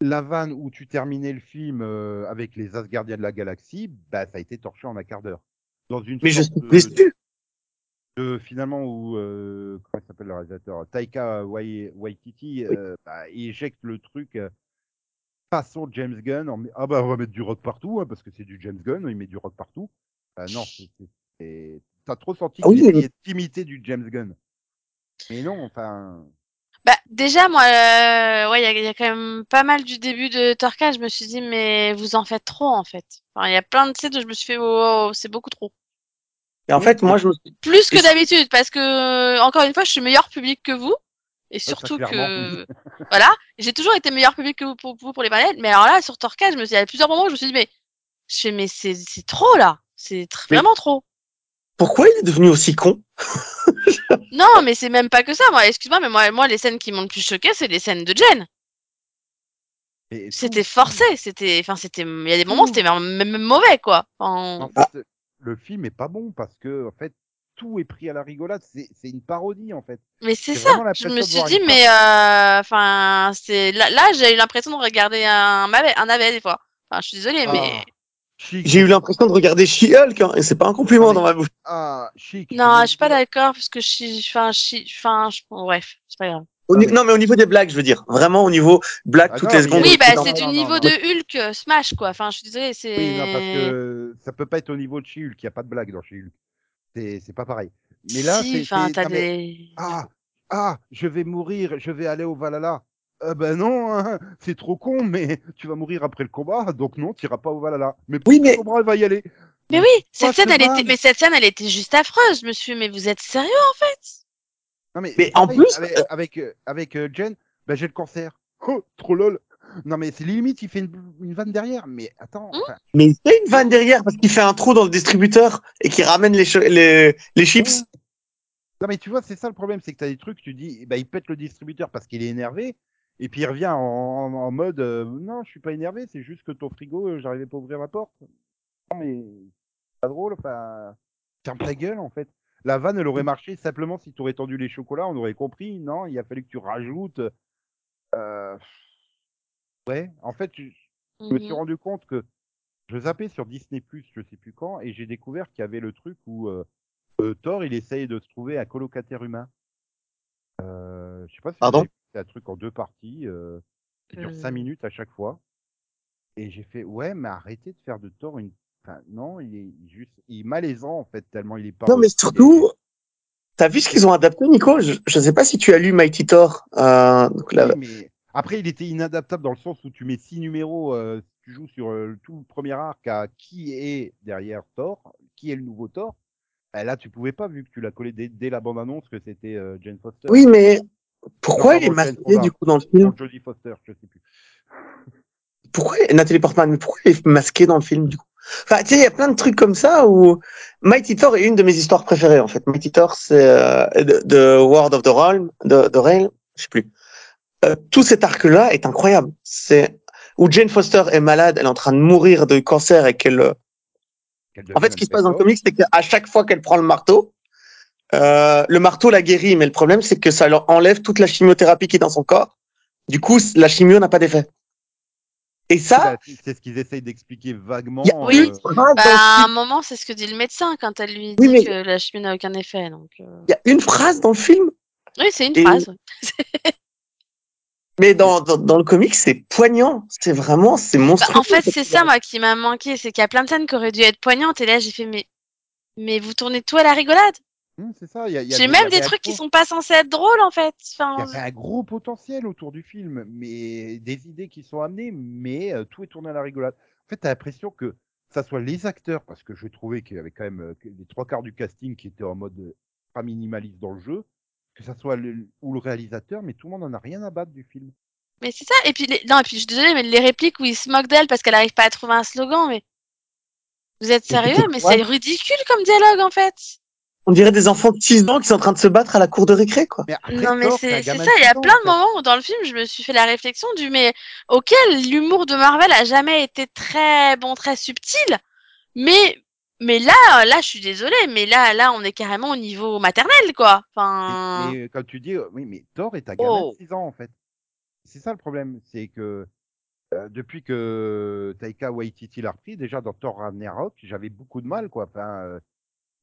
la vanne où tu terminais le film euh, avec les Asgardiens de la Galaxie, bah, ça a été torché en un quart d'heure. Dans une Mais je suis de- déçu. de finalement où euh, comment s'appelle le réalisateur Taika Wai- Waititi Oui. euh, bah, éjecte le truc euh, façon James Gunn en ah bah on va mettre du rock partout hein, parce que c'est du James Gunn il met du rock partout Bah, non t'as trop senti Ah oui, d'imiter du James Gunn mais non enfin Bah, déjà, moi, euh, ouais, il y a, il y a quand même pas mal du début de 4, je me suis dit, mais vous en faites trop, en fait. Enfin, il y a plein de scènes où je me suis fait, oh, oh, c'est beaucoup trop. Et en fait, moi, je me suis... Plus que d'habitude, parce que, encore une fois, je suis meilleur public que vous. Et surtout que, *laughs* *laughs* voilà, j'ai toujours été meilleur public que vous pour, pour, pour les panels. Mais alors là, sur 4, je me suis, il y a plusieurs moments où je me suis dit, mais, je fais, mais c'est, c'est trop, là. C'est tr- Mais- vraiment trop. Pourquoi il est devenu aussi con Non, mais c'est même pas que ça, moi. Excuse-moi, mais moi, moi, les scènes qui m'ont le plus choqué, c'est les scènes de Jen. C'était forcé, c'était, enfin, c'était, il y a des moments, c'était même, mauvais, quoi. Enfin, en fait le film est pas bon parce que en fait tout est pris à la rigolade c'est une parodie en fait mais c'est ça. Je me suis dit, mais, euh, enfin, c'est, là, là j'ai eu l'impression de regarder un un navet, des fois. Enfin, je suis désolée, mais, Ah. J'ai eu l'impression de regarder She-Hulk, hein, et c'est pas un compliment dans ma bouche. Ah, chic. Non, je suis pas d'accord parce que je suis, enfin, je suis, enfin, je- bon, bref, c'est pas grave. Au ni- mais- Non, mais au niveau des blagues, je veux dire. Vraiment au niveau blague Ah, toutes non, les mais- secondes. Oui, bah non, c'est non, du non, niveau non. de Hulk euh, Smash quoi. Enfin, je suis désolée, c'est. Oui, non, parce que ça peut pas être au niveau de She-Hulk. Il n'y a pas de blague dans She-Hulk. C'est c'est pas pareil. Mais là, si, c'est. enfin, c'est- t'as non, mais- des. Ah, ah, je vais mourir, je vais aller au Valhalla. Euh, ben non, hein, c'est trop con, mais tu vas mourir après le combat, donc non, tu iras pas au Valhalla. Mais Oui, mais- Cobra, elle va y aller? Mais oui, cette scène, elle était, mais cette scène, elle était juste affreuse, monsieur. Mais vous êtes sérieux en fait? Non, mais, Mais en plus, avec, euh, avec, euh, avec, euh, Jen, ben j'ai le cancer. Oh, trop lol. Non, mais c'est limite, il fait une, une vanne derrière. Mais attends, Hum enfin, Mais il fait une vanne derrière parce qu'il fait un trou dans le distributeur et qu'il ramène les, les, les chips. Non, mais tu vois, c'est ça le problème, c'est que tu as des trucs, tu dis, bah, il pète le distributeur parce qu'il est énervé, et puis il revient en, en, en mode, euh, non, je suis pas énervé, c'est juste que ton frigo, euh, j'arrivais pas à ouvrir la porte. Non, mais c'est pas drôle, enfin, ferme ta gueule, en fait. La vanne, elle aurait marché simplement si tu aurais tendu les chocolats, on aurait compris. Non, il a fallu que tu rajoutes. Euh... Ouais, en fait, je, je me suis Mhm. rendu compte que je zappais sur Disney+, je sais plus quand, et j'ai découvert qu'il y avait le truc où Thor, il essaye de se trouver un colocataire humain. Euh, je sais pas si Pardon? C'est un truc en deux parties, euh, qui dure. 5 minutes à chaque fois. Et j'ai fait, ouais, mais arrêtez de faire de Thor une... Enfin, non, il est juste... Il est malaisant, en fait, tellement il est pas... Non, mais surtout, t'as vu ce qu'ils ont adapté, Nico? Je, je sais pas si tu as lu Mighty Thor. Euh, donc là, Oui, mais après, il était inadaptable dans le sens où tu mets six numéros, euh, tu joues sur euh, tout le premier arc à qui est derrière Thor, qui est le nouveau Thor. Ben là, tu pouvais pas, vu que tu l'as collé dès, dès la bande-annonce que c'était euh, Jane Foster. Oui, mais pourquoi il est Fonda. du coup dans le film Ou Jodie Foster, je sais plus. Pourquoi Nathalie Portman Mais pourquoi il est masqué dans le film du coup? Enfin, tu sais, il y a plein de trucs comme ça où Mighty Thor est une de mes histoires préférées en fait. Mighty Thor, c'est euh, de, de World of the Realm, de, de Realm, je sais plus. Euh, tout cet arc-là est incroyable. C'est où Jane Foster est malade, elle est en train de mourir de cancer et qu'elle euh, Qu'elle En fait, ce qui se passe dans le comics, c'est qu'à chaque fois qu'elle prend le marteau, euh, le marteau la guérit, mais le problème, c'est que ça leur enlève toute la chimiothérapie qui est dans son corps. Du coup, la chimio n'a pas d'effet. Et ça, Bah, c'est ce qu'ils essayent d'expliquer vaguement. il a Oui. euh, Bah, le à un moment, c'est ce que dit le médecin quand elle lui Oui, dit mais- que la chimie n'a aucun effet. Donc, euh, il y a une phrase dans le film, oui, c'est une Et- phrase. *laughs* *laughs* mais dans, dans, dans le comics, c'est poignant. C'est vraiment, c'est Bah, monstrueux. en fait, c'est ça, moi, qui m'a manqué. C'est qu'il y a plein de scènes qui auraient dû être poignantes. Et là, j'ai fait, mais, mais vous tournez tout à la rigolade. C'est ça. a- J'ai y même des trucs qui sont pas censés être drôles, en fait. Il y avait un gros potentiel autour du film, mais des idées qui sont amenées, mais euh, tout est tourné à la rigolade. En fait, t'as l'impression que ça soit les acteurs, parce que je trouvais qu'il y avait quand même euh, les trois quarts du casting qui était en mode euh, pas minimaliste dans le jeu, que ça soit le, ou le réalisateur, mais tout le monde en a rien à battre du film. mais c'est ça. Et puis, les... non, et puis, je suis désolée, mais les répliques où ils se moquent d'elle parce qu'elle arrive pas à trouver un slogan, mais. Vous êtes sérieux? Mais c'est ridicule comme dialogue, en fait. On dirait des enfants de 6 ans qui sont en train de se battre à la cour de récré, quoi. Mais après, Non, mais c'est ça, il y a 6 ans, plein de moments où dans le film, je me suis fait la réflexion du mais auquel l'humour de Marvel a jamais été très bon, très subtil. Mais mais là, là, je suis désolée, mais là, là, on est carrément au niveau maternel, quoi. Mais, Enfin, mais, euh, quand tu dis, euh, oui, mais Thor est un gamin Oh. de 6 ans, en fait. C'est ça le problème, c'est que euh, depuis que Taika Waititi l'a repris, déjà dans Thor Ragnarok, j'avais beaucoup de mal, quoi. Enfin, euh,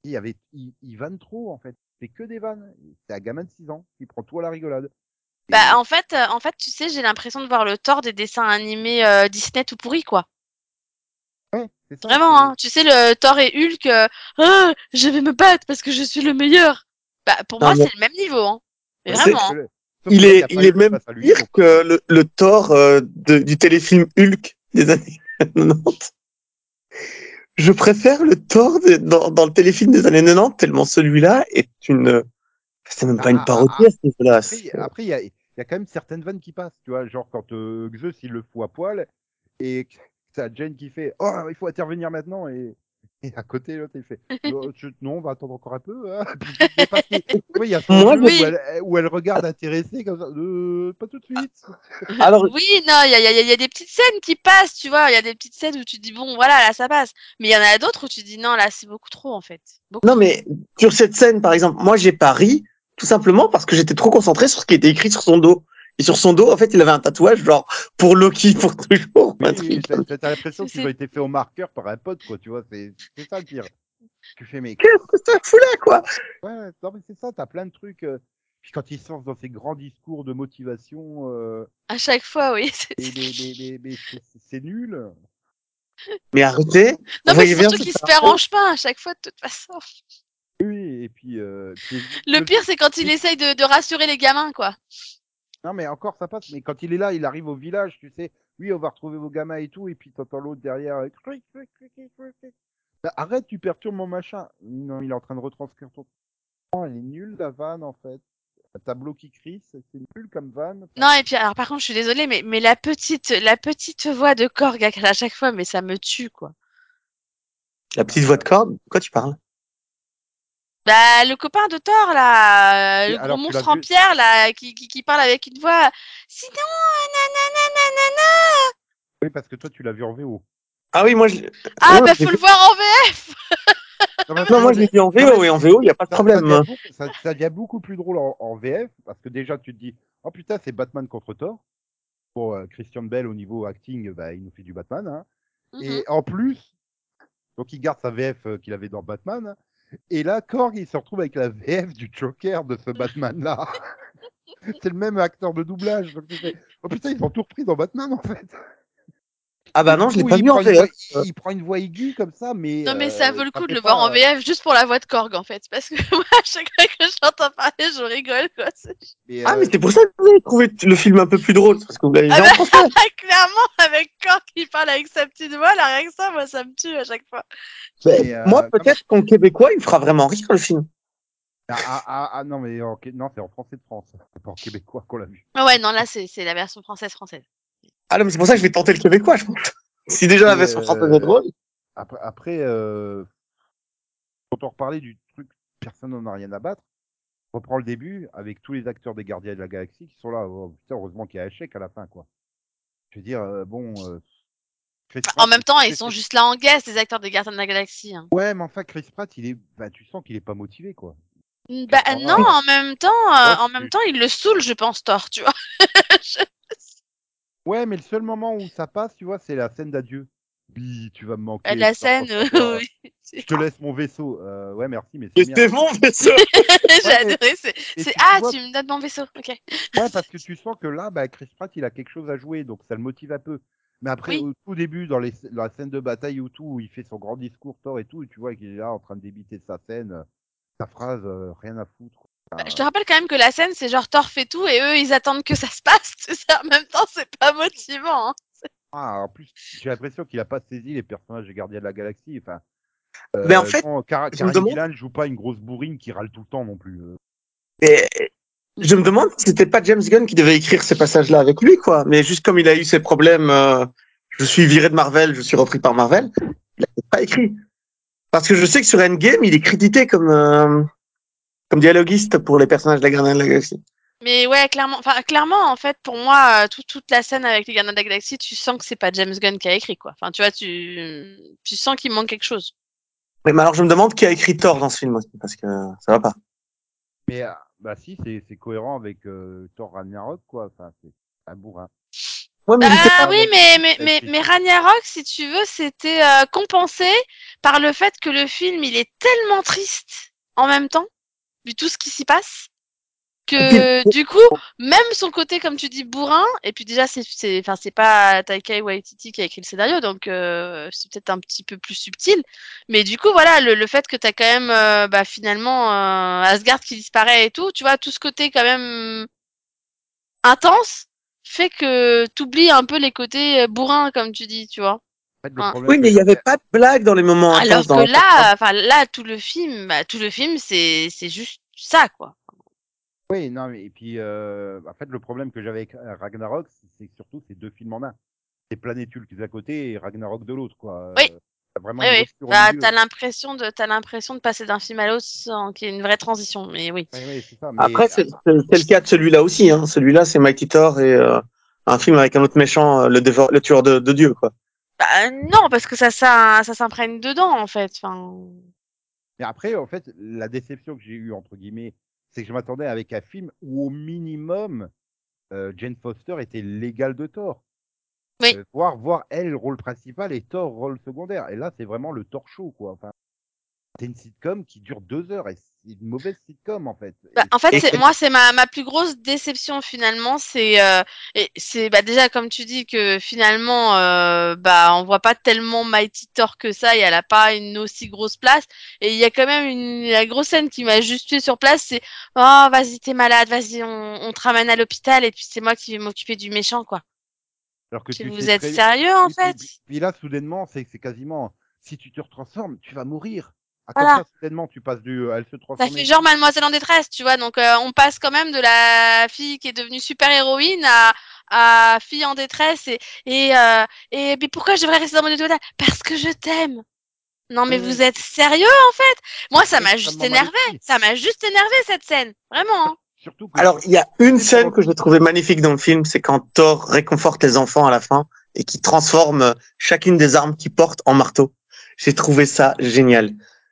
il y avait, il, il vanne trop, en fait. C'est que des vannes. C'est un gamin de 6 ans qui prend tout à la rigolade. Et- bah en fait, euh, en fait, tu sais, j'ai l'impression de voir le Thor des dessins animés euh, Disney tout pourri, quoi. ouais, ça, Vraiment, hein. Tu sais, le Thor et Hulk, euh, Ah, je vais me battre parce que je suis le meilleur. Bah pour Non, moi, mais- c'est le même niveau, hein. Mais vraiment. Hein. Il est, il est même lui, pire donc, que le, le Thor euh, de- du téléfilm Hulk des années *laughs* 90. Je préfère le Thor de- dans, dans le téléfilm des années 90 tellement celui-là est une. C'est même pas Ah, une ah, parodie ah, à ce niveau-là. Après, il y a, y a quand même certaines vannes qui passent, tu vois, genre quand euh, Zeus il le fout à poil et que t'as Jen qui fait Oh, il faut intervenir maintenant et, et *laughs* à côté l'autre il fait *laughs* non, on va attendre encore un peu. Hein. *laughs* Vois, il y a Moi, oui. où, elle, où elle regarde intéressée comme ça, Euh, pas tout de suite. Alors, Oui, non, il y a, il y a- il y a des petites scènes qui passent, tu vois. Il y a des petites scènes où tu dis, bon, voilà, là, ça passe. Mais il y en a d'autres où tu dis, non, là, c'est beaucoup trop, en fait. Beaucoup non, mais sur cette scène, par exemple, moi j'ai pas ri tout simplement parce que j'étais trop concentré sur ce qui était écrit sur son dos. Et sur son dos, en fait, il avait un tatouage, genre, pour Loki, pour toujours. Oui, t'as l'impression C'est- qu'ils ont été faits au marqueur par un pote, quoi, tu vois, c'est c'est ça le pire. Tu fais, mais Qu'est-ce que ça fout là, quoi Ouais, non, mais c'est ça, t'as plein de trucs. euh, Puis quand ils sortent dans ces grands discours de motivation, euh, À chaque fois, oui. *laughs* c'est- mais, mais, mais, mais, mais c'est- c'est nul. Mais arrêtez. Non, mais bien, surtout c'est qu'il se perd en chemin à chaque fois, de toute façon. Oui, et puis. euh, puis- Le pire, c'est quand il essaye de, de rassurer les gamins, quoi. Non, mais encore, ça passe. Mais quand il est là, il arrive au village, tu sais. Oui, on va retrouver vos gamins et tout. Et puis t'entends l'autre derrière. Bah, arrête, tu perturbes mon machin. Non, il est en train de retranscrire ton. Oh, elle est nulle, la vanne, en fait. Un tableau qui crie, c'est nul comme vanne. Non, et puis, alors, par contre, je suis désolée, mais, mais la petite, la petite voix de Korg à à chaque fois, mais ça me tue, quoi. La petite voix de de quoi tu parles? Bah, le copain de Thor, là, euh, le gros monstre en pierre, là, qui, qui, qui parle avec une voix. Sinon, nanana, nanana. Oui, parce que toi, tu l'as vu en VO. Ah oui, moi, je... Ah, Ouais, bah, faut le voir en VF. *laughs* mais non, moi, je l'ai vu en VO, et en VO, il n'y a pas de ça, ça problème. devient hein. ça, ça devient beaucoup plus drôle en, en VF parce que déjà tu te dis oh putain c'est Batman contre Thor. Bon euh, Christian Bell au niveau acting bah, il nous fait du Batman hein. Mhm. et en plus donc il garde sa VF euh, qu'il avait dans Batman et là Korg il se retrouve avec la VF du Joker de ce Batman là. *laughs* c'est le même acteur de doublage donc oh putain ils ont tout repris dans Batman en fait. Ah bah non, je l'ai pas il vu en prend une VF. voix- il, il prend une voix aiguë comme ça mais Non, mais euh, ça vaut le coup de le voir en VF juste pour la voix de Korg, en fait. Parce que *laughs* moi, à chaque fois que j'entends parler, je rigole, quoi. Mais, Ah, euh, mais c'est pour ça que vous avez trouvé le film un peu plus drôle, parce que vous l'avez vu Ah en bah, français. *laughs* Clairement, avec Korg qui parle avec sa petite voix, là, rien que ça, moi, ça me tue à chaque fois. mais, euh, Moi, peut-être qu'en québécois, il me fera vraiment rire, le film. Ah, ah, ah, ah, non, mais en Qué- non, c'est en français de France. C'est pas en québécois qu'on l'a vu. Ah ouais, non, là, c'est c'est la version française-française. Ah non, mais c'est pour ça que je vais tenter le québécois, je pense. *laughs* Si déjà la version française euh, est drôle. Après, après euh, quand on reparlait du truc, personne n'en a rien à battre. On reprend le début avec tous les acteurs des Gardiens de la Galaxie qui sont là. Oh, putain, heureusement qu'il y a un chèque à la fin, quoi. Je veux dire, euh, bon. euh, Chris En même temps, ils sont juste là en guest, les acteurs des Gardiens de la Galaxie. Hein. Ouais, mais enfin, Chris Pratt, il est. Bah, tu sens qu'il est pas motivé, quoi. Bah Ah, non, en même temps, euh, Ouais, en même temps, il le saoule, je pense, Thor, tu vois. *laughs* Ouais, mais le seul moment où ça passe, tu vois, c'est la scène d'adieu. Oui, tu vas me manquer. Euh, la scène, savoir. *laughs* oui. Je te laisse mon vaisseau. Euh, ouais, merci, mais c'est bien. c'est mon *laughs* vaisseau J'ai adoré. C'est, ah, vois- tu me donnes mon vaisseau. Ok. Ouais, parce que tu sens que là, bah, Chris Pratt, il a quelque chose à jouer, donc ça le motive un peu. Mais après, Oui. au tout début, dans, les, dans la scène de bataille ou tout, où il fait son grand discours, Thor et tout, et tu vois qu'il est là en train de débiter sa scène, euh, sa phrase, euh, rien à foutre. Bah, je te rappelle quand même que la scène, c'est genre Thor fait tout et eux, ils attendent que ça se passe. *laughs* Tu sais, en même temps, c'est pas motivant. Hein. Ah, en plus, j'ai l'impression qu'il a pas saisi les personnages des Gardiens de la Galaxie. Enfin, Mais en fait, non, Cara- je me demande- joue pas une grosse bourrine qui râle tout le temps non plus. euh. Et je me demande si c'était pas James Gunn qui devait écrire ces passages-là avec lui, quoi. Mais juste comme il a eu ses problèmes, euh, je suis viré de Marvel, je suis repris par Marvel, il a pas écrit. Parce que je sais que sur Endgame, il est crédité comme euh, comme dialoguiste pour les personnages de la Gardienne de la Galaxie. Mais ouais, clairement, enfin, clairement, en fait, pour moi, euh, tout- toute la scène avec les Gardiens de la Galaxie, tu sens que c'est pas James Gunn qui a écrit, quoi. Enfin, tu vois, tu, tu sens qu'il manque quelque chose. Mais alors je me demande qui a écrit Thor dans ce film aussi, parce que ça va pas. Mais euh, bah si, c'est c'est cohérent avec euh, Thor Ragnarok, quoi. Enfin, c'est un bourrin. Ouais, mais était Ah oui, mais, mais, mais, mais Ragnarok, si tu veux, c'était euh, compensé par le fait que le film, il est tellement triste en même temps, tout ce qui s'y passe, que du coup, même son côté, comme tu dis, bourrin, et puis déjà, c'est, c'est, enfin, c'est pas Taika Waititi qui a écrit le scénario, donc euh, c'est peut-être un petit peu plus subtil. Mais du coup, voilà, le, le fait que t'as quand même, euh, bah, finalement, euh, Asgard qui disparaît et tout, tu vois, tout ce côté quand même intense fait que t'oublies un peu les côtés euh, bourrins, comme tu dis, tu vois. En fait, le Ah. problème, Oui, mais il y avait pas de blague dans les moments Alors intenses que là, enfin là, tout le film, bah, tout le film, c'est c'est juste ça, quoi. Oui, non, mais et puis euh, en fait le problème que j'avais avec euh, Ragnarok, c'est- surtout c'est deux films en un. C'est Planétule d'un côté et Ragnarok de l'autre, quoi. Oui. T'as vraiment Oui, oui. Bah, t'as l'impression de, t'as l'impression de passer d'un film à l'autre sans qu'il y ait une vraie transition. Mais oui. Oui, oui, c'est ça. Mais Après, c'est le cas de celui-là aussi. Hein. Celui-là, c'est Mighty Thor et euh, un film avec un autre méchant, le, dévore- le tueur de, de Dieu, quoi. Bah, non, parce que ça, ça, ça s'imprègne dedans, en fait. Enfin, Mais après, en fait, la déception que j'ai eue, entre guillemets, c'est que je m'attendais avec un film où, au minimum, euh, Jane Foster était l'égale de Thor. Oui. Euh, voir, voir elle rôle principal et Thor rôle secondaire. Et là, c'est vraiment le Thor show, quoi. Enfin, c'est une sitcom qui dure deux heures et une mauvaise sitcom, en fait. Bah, en fait, c'est, moi, c'est ma, ma plus grosse déception finalement. C'est, euh, et c'est bah, déjà comme tu dis que finalement, euh, bah, on voit pas tellement Mighty Thor que ça et elle a pas une aussi grosse place. Et il y a quand même une la grosse scène qui m'a juste tué sur place. C'est oh vas-y t'es malade, vas-y on, on te ramène à l'hôpital et puis c'est moi qui vais m'occuper du méchant quoi. alors que Si tu vous êtes très- sérieux en fait Puis, puis là, soudainement, c'est c'est quasiment, si tu te transformes, tu vas mourir. Ah, Voilà. Comme ça, soudainement, tu passes du, elle se Ça transforme. fait genre Mademoiselle en détresse, tu vois. Donc, euh, on passe quand même de la fille qui est devenue super héroïne à, à fille en détresse. Et, et, euh, et mais pourquoi je devrais rester dans mon hôpital Parce que je t'aime. Non, mais vous êtes sérieux en fait? Moi, ça m'a juste énervé. Ça m'a juste énervé cette scène. Vraiment. hein. *laughs* Surtout que Alors, il y a une scène que j'ai trouvée magnifique dans le film, c'est quand Thor réconforte les enfants à la fin et qui transforme euh, chacune des armes qu'il porte en marteau. J'ai trouvé ça génial.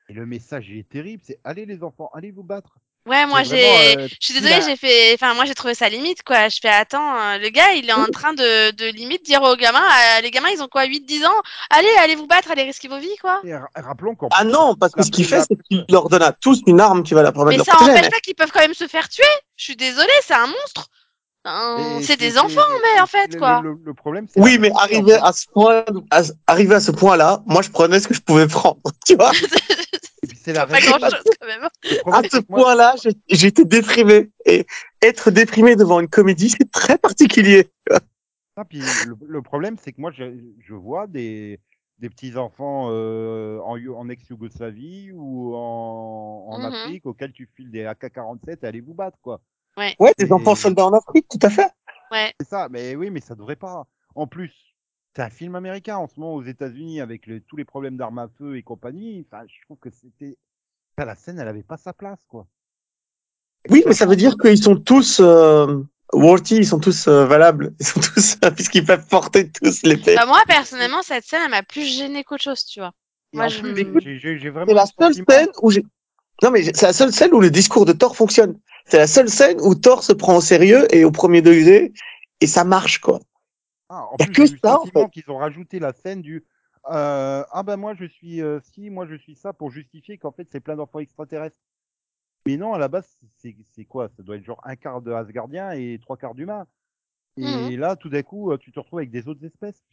Et le message, il est terrible. C'est allez les enfants, allez vous battre. Ouais, moi j'ai. euh, Je suis désolée, j'ai fait. Enfin, moi j'ai trouvé ça limite quoi. Je fais attends, euh, le gars il est en train de, de limite dire aux gamins, euh, les gamins ils ont quoi, 8-10 ans? Allez, allez vous battre, allez risquer vos vies quoi. Et rappelons qu'en Ah non, parce que la- ce qu'il la- fait, c'est qu'il leur donne à tous une arme qui va leur permettre Mais ça protéger. empêche mais- pas qu'ils peuvent quand même se faire tuer. Je suis désolée, c'est un monstre. Hein, c'est des enfants, mais en fait le- quoi. Le, le- le problème, c'est Oui, la- mais arrivé à ce point, à, arrivé à ce point-là, moi, je prenais ce que je pouvais prendre, *laughs* tu vois. *laughs* C'est la pas raison. grand chose quand même. Le À ce point-là, j'ai- j'étais déprimé. Et être déprimé devant une comédie, c'est très particulier. Ah, puis le, le problème, c'est que moi, je, je vois des, des petits enfants euh, en, Yo- en ex-Yougoslavie ou en, en Mhm. Afrique auxquels tu files des AK-47 et allez vous battre, quoi. Ouais, Et- des enfants soldats en Afrique, tout à fait. Ouais. C'est ça, mais oui, mais ça devrait pas. En plus, c'est un film américain en ce moment aux États-Unis avec le- tous les problèmes d'armes à feu et compagnie. Enfin, je trouve que c'était. Enfin, la scène, elle avait pas sa place, quoi. Oui, mais ça veut dire qu'ils sont tous euh, worthy, ils sont tous euh, valables, ils sont tous puisqu'ils peuvent porter tous l'épée. Bah, moi personnellement, cette scène elle m'a plus gênée qu'autre chose, tu vois. Moi, je C'est la le seule scène où j'ai. Non, mais c'est la seule scène où le discours de Thor fonctionne. C'est la seule scène où Thor se prend au sérieux et au premier degré et ça marche, quoi. Ah, en Y a plus, que j'ai eu le ça, en sentiment qu'ils ont rajouté la scène du euh, ah ben moi je suis euh, si moi je suis ça pour justifier qu'en fait c'est plein d'enfants extraterrestres. Mais non, à la base c'est c'est quoi? Ça doit être genre un quart de Asgardien et trois quarts d'humains. Et Mhm. là, tout d'un coup, euh, tu te retrouves avec des autres espèces.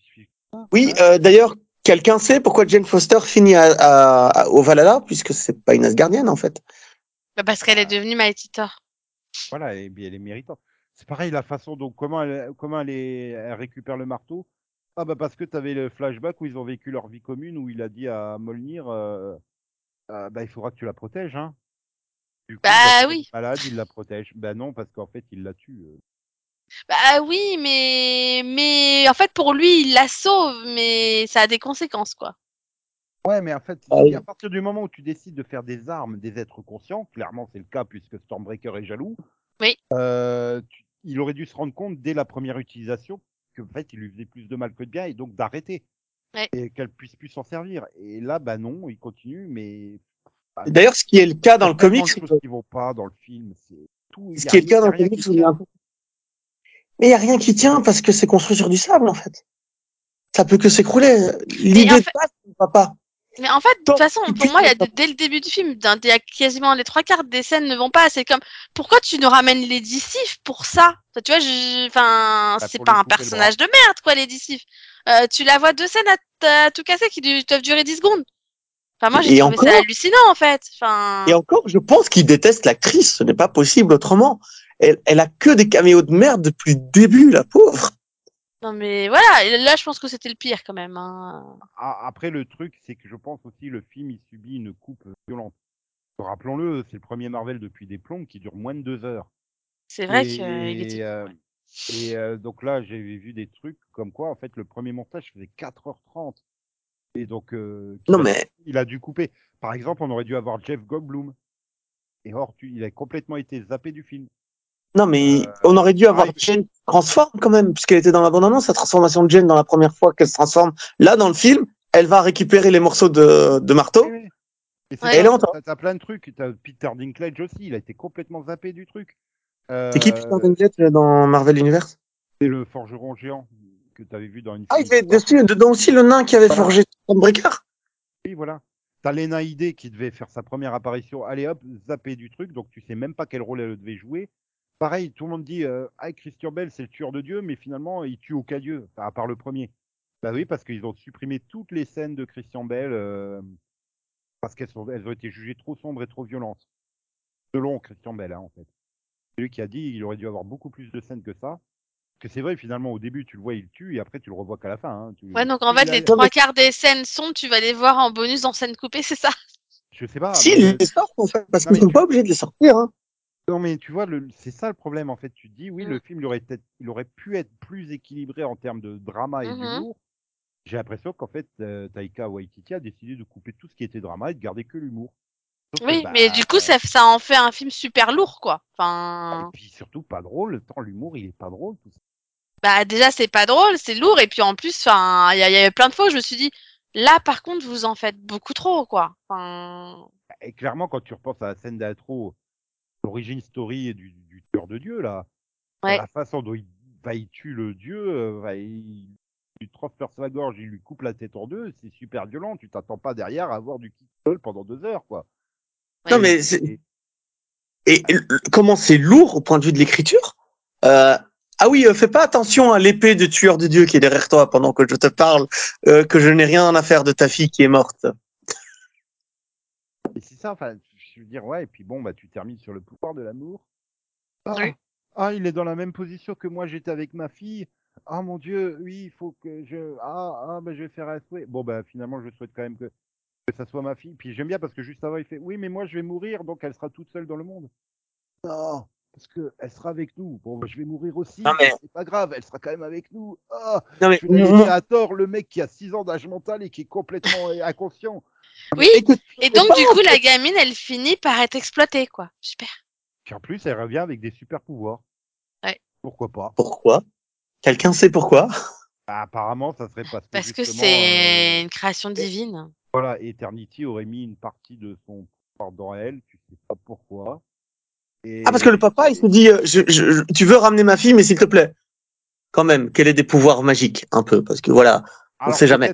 Oui, Ah. euh, d'ailleurs, quelqu'un sait pourquoi Jane Foster finit à, à- à- au Valhalla, puisque c'est pas une Asgardienne, en fait. Bah, parce qu'elle est devenue Mighty Thor. Voilà, et bien elle est méritante. C'est pareil la façon dont comment elle comment elle, est- elle récupère le marteau. Ah bah parce que tu avais le flashback où ils ont vécu leur vie commune où il a dit à Molnir euh, euh, bah il faudra que tu la protèges hein. Du coup, Bah est oui. Malade, il la protège. Bah non parce qu'en fait il la tue. Bah oui, mais mais en fait pour lui il la sauve, mais ça a des conséquences quoi. Ouais mais en fait Ah oui. à partir du moment où tu décides de faire des armes des êtres conscients, clairement c'est le cas puisque Stormbreaker est jaloux. Oui. euh, tu- il aurait dû se rendre compte dès la première utilisation que en fait il lui faisait plus de mal que de bien et donc d'arrêter. Ouais. et qu'elle puisse plus s'en servir. Et là, bah non, il continue, mais bah, D'ailleurs, ce qui est le cas dans le comics, de choses qui vont pas dans le film. C'est tout. ce qui est le cas dans le comics, mais il y a rien qui tient parce que c'est construit sur du sable, en fait. Ça peut que s'écrouler. L'idée en de fait- base ne va pas. Mais en fait, de toute façon, pour moi, il y a dès le début du film, il y a quasiment les trois quarts des scènes ne vont pas. C'est comme, pourquoi tu nous ramènes les Sif pour ça? Enfin, Tu vois, je- enfin, Bah, c'est pas un personnage de merde, quoi, les Sif. Euh, tu la vois deux scènes à, à tout casser qui doivent durer 10 secondes. Enfin, moi, j'ai trouvé ça encore hallucinant, en fait. Enfin, Et encore, je pense qu'il déteste l'actrice. Ce n'est pas possible autrement. Elle, elle a que des caméos de merde depuis le début, la pauvre. Non, mais voilà. Et là, je pense que c'était le pire, quand même. hein. Après, le truc, c'est que je pense aussi le film, il subit une coupe violente. Rappelons-le, c'est le premier Marvel depuis des plombs qui dure moins de deux heures. C'est vrai et, que. euh, il était- euh, et euh, donc là, j'ai vu des trucs comme quoi, en fait, le premier montage faisait 4h30. Et donc, euh, qu'il Non, a- mais il a dû couper. Par exemple, on aurait dû avoir Jeff Goldblum. Et or, tu- il a complètement été zappé du film. Non, mais Euh, on aurait dû avoir. Jane qui se transforme quand même, puisqu'elle était dans l'abandonnement, sa transformation de Jane dans la première fois qu'elle se transforme. Là, dans le film, elle va récupérer les morceaux de, de marteau. Oui, oui. Et là, t'as- plein de trucs. T'as Peter Dinklage aussi, il a été complètement zappé du truc. C'est qui Peter Dinklage euh, dans Marvel Universe? C'est le forgeron géant que tu avais vu dans une. Ah, il fait dessus, dedans aussi le nain qui avait Voilà. forgé Stormbreaker. Oui, voilà. T'as Lena Headey qui devait faire sa première apparition. Allez hop, zapper du truc, donc tu sais même pas quel rôle elle devait jouer. Pareil, tout le monde dit euh, ah Christian Bell c'est le tueur de Dieu, mais finalement il tue aucun dieu, à part le premier. Bah oui, parce qu'ils ont supprimé toutes les scènes de Christian Bell euh, parce qu'elles sont, elles ont été jugées trop sombres et trop violentes. Selon Christian Bell, hein, en fait. C'est lui qui a dit il aurait dû avoir beaucoup plus de scènes que ça. Que c'est vrai, finalement, au début, tu le vois, il tue, et après, tu le revois qu'à la fin. Hein. Tu- Ouais, donc en fait, Il a- les trois quarts des scènes sont, tu vas les voir en bonus en scène coupée, *laughs* c'est ça? Je sais pas. si, mais- il les sort en fait, parce qu'ils sont tu- pas obligés de les sortir. Hein. Non, mais tu vois, c'est ça le problème, en fait. Tu te dis, oui, Mm. le film, il aurait, il aurait pu être plus équilibré en termes de drama et Mhm. d'humour. J'ai l'impression qu'en fait, euh, Taika Waititi a décidé de couper tout ce qui était drama et de garder que l'humour. Que, Oui, bah, mais du coup, ça, ça en fait un film super lourd, quoi. Et Enfin, puis surtout pas drôle. Tant l'humour, il est pas drôle. Tout ça. bah déjà, c'est pas drôle, c'est lourd, et puis en plus, enfin, il y, y a plein de fois où je me suis dit, là, par contre, vous en faites beaucoup trop, quoi. Enfin, Et clairement, quand tu repenses à la scène d'intro, l'origine story du, du tueur de Dieu, là, Ouais. la façon dont il, bah, il tue le Dieu, euh, bah, il, lui transperce la gorge, il lui coupe la tête en deux, c'est super violent. Tu t'attends pas derrière à avoir du kick pendant deux heures, quoi. Non, mais c'est- Et- Et et le- comment c'est lourd au point de vue de l'écriture euh, Ah oui, euh, fais pas attention à l'épée de tueur de Dieu qui est derrière toi pendant que je te parle, euh, que je n'ai rien à faire de ta fille qui est morte. Et c'est ça, enfin, je veux dire, ouais, et puis bon, bah, tu termines sur le pouvoir de l'amour. Ah, Oui. ah, il est dans la même position que moi, j'étais avec ma fille. Ah, mon Dieu, oui, il faut que je. Ah, ah, bah, je vais faire un souhait. Bon, bah, finalement, je souhaite quand même que, que ça soit ma fille. Puis j'aime bien parce que juste avant, il fait Oui, mais moi, je vais mourir, donc elle sera toute seule dans le monde. Non, parce que elle sera avec nous. Bon, bah, je vais mourir aussi. Non, mais- C'est pas grave, elle sera quand même avec nous. Ah, Non mais je vais la laisser à tort, le mec qui a 6 ans d'âge mental et qui est complètement inconscient. Oui. écoute, Et donc, du coup, la gamine, elle finit par être exploitée, quoi. Super. Puis en plus, elle revient avec des super pouvoirs. Ouais. Pourquoi pas? Pourquoi? Quelqu'un sait pourquoi? Bah, Apparemment, ça serait parce que Parce que c'est euh, une création divine. voilà, Eternity aurait mis une partie de son pouvoir dans elle, tu sais pas pourquoi. Et... Ah parce que le papa il se dit euh, je, je- je- tu veux ramener ma fille mais s'il te plaît quand même qu'elle ait des pouvoirs magiques un peu? Parce que voilà Alors, sait jamais.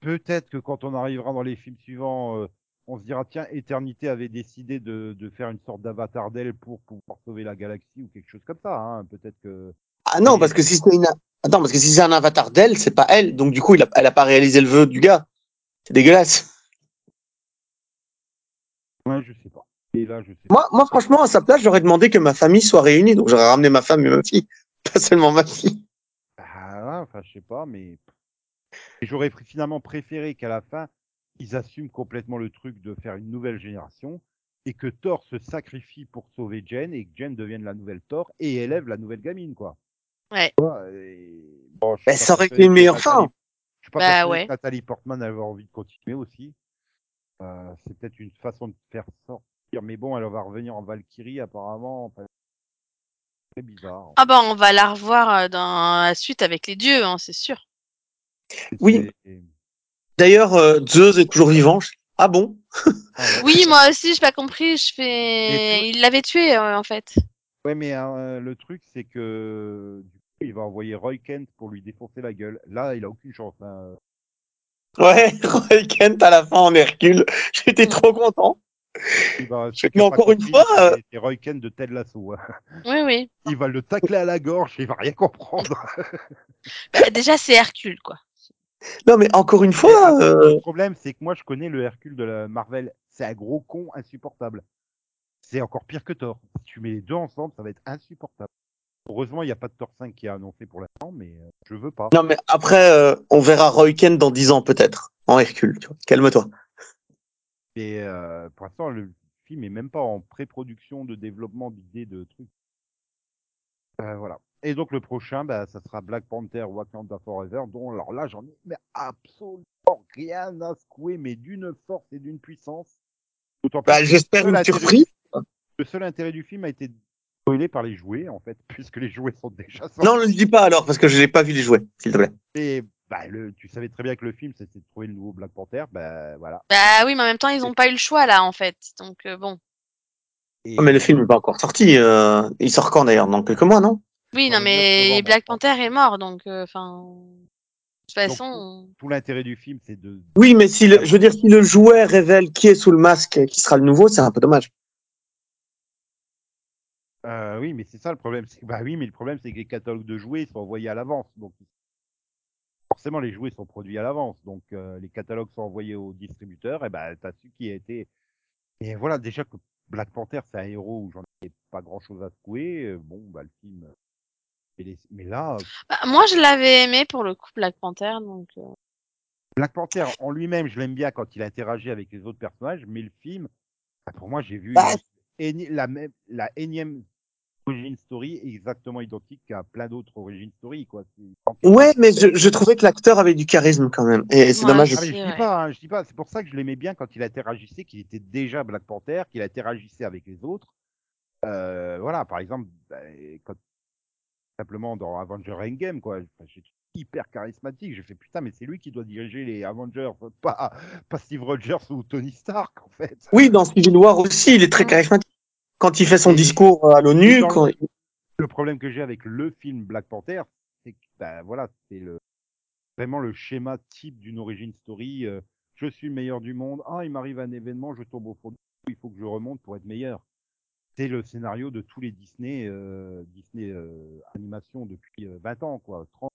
Peut-être- que quand on arrivera dans les films suivants, euh, on se dira tiens, Eternité avait décidé de, de faire une sorte d'avatar d'elle pour pouvoir sauver la galaxie ou quelque chose comme ça. Hein. Peut-être que ah non parce que si c'est une attends parce que si c'est un avatar d'elle c'est pas elle donc du coup il a, elle a pas réalisé le vœu du gars c'est dégueulasse ouais, je sais pas. Et là, je sais moi moi franchement à sa place j'aurais demandé que ma famille soit réunie donc j'aurais ramené ma femme et ma fille *laughs* pas seulement ma fille pas. Ah, enfin, je sais pas, mais Et j'aurais finalement préféré qu'à la fin, ils assument complètement le truc de faire une nouvelle génération et que Thor se sacrifie pour sauver Jen et que Jen devienne la nouvelle Thor et élève la nouvelle gamine, quoi. Ouais. Et- bon, pas ça aurait été une que meilleure Nathalie- fin. Je pas Bah, ouais. que Nathalie Portman avait envie de continuer aussi. Euh, c'est peut-être une façon de faire sortir, mais bon, elle va revenir en Valkyrie apparemment. Enfin, c'est bizarre. Ah bah, on va la revoir euh, dans la suite avec les dieux, hein, c'est sûr. Oui. D'ailleurs euh, Zeus est toujours vivant ah bon? Ah. Oui, moi aussi, j'ai pas compris. Je fais. Il l'avait tué, euh, en fait. Ouais, mais euh, le truc, c'est que du coup, il va envoyer Roy Kent pour lui défoncer la gueule. Là, il a aucune chance. hein. ouais *laughs* Roy Kent à la fin en Hercule j'étais trop content va, mais encore une fois, c'est- euh, c'est Roy Kent de Ted Lasso. hein. Oui, oui. Il va le tacler à la gorge, il va rien comprendre. Bah, déjà, c'est Hercule, quoi. Non mais encore une fois euh, Le problème, c'est que moi, je connais le Hercule de la Marvel. C'est un gros con insupportable. C'est encore pire que Thor. Si tu mets les deux ensemble, ça va être insupportable. Heureusement, il n'y a pas de Thor 5 qui est annoncé pour l'instant, mais euh, je veux pas. Non, mais après, euh, on verra Roy Kent dans 10 ans peut-être, en Hercule. tu vois. Calme-toi. Et euh, pour l'instant, le film est même pas en pré-production de développement d'idées de trucs. Euh, voilà. Et donc le prochain, bah, ça sera Black Panther Wakanda Forever, dont alors là j'en ai mais absolument rien à secouer, mais d'une force et d'une puissance. Bah, j'espère le seul une intérêt surprise. du- Le seul intérêt du film a été spoilé par les jouets, en fait, *laughs* puisque les jouets sont déjà sortis. Non, ne le dis pas alors, parce que je n'ai pas vu les jouets, s'il te plaît. Et bah, le, tu savais très bien que le film, c'était de trouver le nouveau Black Panther, bah voilà. Bah oui, mais en même temps, ils ont pas eu le choix, là, en fait. Donc, euh, bon. Et Oh, mais le film n'est pas encore sorti. euh, Il sort quand d'ailleurs? Dans quelques mois, non? Oui, Dans non, le 9 mais Black. Panther est mort, donc, euh, enfin. de toute façon. on- tout l'intérêt du film, c'est de. Oui, mais si le, je veux dire, si le jouet révèle qui est sous le masque, qui sera le nouveau, c'est un peu dommage. Euh, oui, mais c'est ça le problème. Bah oui, mais le problème, c'est que les catalogues de jouets sont envoyés à l'avance. Donc, forcément, les jouets sont produits à l'avance. Donc, euh, les catalogues sont envoyés aux distributeurs. Et ben, t'as su qui a été. Et voilà, déjà que Black Panther, c'est un héros où j'en ai pas grand chose à secouer. Bon, bah, le film. Les- Mais là, euh, Bah, moi, je l'avais aimé pour le coup, Black Panther, donc. euh, Black Panther en lui-même, je l'aime bien quand il interagit avec les autres personnages. Mais le film, bah, pour moi, j'ai vu Bah, une- la, même, la énième origin story exactement identique à plein d'autres origin story, quoi. Ouais, mais je, je trouvais que l'acteur avait du charisme quand même. Et c'est dommage. Ah je dis ouais. pas, hein, je dis pas. C'est pour ça que je l'aimais bien quand il interagissait, qu'il était déjà Black Panther, qu'il interagissait avec les autres. Euh, voilà, par exemple, bah, quand simplement dans Avenger Endgame, quoi. Enfin, j'ai hyper charismatique. J'ai fait putain, mais c'est lui qui doit diriger les Avengers, pas pas Steve Rogers ou Tony Stark en fait. Oui, dans Civil War aussi, il est très Mm. charismatique. Quand il fait son Et- discours à et l'ONU, quand- Le problème que j'ai avec le film Black Panther, c'est que bah, voilà, c'est le vraiment le schéma type d'une origin story. euh, je suis le meilleur du monde. Ah, il m'arrive un événement, je tombe au fond. du Il faut que je remonte pour être meilleur. C'est le scénario de tous les Disney, euh, Disney euh, animation depuis euh, 20 ans, quoi. 30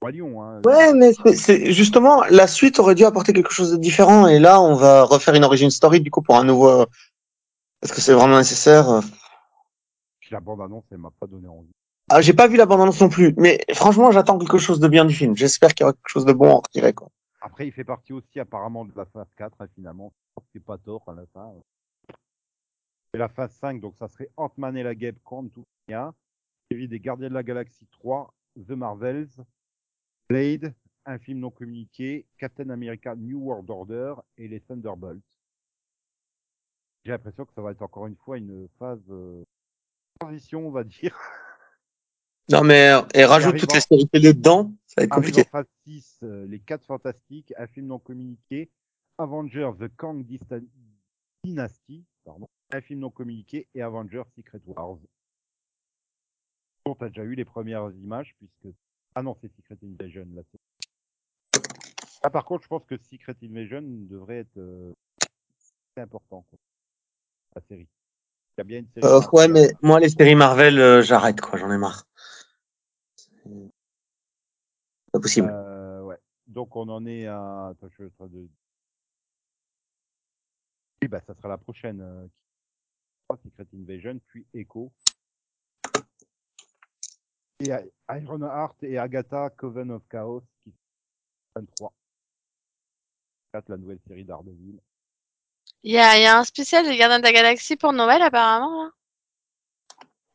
Roi Lion, hein. Ouais, mais c'est- c'est justement la suite aurait dû apporter quelque chose de différent. Et là, on va refaire une origin story du coup pour un nouveau. Est-ce que c'est vraiment nécessaire Puis la bande annonce, elle m'a pas donné envie. ah, J'ai pas vu la bande annonce non plus, mais franchement, j'attends quelque chose de bien du film. J'espère qu'il y aura quelque chose de bon à en retirer. Quoi. Après, il fait partie aussi apparemment de la phase 4, hein, finalement. Je pense que c'est pas tort à la fin. Et la phase 5, donc ça serait Ant-Man et la Guêpe, Quantumania, suivi des Gardiens de la Galaxie 3, The Marvels, Blade, un film non communiqué, Captain America New World Order et les Thunderbolts. J'ai l'impression que ça va être encore une fois une phase euh, transition, on va dire. *laughs* Non, mais et rajoute toutes en- les séries télé dedans, ça va être compliqué. en phase 6, euh, les 4 Fantastiques, un film non communiqué, Avengers The Kang Dynasty, pardon, un film non communiqué et Avengers Secret Wars. Bon, t'as déjà eu les premières images puisque ah non c'est Secret Invasion là. Ah par contre je pense que Secret Invasion devrait être euh, c'est important quoi. La série. Il y a bien une série. Euh, ouais, mais moi, les séries Marvel, euh, j'arrête, quoi. J'en ai marre. C'est Pas possible. Euh, ouais. Donc on en est à. Attends, je suis en train de. Oui, bah ça sera la prochaine. Secret Invasion, puis Echo. Et Ironheart et Agatha Coven of Chaos qui sont 23. 4, la nouvelle série d'Ardeville. Il y a, il y a un spécial des Gardiens de la Galaxie pour Noël, apparemment, là.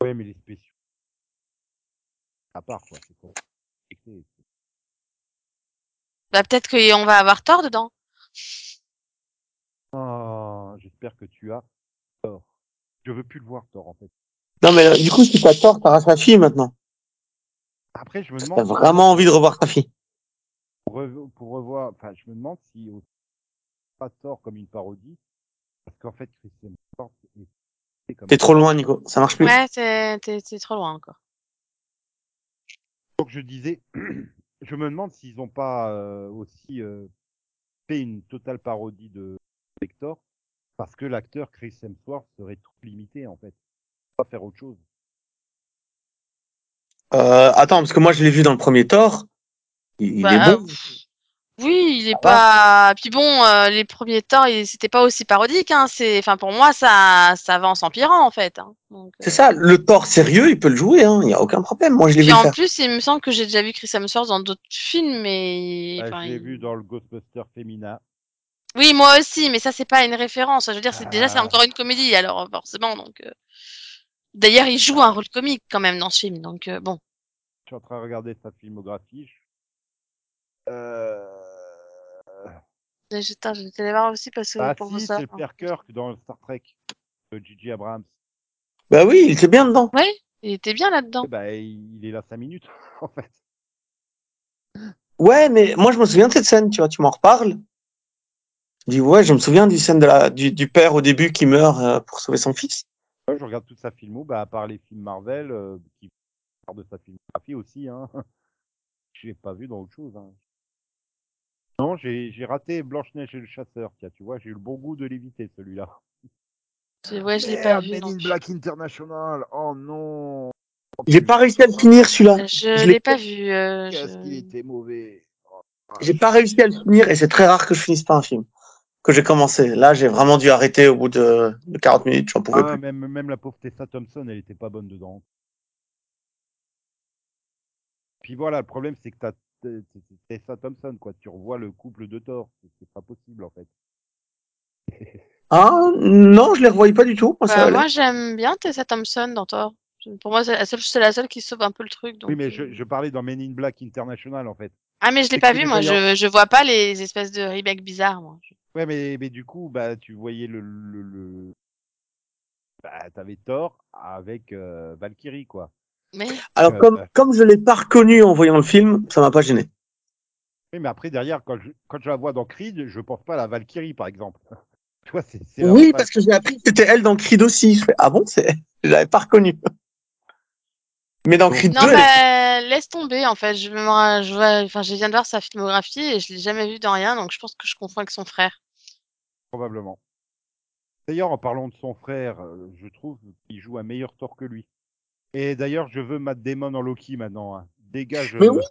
Ouais, mais les spéciaux. À part quoi, c'est quoi C'est- Bah, peut-être qu'on va avoir tort dedans. Oh, j'espère que tu as tort. Je veux plus le voir tort en fait. Non, mais euh, du coup, si t'as tort, t'auras sa fille maintenant. Après, je me T'as demande. vraiment envie de revoir ta fille. pour, rev- pour revoir, enfin, je me demande si au- pas tort comme une parodie, parce qu'en fait, Chris Hemsworth est T'es trop loin, Nico. Ça marche plus. Ouais, t'es, t'es, t'es trop loin encore. Donc je disais, *clears throat* je me demande s'ils ont pas euh, aussi euh, fait une totale parodie de Vector, parce que l'acteur Chris Hemsworth serait trop limité en fait, pas faire autre chose. Euh, attends, parce que moi, je l'ai vu dans le premier Thor. Il, il Bah, est bon. pff, Oui, il est Ça pas. Puis bon, euh, les premiers il- c'était pas aussi parodique. Hein. C'est, enfin, pour moi, ça, ça va en s'empirant en fait. Hein. C'est euh, ça, le Thor sérieux, il peut le jouer, hein. Il y a aucun problème. Moi, je l'ai vu en faire. plus, il me semble que j'ai déjà vu Chris Hemsworth dans d'autres films, mais. Bah, enfin, je l'ai il- vu dans le Ghostbuster féminin. Oui, moi aussi, mais ça, c'est pas une référence. Je veux dire, c'est déjà, c'est Ah. encore une comédie, alors forcément. Donc. euh. D'ailleurs, il joue un rôle comique quand même dans ce film, donc euh, bon. Je suis en train de regarder sa filmographie. Je- Euh... Je, vais te les voir aussi parce que Ah pour si, ça. c'est le père Kirk dans Star Trek de J.J. Abrams. Bah oui, il était bien dedans. Oui, il était bien là-dedans. Ben, il est là 5 minutes, *laughs* en fait. Ouais, mais moi, je me souviens de cette scène, tu vois, tu m'en reparles. Je dis, ouais, je me souviens du scène de la, du, du père au début qui meurt euh, pour sauver son fils. Moi, je regarde toute sa filmo, bah, à part les films Marvel, euh, qui parlent de sa filmographie aussi, hein. *laughs* Je l'ai pas vu dans autre chose, hein. Non, j'ai j'ai raté Blanche-Neige et le chasseur, tiens, tu vois, j'ai eu le bon goût de l'éviter, celui-là. Je- Ouais, je l'ai pas vu. Men in. Black International, oh non J'ai pas réussi à le finir celui-là. Je Je l'ai l'ai- pas vu. euh, Qu'est-ce je- qu'il était mauvais Oh, J'ai pas réussi à le finir et c'est très rare que je finisse pas un film. Que j'ai commencé. Là, j'ai vraiment dû arrêter au bout de, de 40 minutes, j'en pouvais Ah, plus. même, même la pauvre Tessa Thompson, elle était pas bonne dedans. Puis voilà, le problème, c'est que t'as Tessa Thompson, quoi. Tu revois le couple de Thor. C'est- pas possible, en fait. Ah, non, je les revoyais pas du tout. Moi, Bah, moi, j'aime bien Tessa Thompson dans Thor. Pour moi, c'est la seule, c'est la seule qui sauve un peu le truc. Donc... Oui, mais euh. je, je parlais dans Men in Black International, en fait. Ah, mais je l'ai pas vu, moi. Je, je vois pas les espèces de remakes bizarres, moi. Ouais, mais, mais du coup, bah, tu voyais le. le, le... Bah, t'avais Thor avec euh, Valkyrie, quoi. Mais Alors, comme, euh. comme je l'ai pas reconnu en voyant le film, ça m'a pas gêné. Oui, mais après, derrière, quand je, quand je la vois dans Creed, je pense pas à la Valkyrie, par exemple. *laughs* tu vois, c'est c'est Oui, parce que j'ai appris que c'était elle dans Creed aussi. Je fais, ah bon, c'est, je l'avais pas reconnu. Mais dans Creed non, 2, elle est- bah, laisse tomber, en fait. Je, me... je, vois... enfin, je viens de voir sa filmographie et je l'ai jamais vu dans rien, donc je pense que je confonds avec son frère. Probablement. D'ailleurs, en parlant de son frère, euh, je trouve qu'il joue un meilleur Thor que lui. Et d'ailleurs, je veux Matt Damon en Loki maintenant. hein. Dégage. Mais oui.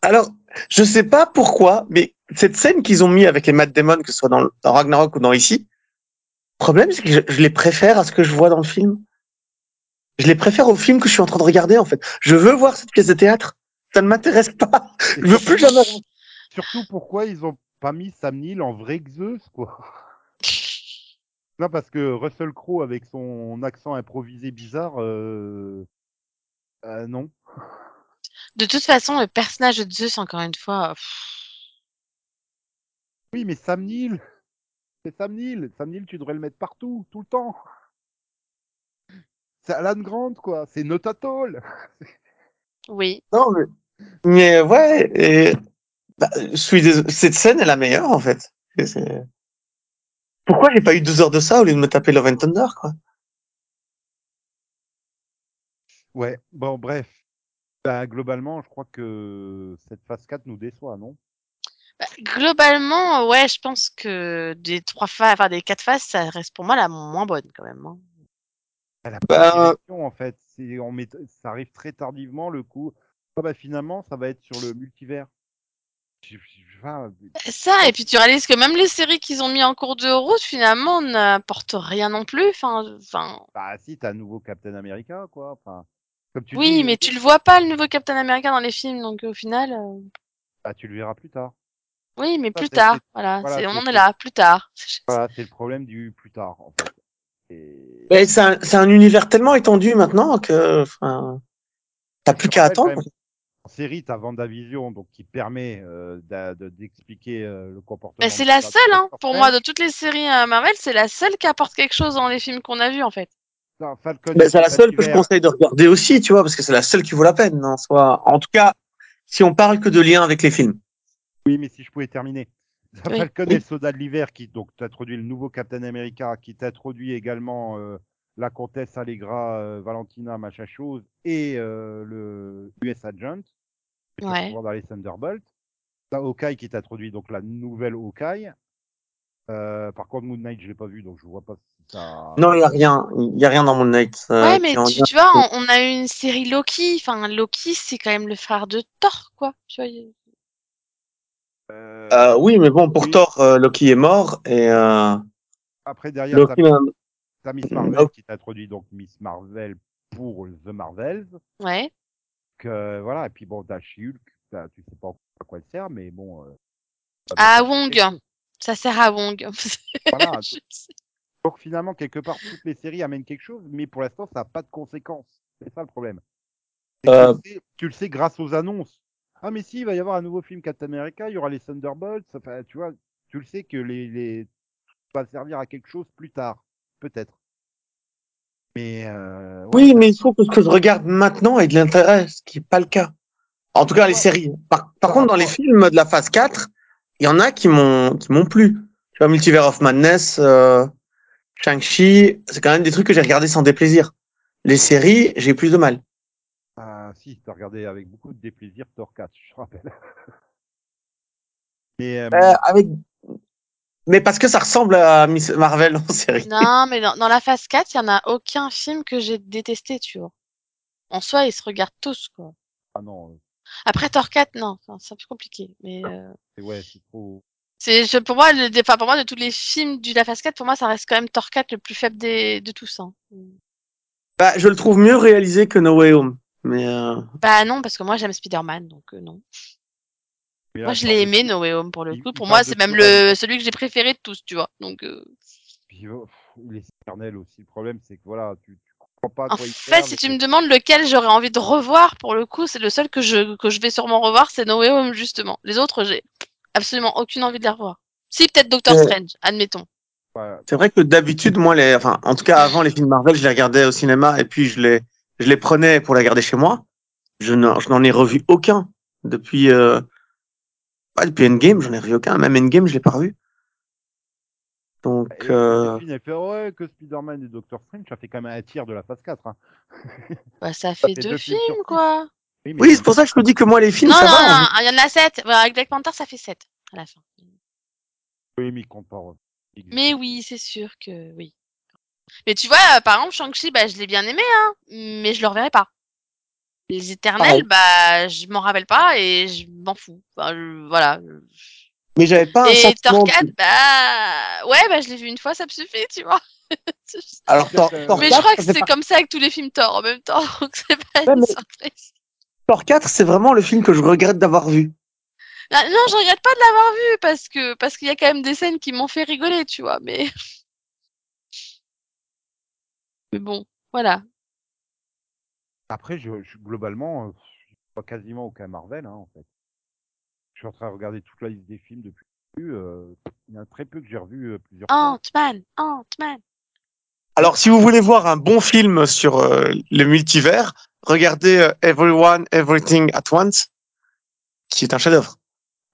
Alors, je sais pas pourquoi, mais cette scène qu'ils ont mis avec les Matt Damon, que ce soit dans, dans Ragnarok ou dans ici, le problème, c'est que je, je les préfère à ce que je vois dans le film. Je les préfère au film que je suis en train de regarder, en fait. Je veux voir cette pièce de théâtre. Ça ne m'intéresse pas. Je veux plus jamais. Surtout pourquoi ils ont pas mis Sam Neill en vrai Zeus, quoi. Non, parce que Russell Crowe, avec son accent improvisé bizarre, euh... euh, non. De toute façon, le personnage de Zeus, encore une fois, pff, Oui, mais Sam Neill, c'est Sam Neill. Sam Neill, tu devrais le mettre partout, tout le temps. C'est Alan Grant, quoi. C'est Notatol. oui. Non, mais, mais ouais, et, bah, je suis dés- cette scène est la meilleure, en fait. C'est- Pourquoi j'ai pas eu deux heures de ça au lieu de me taper Love and Thunder, quoi? Ouais, bon, bref. Bah, globalement, je crois que cette phase 4 nous déçoit, non? Bah, globalement, ouais, je pense que des trois phases, enfin des quatre phases, ça reste pour moi la moins bonne quand même. hein. Elle a pas de Bah, direction, en fait. C'est, on met, ça arrive très tardivement, le coup. Ah bah, finalement, ça va être sur le multivers. Enfin, Ça, et puis tu réalises que même les séries qu'ils ont mis en cours de route, finalement, n'apportent rien non plus. Enfin, enfin, bah, si, t'as un nouveau Captain America, quoi. Enfin, comme tu oui, dis, mais tu le vois pas le nouveau Captain America dans les films, donc au final, euh, bah, tu le verras plus tard. oui, mais Ça, plus c'est- tard. c'est- Voilà, voilà, c'est, on c'est- en est c'est- là, plus tard. *laughs* Voilà, c'est le problème du plus tard, en fait. Et... mais c'est un, c'est un univers tellement étendu maintenant que, enfin, t'as plus qu'à attendre. même, En série, t'as WandaVision, donc qui permet euh, d'expliquer euh, le comportement. Mais c'est de la seule, hein. Pour moi, de toutes les séries euh, Marvel, c'est la seule qui apporte quelque chose dans les films qu'on a vus, en fait. Ben, et c'est la seule que je conseille de regarder aussi, tu vois, parce que c'est la seule qui vaut la peine, en soi. En tout cas, si on parle que de lien avec les films. Oui, mais si je pouvais terminer. *laughs* Oui. Falcon Oui. et le soldat de l'hiver qui donc t'introduit le nouveau Captain America, qui t'introduit également euh, la comtesse Allegra, euh, Valentina, machin chose, et euh, le US Agent, Ouais. dans les Thunderbolts. T'as Hawkeye qui t'introduit donc la nouvelle Hawkeye. Euh, par contre, Moon Knight, je l'ai pas vu, donc je vois pas si ça. Non, il y a rien. Il y a rien dans mon night. euh, Ouais, mais est tu, vois, on, on a eu une série Loki. Enfin, Loki, c'est quand même le frère de Thor, quoi. Tu vois, Euh, Euh, oui, mais bon, pour Oui. Thor, euh, Loki est mort et euh, Après, derrière, t'as Loki. t'as Miss Marvel Loki. qui t'introduit donc Miss Marvel pour The Marvels. Ouais. Que, voilà, et puis bon, t'as She-Hulk, t'as- tu sais pas à quoi elle sert, mais bon. euh, Ah, à Wong. Ça sert à Wong. *laughs* Voilà. Je sais. Donc finalement, quelque part, toutes les séries amènent quelque chose, mais pour l'instant, ça n'a pas de conséquences. C'est ça le problème. Euh. Tu, le sais, tu le sais grâce aux annonces. Ah, mais si, il va y avoir un nouveau film Captain America, il y aura les Thunderbolts. Enfin, tu vois, tu le sais que les, les... ça va servir à quelque chose plus tard, peut-être. Mais euh, ouais, Oui, mais il faut que ce que je regarde maintenant ait de l'intérêt, ce qui n'est pas le cas. En tout cas, les séries. Par, contre, dans les films de la phase 4, il y en a qui m'ont qui m'ont plu. Tu vois, Multiverse of Madness, euh, Shang-Chi, c'est quand même des trucs que j'ai regardé sans déplaisir. Les séries, j'ai plus de mal. Ah, si, t'as regardé avec beaucoup de déplaisir Thor 4, je te rappelle. *laughs* Mais, euh, Euh, avec... Mais parce que ça ressemble à Miss Marvel en série. Non, mais dans, dans la phase 4, il y en a aucun film que j'ai détesté, tu vois. En soi, ils se regardent tous, quoi. ah non, euh, Après Thor 4, non, enfin, c'est un peu compliqué. Mais euh, c'est ouais, c'est trop. c'est je- pour moi, le, enfin, pour moi, de tous les films de la phase 4, pour moi, ça reste quand même Thor 4 le plus faible des, de tous. Hein. Bah, je le trouve mieux réalisé que No Way Home. Mais euh, Bah non, parce que moi, j'aime Spider-Man, donc euh, non. Mais là, Moi, je l'ai aimé, No Way Home, pour le il- coup. il Pour moi, c'est même le celui que j'ai préféré de tous, tu vois. Donc, euh, Puis, oh, pff, il est éternel aussi. Le problème, c'est que voilà, tu, tu comprends pas En fait, si tu me demandes lequel j'aurais envie de revoir, pour le coup, c'est le seul que je, que je vais sûrement revoir, c'est No Way Home, justement. Les autres, j'ai absolument aucune envie de les revoir. Si, peut-être Doctor Euh. Strange, admettons. voilà. c'est vrai que d'habitude, moi, les, enfin, en tout cas avant les films Marvel, je les regardais au cinéma et puis je les, je les prenais pour les regarder chez moi. Je n'en, je n'en ai revu aucun depuis, euh, ouais, depuis Endgame, j'en ai revu aucun. Même Endgame, je l'ai pas revu. Donc, Et euh, elle fait ouais, que Spider-Man et Doctor Strange, ça fait quand même un tiers de la phase 4. Hein. *laughs* Bah, ça fait fait deux deux films quoi. Oui, c'est pour ça que je te dis que moi, les films, non, ça non, va. hein. non, il y en a sept. Voilà, avec Black Panther, ça fait sept, à la fin. oui, mais pas. existe. Mais oui, c'est sûr que oui. Mais tu vois, par exemple, Shang-Chi, bah, je l'ai bien aimé, hein, mais je le reverrai pas. Les Éternels, Pareil. bah, je m'en rappelle pas et je m'en fous. Enfin, je- voilà. Mais j'avais pas un Et sentiment. Thor 4, bah, ouais, bah, je l'ai vu une fois, ça me suffit, tu vois. *laughs* Alors, Thor euh, mais je 4, crois que c'est comme ça avec tous les films Thor en même temps, *laughs* donc c'est pas Ouais, une mais- surprise. Thor 4, c'est vraiment le film que je regrette d'avoir vu. Ah, non, je regrette pas de l'avoir vu parce que parce qu'il y a quand même des scènes qui m'ont fait rigoler, tu vois. Mais *laughs* mais bon, voilà. Après, je, je- globalement, euh, je vois quasiment aucun Marvel, hein, en fait. Je suis en train de regarder toute la liste des films depuis le début. euh, il y en a très peu que j'ai revu euh, plusieurs fois. Ant-Man, Ant-Man. Alors, si vous voulez voir un bon film sur euh, le multivers, regardez euh, Everyone, Everything at Once, qui est un chef-d'œuvre.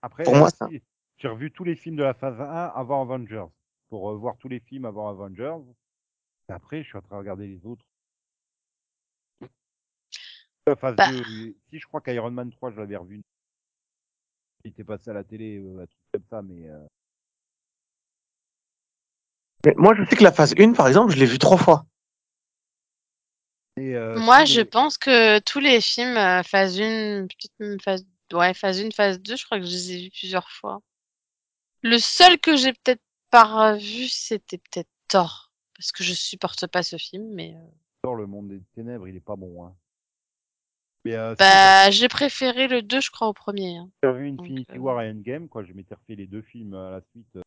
Après, Pour moi, euh, j'ai revu tous les films de la phase 1 avant Avengers. Pour euh, voir tous les films avant Avengers. Et après, je suis en train de regarder les autres. La phase Bah. 2, oui. si je crois qu'Iron Man 3, je l'avais revu. Il était passé à la télé, euh, un truc comme ça, mais euh, Mais moi, je sais que la phase 1, par exemple, je l'ai vue trois fois. et, euh, Moi, je les- pense que tous les films euh, phase 1, peut-être même phase ouais, phase 1, phase 2, je crois que je les ai vus plusieurs fois. Le seul que j'ai peut-être pas vu, c'était peut-être Thor parce que je supporte pas ce film mais euh, Thor, le monde des ténèbres, il est pas bon. Hein. Mais euh, bah j'ai préféré le 2 je crois au premier. hein. j'ai donc, Infinity euh, War et Endgame, quoi. Je m'étais refait les deux films à la suite. euh.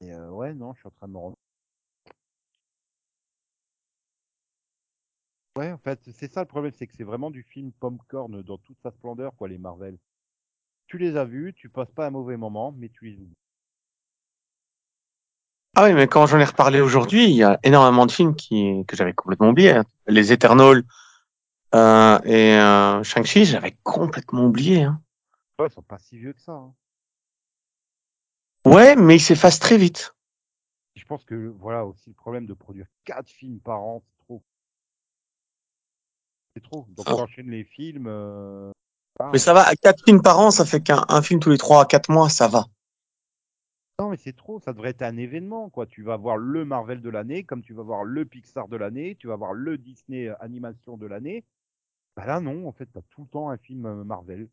Et euh, ouais, non, je suis en train de me rendre. Ouais, en fait, c'est ça le problème, c'est que c'est vraiment du film popcorn dans toute sa splendeur, quoi, les Marvel. Tu les as vus, tu passes pas un mauvais moment, mais tu les oublies. Ah oui, mais quand j'en ai reparlé aujourd'hui, il y a énormément de films qui, que j'avais complètement oubliés. hein. Les Eternals euh, et euh, Shang-Chi, j'avais complètement oublié. Hein. Ouais, ils sont pas si vieux que ça. hein. Ouais, mais ils s'effacent très vite. Je pense que voilà aussi le problème de produire quatre films par an, c'est trop. C'est trop. Donc Oh. t'enchaînes les films. euh, ah, Mais ça va, à quatre films par an, ça fait qu'un un film tous les trois à quatre mois, ça va. Non, mais c'est trop. Ça devrait être un événement, quoi. Tu vas voir le Marvel de l'année, comme tu vas voir le Pixar de l'année, tu vas voir le Disney euh, animation de l'année. Bah là, non. En fait, t'as tout le temps un film euh, Marvel.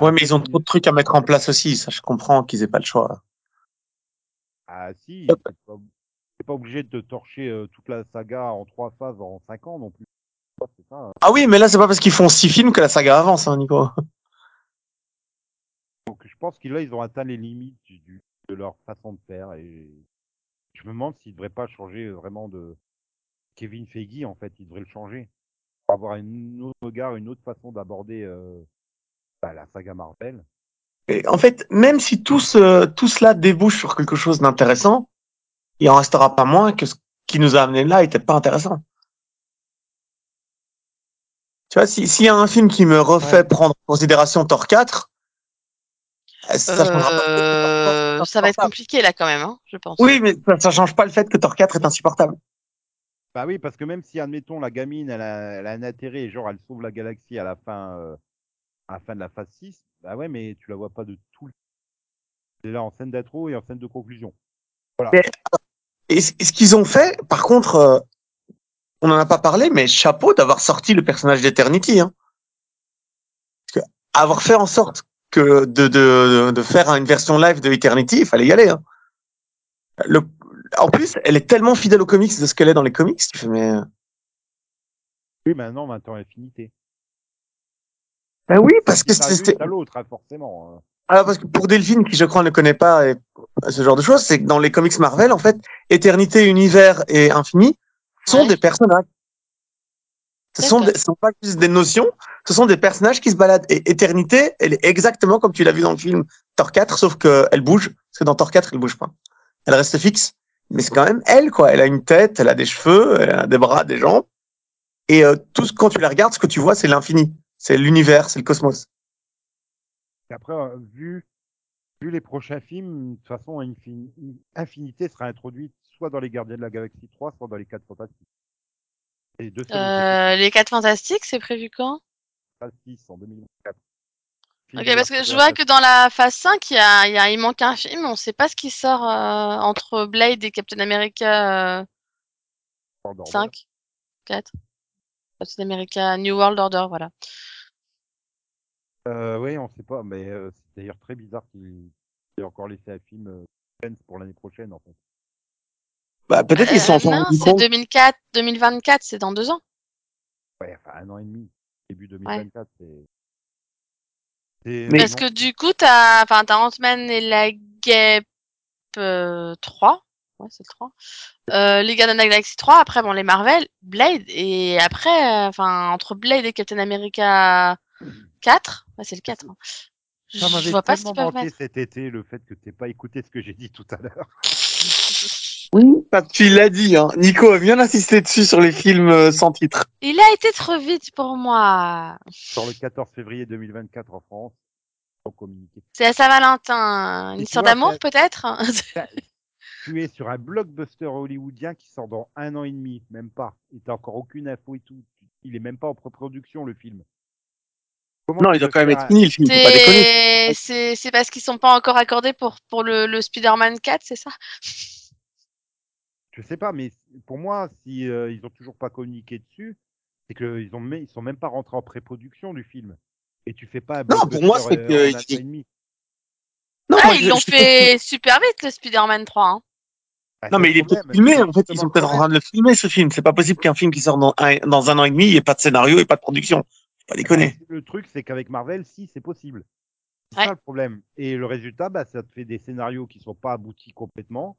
Ouais, mais ils ont trop de trucs à mettre en place aussi. Ça, je comprends qu'ils aient pas le choix. Ah si, t'es pas, pas obligé de torcher euh, toute la saga en trois phases en cinq ans non plus. Ouais, C'est ça. hein. Ah oui, mais là, c'est pas parce qu'ils font six films que la saga avance, hein, Nico. *laughs* Donc je pense qu'ils là, ils ont atteint les limites du, du- de leur façon de faire et je me demande s'ils devraient pas changer euh, vraiment de Kevin Feige en fait, ils devraient le changer avoir un autre regard, une autre façon d'aborder euh, bah, la saga Marvel. Et en fait, même si tout, ce, tout cela débouche sur quelque chose d'intéressant, il en restera pas moins que ce qui nous a amené là était pas intéressant. Tu vois, si- s'il y a un film qui me refait Ouais. prendre en considération Thor 4, Ça changera pas. Euh, ça va être compliqué là quand même, hein, je pense. Oui, mais ça, ça change pas le fait que Thor 4 est insupportable. Bah oui, parce que même si, admettons, la gamine, elle a, elle a un intérêt, genre, elle sauve la galaxie à la fin, euh, à la fin de la phase 6, bah ouais, mais tu la vois pas de tout le C'est là en scène d'intro et en scène de conclusion. Et ce qu'ils ont fait, par contre, euh, on n'en a pas parlé, mais chapeau d'avoir sorti le personnage d'Eternity. Hein. Avoir fait en sorte que de, de, de faire une version live de Eternity, il fallait y aller. Hein. Le, en plus, elle est tellement fidèle aux comics de ce qu'elle est dans les comics. Tu fais, mais... Oui, maintenant, maintenant, infinité. Ben oui, parce que C'est c'était... à l'autre, hein, forcément. Alors parce que pour Delphine, qui je crois ne connaît pas et ce genre de choses, c'est que dans les comics Marvel, en fait, Éternité, Univers et Infini sont Ouais. des personnages. Ce sont, des, ce sont pas juste des notions, ce sont des personnages qui se baladent. Et Éternité, elle est exactement comme tu l'as vu dans le film Thor 4, sauf qu'elle bouge, parce que dans Thor 4, elle bouge pas. Elle reste fixe, mais c'est quand même elle, quoi. Elle a une tête, elle a des cheveux, elle a des bras, des jambes. Et euh, tout ce, quand tu la regardes, ce que tu vois, c'est l'infini. C'est l'univers, c'est le cosmos. Et après, euh, vu, vu les prochains films, de toute façon, Infin- Infinité sera introduite soit dans les Gardiens de la Galaxie 3, soit dans les 4 Fantastiques. Et deux Euh, les 4 fantastiques, c'est prévu quand? Phase 6 en 2024. Ok, parce que je vois que dans la phase 5, il, y a, il, y a, il manque un film, on sait pas ce qui sort euh, entre Blade et Captain America euh, 5, 4. Captain America New World Order, voilà. Euh, oui, on sait pas, mais euh, c'est d'ailleurs très bizarre qu'il ait encore laissé un film euh, pour l'année prochaine, en fait. Bah, peut-être qu'ils se sont Euh, non, c'est compte. 2004, 2024, c'est dans deux ans. Ouais, enfin, un an et demi. Début 2024, c'est. C'est- Mais- non. que du coup, t'as, enfin, t'as Ant-Man et la Guêpe euh, 3. Ouais, c'est le 3. Euh, les Gardiens de la Galaxie 3, après, bon, les Marvel, Blade, et après, euh, enfin, entre Blade et Captain America 4, ouais, c'est le 4. hein. Ça Je m'avait vois pas ce manqué cet été, le fait que t'aies pas écouté ce que j'ai dit tout à l'heure. Oui, parce qu'il l'a dit, hein. Nico a bien insisté dessus sur les films euh, sans titre. Il a été trop vite pour moi. Sur le 14 février 2024 en France. C'est à Saint-Valentin. Une Et tu histoire d'amour, peut-être Tu es sur un blockbuster hollywoodien qui sort dans un an et demi, même pas. Et t'as encore aucune info et tout. Il est même pas en pré-production, le film. Comment Non, tu il doit veux quand même être fini, le film, faut pas déconner. C'est parce qu'ils sont pas encore accordés pour pour le, le Spider-Man 4, c'est ça? Je sais pas, mais pour moi, si euh, ils ont toujours pas communiqué dessus, c'est qu'ils ont même- ils sont même pas rentrés en pré-production du film. Et tu fais pas un Non, pour moi, c'est que- en un an et demi. Non, Ah, moi, ils l'ont fait super vite le Spider-Man 3. Hein. Bah, Non, mais il est peut-être filmé, en fait. Ils sont peut-être en train de le filmer, ce film. C'est pas possible qu'un film qui sort dans un, dans un an et demi, il n'y ait pas de scénario et pas de production. Faut pas déconner. Bah, le truc, c'est qu'avec Marvel, si, c'est possible. C'est Ouais. ça le problème. Et le résultat, bah, ça te fait des scénarios qui sont pas aboutis complètement.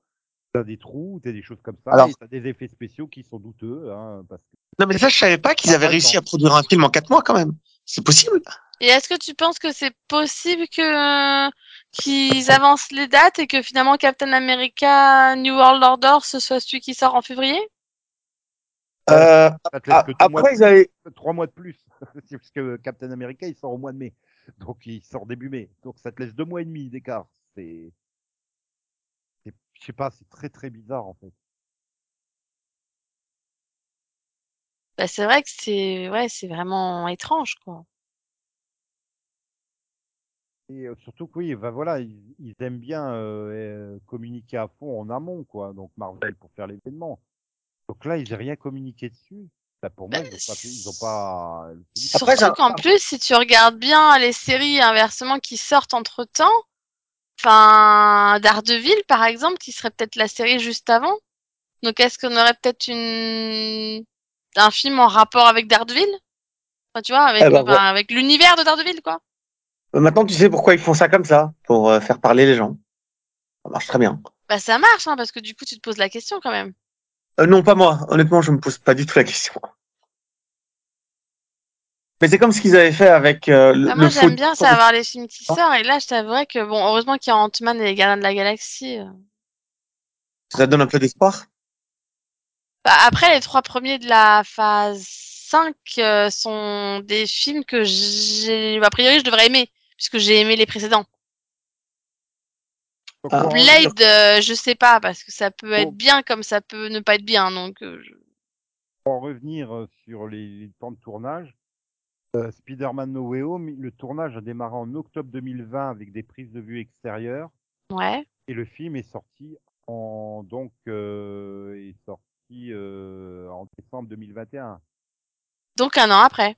T'as des trous, t'as des choses comme ça, Alors- et t'as des effets spéciaux qui sont douteux, hein, parce que Non, mais ça, je savais pas qu'ils avaient réussi à produire un film en quatre mois, quand même. C'est possible. Et est-ce que tu penses que c'est possible que qu'ils avancent les dates et que finalement Captain America New World Order ce soit celui qui sort en février? Euh, ça te laisse a- que trois mois de après, ils avaient, plus, trois mois de plus. *laughs* Parce que Captain America, il sort au mois de mai. Donc, il sort début mai. Donc, ça te laisse deux mois et demi d'écart. C'est- je sais pas, c'est très très bizarre, en fait. bah, C'est vrai que c'est ouais, c'est vraiment étrange quoi. Et euh, surtout que oui, bah voilà, ils, ils aiment bien euh, euh, communiquer à fond en amont, quoi. Donc Marvel pour faire l'événement. Donc là, ils n'ont rien communiqué dessus. Bah, pour moi, ils ont pas, fait- ils ont pas. Après, Surtout qu'en plus, si tu regardes bien les séries inversement qui sortent entre temps, enfin Daredevil par exemple, qui serait peut-être la série juste avant. Donc est-ce qu'on aurait peut-être une un film en rapport avec Daredevil? Enfin, tu vois, avec, Eh ben, enfin, avec l'univers de Daredevil, quoi. Euh, Maintenant, tu sais pourquoi ils font ça comme ça, pour euh, faire parler les gens. Ça marche très bien. Bah ça marche, hein, parce que du coup, tu te poses la question quand même. Euh, non, pas moi. Honnêtement, je me pose pas du tout la question. Mais c'est comme ce qu'ils avaient fait avec euh, le, Bah, moi, j'aime bien savoir les films qui sortent, et là, je t'avouerais que, bon, heureusement qu'il y a Ant-Man et les Gardiens de la Galaxie. euh. Ça donne un peu d'espoir. Bah, après, les trois premiers de la phase 5 euh, sont des films que j'ai, a priori, je devrais aimer, puisque j'ai aimé les précédents. Ah. Blade, euh, je sais pas, parce que ça peut être Oh. bien comme ça peut ne pas être bien, donc euh, je- pour en revenir euh, sur les, les temps de tournage, Spider-Man No Way Home, le tournage a démarré en octobre 2020 avec des prises de vue extérieures ouais. et le film est sorti en donc euh, est sorti euh, en décembre 2021. Donc un an après.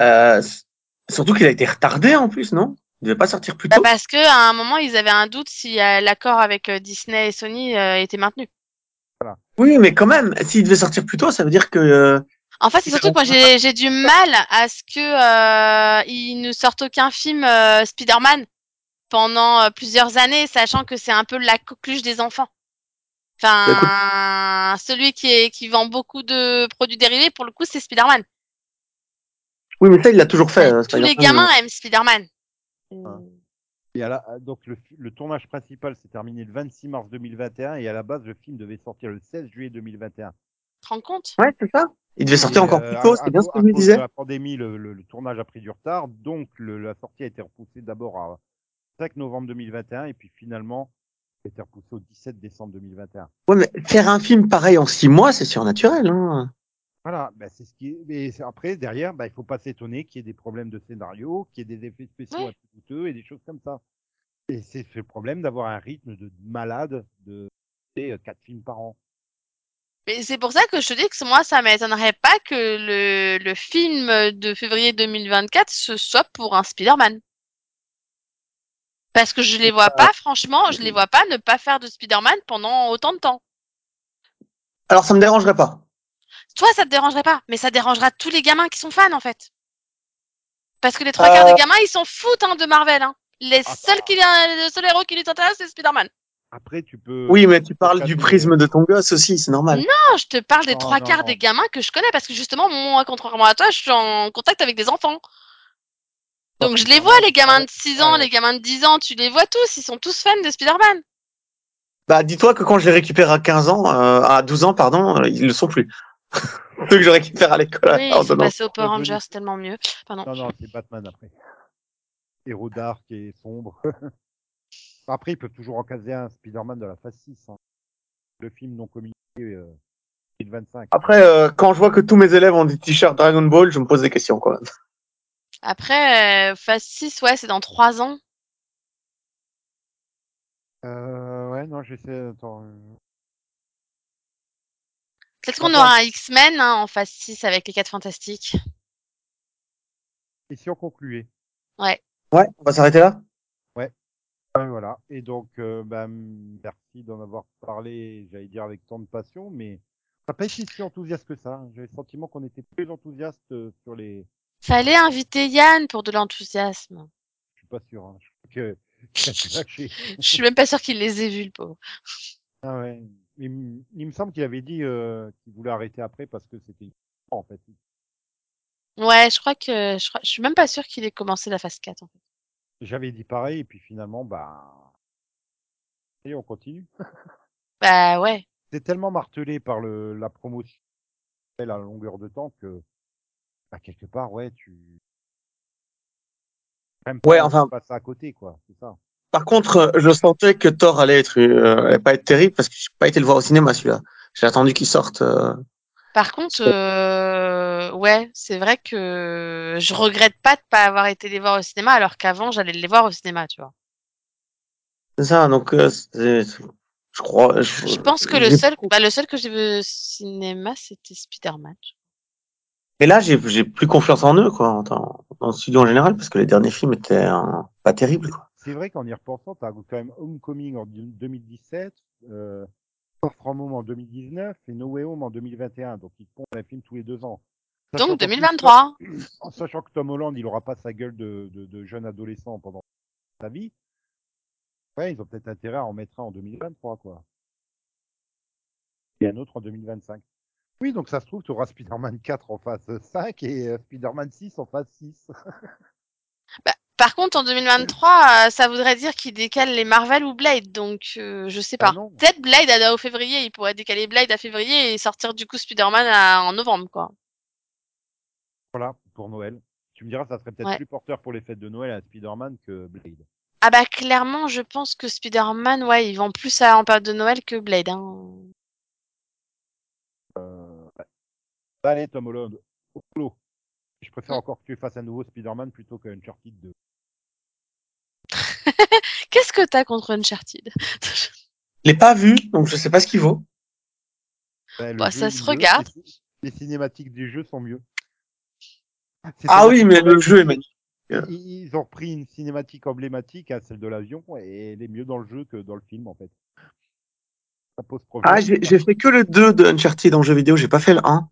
Euh, s- surtout qu'il a été retardé en plus, non? Il devait pas sortir plus Bah, tôt. parce que à un moment, ils avaient un doute si euh, l'accord avec euh, Disney et Sony euh, était maintenu. Oui, mais quand même, s'il devait sortir plus tôt, ça veut dire que. En fait, c'est surtout que moi, j'ai du mal à ce que euh, ils ne sortent aucun film euh, Spider-Man pendant euh, plusieurs années, sachant que c'est un peu la coqueluche des enfants. Enfin, celui qui est qui vend beaucoup de produits dérivés, pour le coup, c'est Spider-Man. Oui, mais ça, il l'a toujours fait. euh, Tous les Spider-Man, gamins aiment Spider-Man. Ah. Et à la, donc le, le tournage principal s'est terminé le 26 mars 2021 et à la base le film devait sortir le 16 juillet 2021. Tu te rends compte? Ouais, c'est ça. Il devait sortir Et, encore euh, plus tôt, c'est bien ce que je me disais. la pandémie, le, le- le tournage a pris du retard, donc le- la sortie a été repoussée d'abord à 5 novembre 2021 et puis finalement a été repoussée au 17 décembre 2021. Ouais, mais faire un film pareil en six mois, c'est surnaturel. Hein. Voilà, bah, c'est ce qui est. Mais après, derrière, bah, il faut pas s'étonner qu'il y ait des problèmes de scénario, qu'il y ait des effets spéciaux Ouais. coûteux et des choses comme ça. Et c'est c'est le problème d'avoir un rythme de malade de euh, quatre films par an. Mais c'est pour ça que je te dis que moi, ça m'étonnerait pas que le, le film de février 2024 ce soit pour un Spider-Man. Parce que je les vois pas, franchement, je les vois pas ne pas faire de Spider-Man pendant autant de temps. Alors, ça me dérangerait pas. Toi, ça te dérangerait pas, mais ça dérangera tous les gamins qui sont fans, en fait. Parce que les trois quarts Euh. des gamins, ils s'en foutent hein, de Marvel. Hein. Les Ah, seuls qui, le seul héros qui les intéresse, c'est Spider-Man. Après, tu peux. Oui, mais tu parles du prisme de ton gosse aussi, c'est normal. Non, je te parle des Non, trois non, quarts non. des gamins que je connais, parce que justement, moi, contrairement à toi, je suis en contact avec des enfants. Donc je les vois, les gamins de 6 ans, Ouais. les gamins de 10 ans, tu les vois tous, ils sont tous fans de Spider-Man. Bah, dis-toi que quand je les récupère à 15 ans, euh, à 12 ans, pardon, ils le sont plus. *laughs* Ceux que je récupère à l'école. Oui, en il faut donnant- passer au Power Rangers, tellement mieux. Pardon. Non, non, c'est Batman après. Héros dark et sombre. *laughs* après, ils peuvent toujours en caser un Spider-Man de la phase 6. hein. Le film non communiqué euh, 2025. Après, euh, quand je vois que tous mes élèves ont des t-shirts Dragon Ball, je me pose des questions quand même. Après, euh, phase 6, ouais, c'est dans 3 ans. Euh, ouais, non, j'essaie. Attends. euh, Peut-être qu'on aura un X-Men hein, en phase 6 avec les 4 fantastiques. Et si on concluait? Ouais. Ouais, on va s'arrêter là? Voilà. Et donc, euh, bah, merci d'en avoir parlé, j'allais dire avec tant de passion, mais ça n'a pas été si enthousiaste que ça. hein. J'avais le sentiment qu'on était plus enthousiaste euh, sur les. Fallait inviter Yann pour de l'enthousiasme. Je suis pas sûr. Hein. Je que. *laughs* *laughs* Je suis même pas sûre qu'il les ait vus, le pauvre. Ah ouais. Il, me- il me semble qu'il avait dit euh, qu'il voulait arrêter après parce que c'était en fait. Ouais, je crois que je, crois... je suis même pas sûre qu'il ait commencé la phase 4 en fait. J'avais dit pareil et puis finalement, bah, et on continue. Bah ouais. C'est tellement martelé par le la promotion à la longueur de temps que, bah, quelque part, ouais, tu. Même Ouais, pas, enfin- tu passes à côté, quoi. C'est ça. Par contre, je sentais que Thor allait être, euh, allait pas être terrible parce que j'ai pas été le voir au cinéma celui-là. J'ai attendu qu'il sorte. euh, Par contre, euh, ouais, c'est vrai que je regrette pas de pas avoir été les voir au cinéma alors qu'avant j'allais les voir au cinéma, tu vois. C'est ça, donc euh, je crois. Je, Je pense que le seul, bah, le seul que j'ai vu au cinéma, c'était Spider-Man. Et là, j'ai j'ai plus confiance en eux, quoi, dans, dans le studio en général, parce que les derniers films étaient euh, pas terribles, quoi. C'est vrai qu'en y repensant, t'as quand même Homecoming en 2017, euh, Far From Home en 2019 et No Way Home en 2021. Donc, ils font un film tous les deux ans. Sachant Donc qu'en plus, 2023. En sachant que Tom Holland, il aura pas sa gueule de, de, de jeune adolescent pendant sa vie. Ouais, ils ont peut-être intérêt à en mettre un en 2023, quoi. Et un autre en 2025. Oui, donc ça se trouve, tu auras Spider-Man 4 en phase 5 et euh, Spider-Man 6 en phase 6. *laughs* Par contre, en 2023, euh, ça voudrait dire qu'il décale les Marvel ou Blade, donc euh, je sais Ah pas. non. Peut-être Blade à, au février, il pourrait décaler Blade à février et sortir du coup Spider-Man en novembre, quoi. Voilà, pour Noël. Tu me diras, ça serait peut-être Ouais. plus porteur pour les fêtes de Noël à Spider-Man que Blade. Ah bah clairement, je pense que Spider-Man, ouais, il vend plus à, en période de Noël que Blade. Hein. Euh, ouais. Allez, Tom Holland, au boulot. Je préfère encore que tu fasses un nouveau Spider-Man plutôt qu'un Uncharted 2. *laughs* Qu'est-ce que t'as contre Uncharted? Je l'ai pas vu, donc je sais pas ce qu'il vaut. Ben, Bah, jeu ça se regarde. Les, les cinématiques du jeu sont mieux. Ah oui, mais le jeu est magnifique. Ils, ont repris une cinématique emblématique, hein, celle de l'avion, et elle est mieux dans le jeu que dans le film, en fait. Ça pose problème. Ah, j'ai fait que le 2 de Uncharted en jeu vidéo, j'ai pas fait le 1.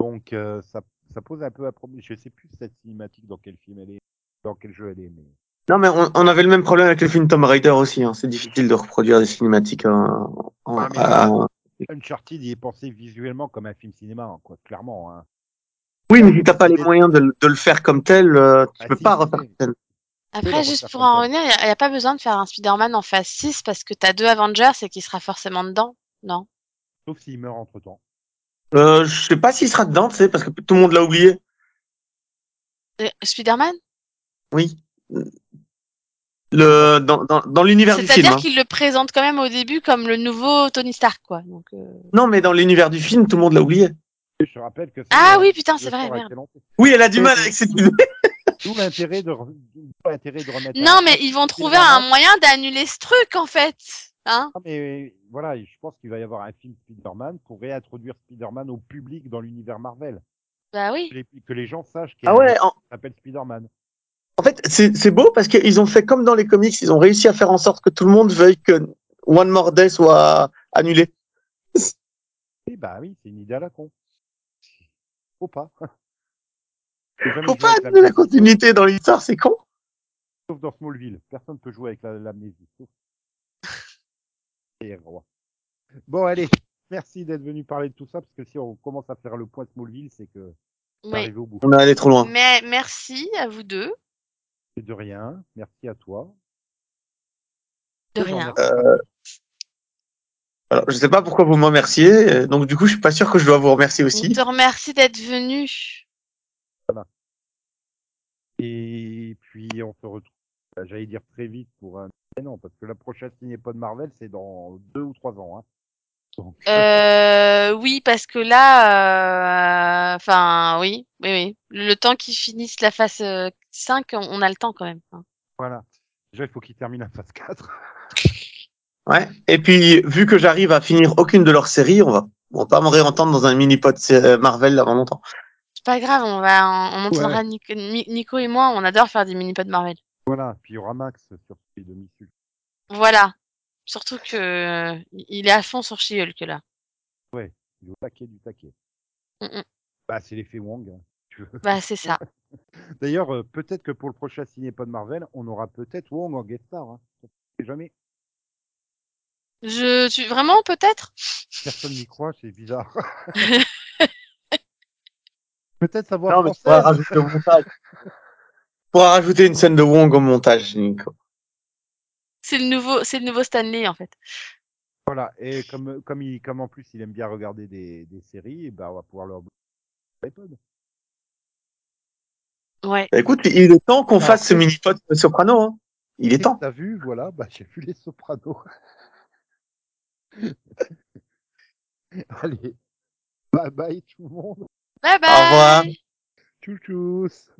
Donc, euh, ça, ça pose un peu un problème. Je sais plus cette cinématique dans quel film elle est, dans quel jeu elle est, mais. Non, mais on, on avait le même problème avec le film Tomb Raider aussi. Hein. C'est difficile de reproduire des cinématiques en, en- à- Uncharted, il est pensé visuellement comme un film cinéma, hein, quoi, clairement. Hein. Oui, mais si t'as pas les moyens de, le- de le faire comme tel, euh, tu Ah, peux si, pas refaire si. tel. Après, juste pour comme en revenir, il n'y a, pas besoin de faire un Spider-Man en phase 6 parce que t'as deux Avengers et qu'il sera forcément dedans. Non? Sauf s'il meurt entre temps. Euh, je sais pas s'il sera dedans, tu sais, parce que tout le monde l'a oublié. Euh, Spider-Man? Oui. Le, dans dans, dans l'univers du film. C'est-à-dire hein. qu'il le présente quand même au début comme le nouveau Tony Stark, quoi. Donc, euh, Non, mais dans l'univers du film, tout le monde l'a oublié. Je te rappelle que Ah euh, oui, putain, c'est vrai, merde. Oui, elle a du mal avec cette idée. D'où l'intérêt de, re- de remettre Non, mais ils vont trouver un moyen d'annuler ce truc, en fait. Hein Ah, mais voilà, je pense qu'il va y avoir un film Spider-Man pour réintroduire Spider-Man au public dans l'univers Marvel. Bah oui. Que les, que les gens sachent qu'il Ah ouais, en, s'appelle Spider-Man. en fait, c'est c'est beau parce qu'ils ont fait comme dans les comics, ils ont réussi à faire en sorte que tout le monde veuille que One More Day soit annulé. Eh bah oui, c'est une idée à la con. *laughs* Faut pas. Faut pas annuler la continuité dans l'histoire, c'est con. Sauf dans Smallville. Personne peut jouer avec la- l'amnésie. Sauf *laughs* les rois. Bon, allez. Merci d'être venu parler de tout ça, parce que si on commence à faire le point Smallville, c'est que c'est Oui. arrivé au bout. On est allé trop loin. Mais merci à vous deux. Et de rien. Merci à toi. De rien. Alors, je sais pas pourquoi vous me remerciez, euh, donc du coup, je suis pas sûr que je dois vous remercier aussi. te remercie d'être venu. Et puis, on se retrouve, bah, j'allais dire très vite pour un. Mais non, parce que la prochaine Cinépod Marvel, c'est dans deux ou trois ans. Hein. Donc, Euh, oui, parce que là, euh, enfin, oui, oui, oui. Le temps qu'ils finissent la phase euh, 5, on, on a le temps quand même. hein. voilà. Déjà, il faut qu'il termine la phase 4. Ouais. Et puis, vu que j'arrive à finir aucune de leurs séries, on va, on va pas me réentendre dans un mini-pod euh, Marvel avant longtemps. C'est pas grave, on va, on entendra Ouais. Nico, Ni- Nico et moi, on adore faire des mini-pods Marvel. Voilà. Puis il y aura Max sur les demi-suls. Voilà. Surtout que euh, il est à fond sur She-Hulk là. Ouais. Il est au taquet du taquet. Mm, mm. Bah, c'est l'effet Wong. hein, si tu veux. Bah c'est ça. *laughs* D'ailleurs, euh, peut-être que pour le prochain Cinépod Marvel, on aura peut-être Wong en guest star. Hein. On sait jamais. Je suis vraiment peut-être? Personne n'y croit, c'est bizarre. *laughs* peut-être sa voix Non, mais tu pourras rajouter au montage. Tu pourras rajouter une scène de Wong au montage, Nico. C'est le nouveau, c'est le nouveau Stanley en fait. Voilà, et comme, comme, il, comme en plus il aime bien regarder des, des séries, et ben on va pouvoir leur iPod. Ouais. Bah, écoute, il est temps qu'on Alors, fasse ce mini-pod Soprano. Hein. Il est temps. T'as vu, voilà, bah j'ai vu les sopranos. *laughs* Allez, bye bye tout le monde. Bye bye. revoir. Tchou tchous.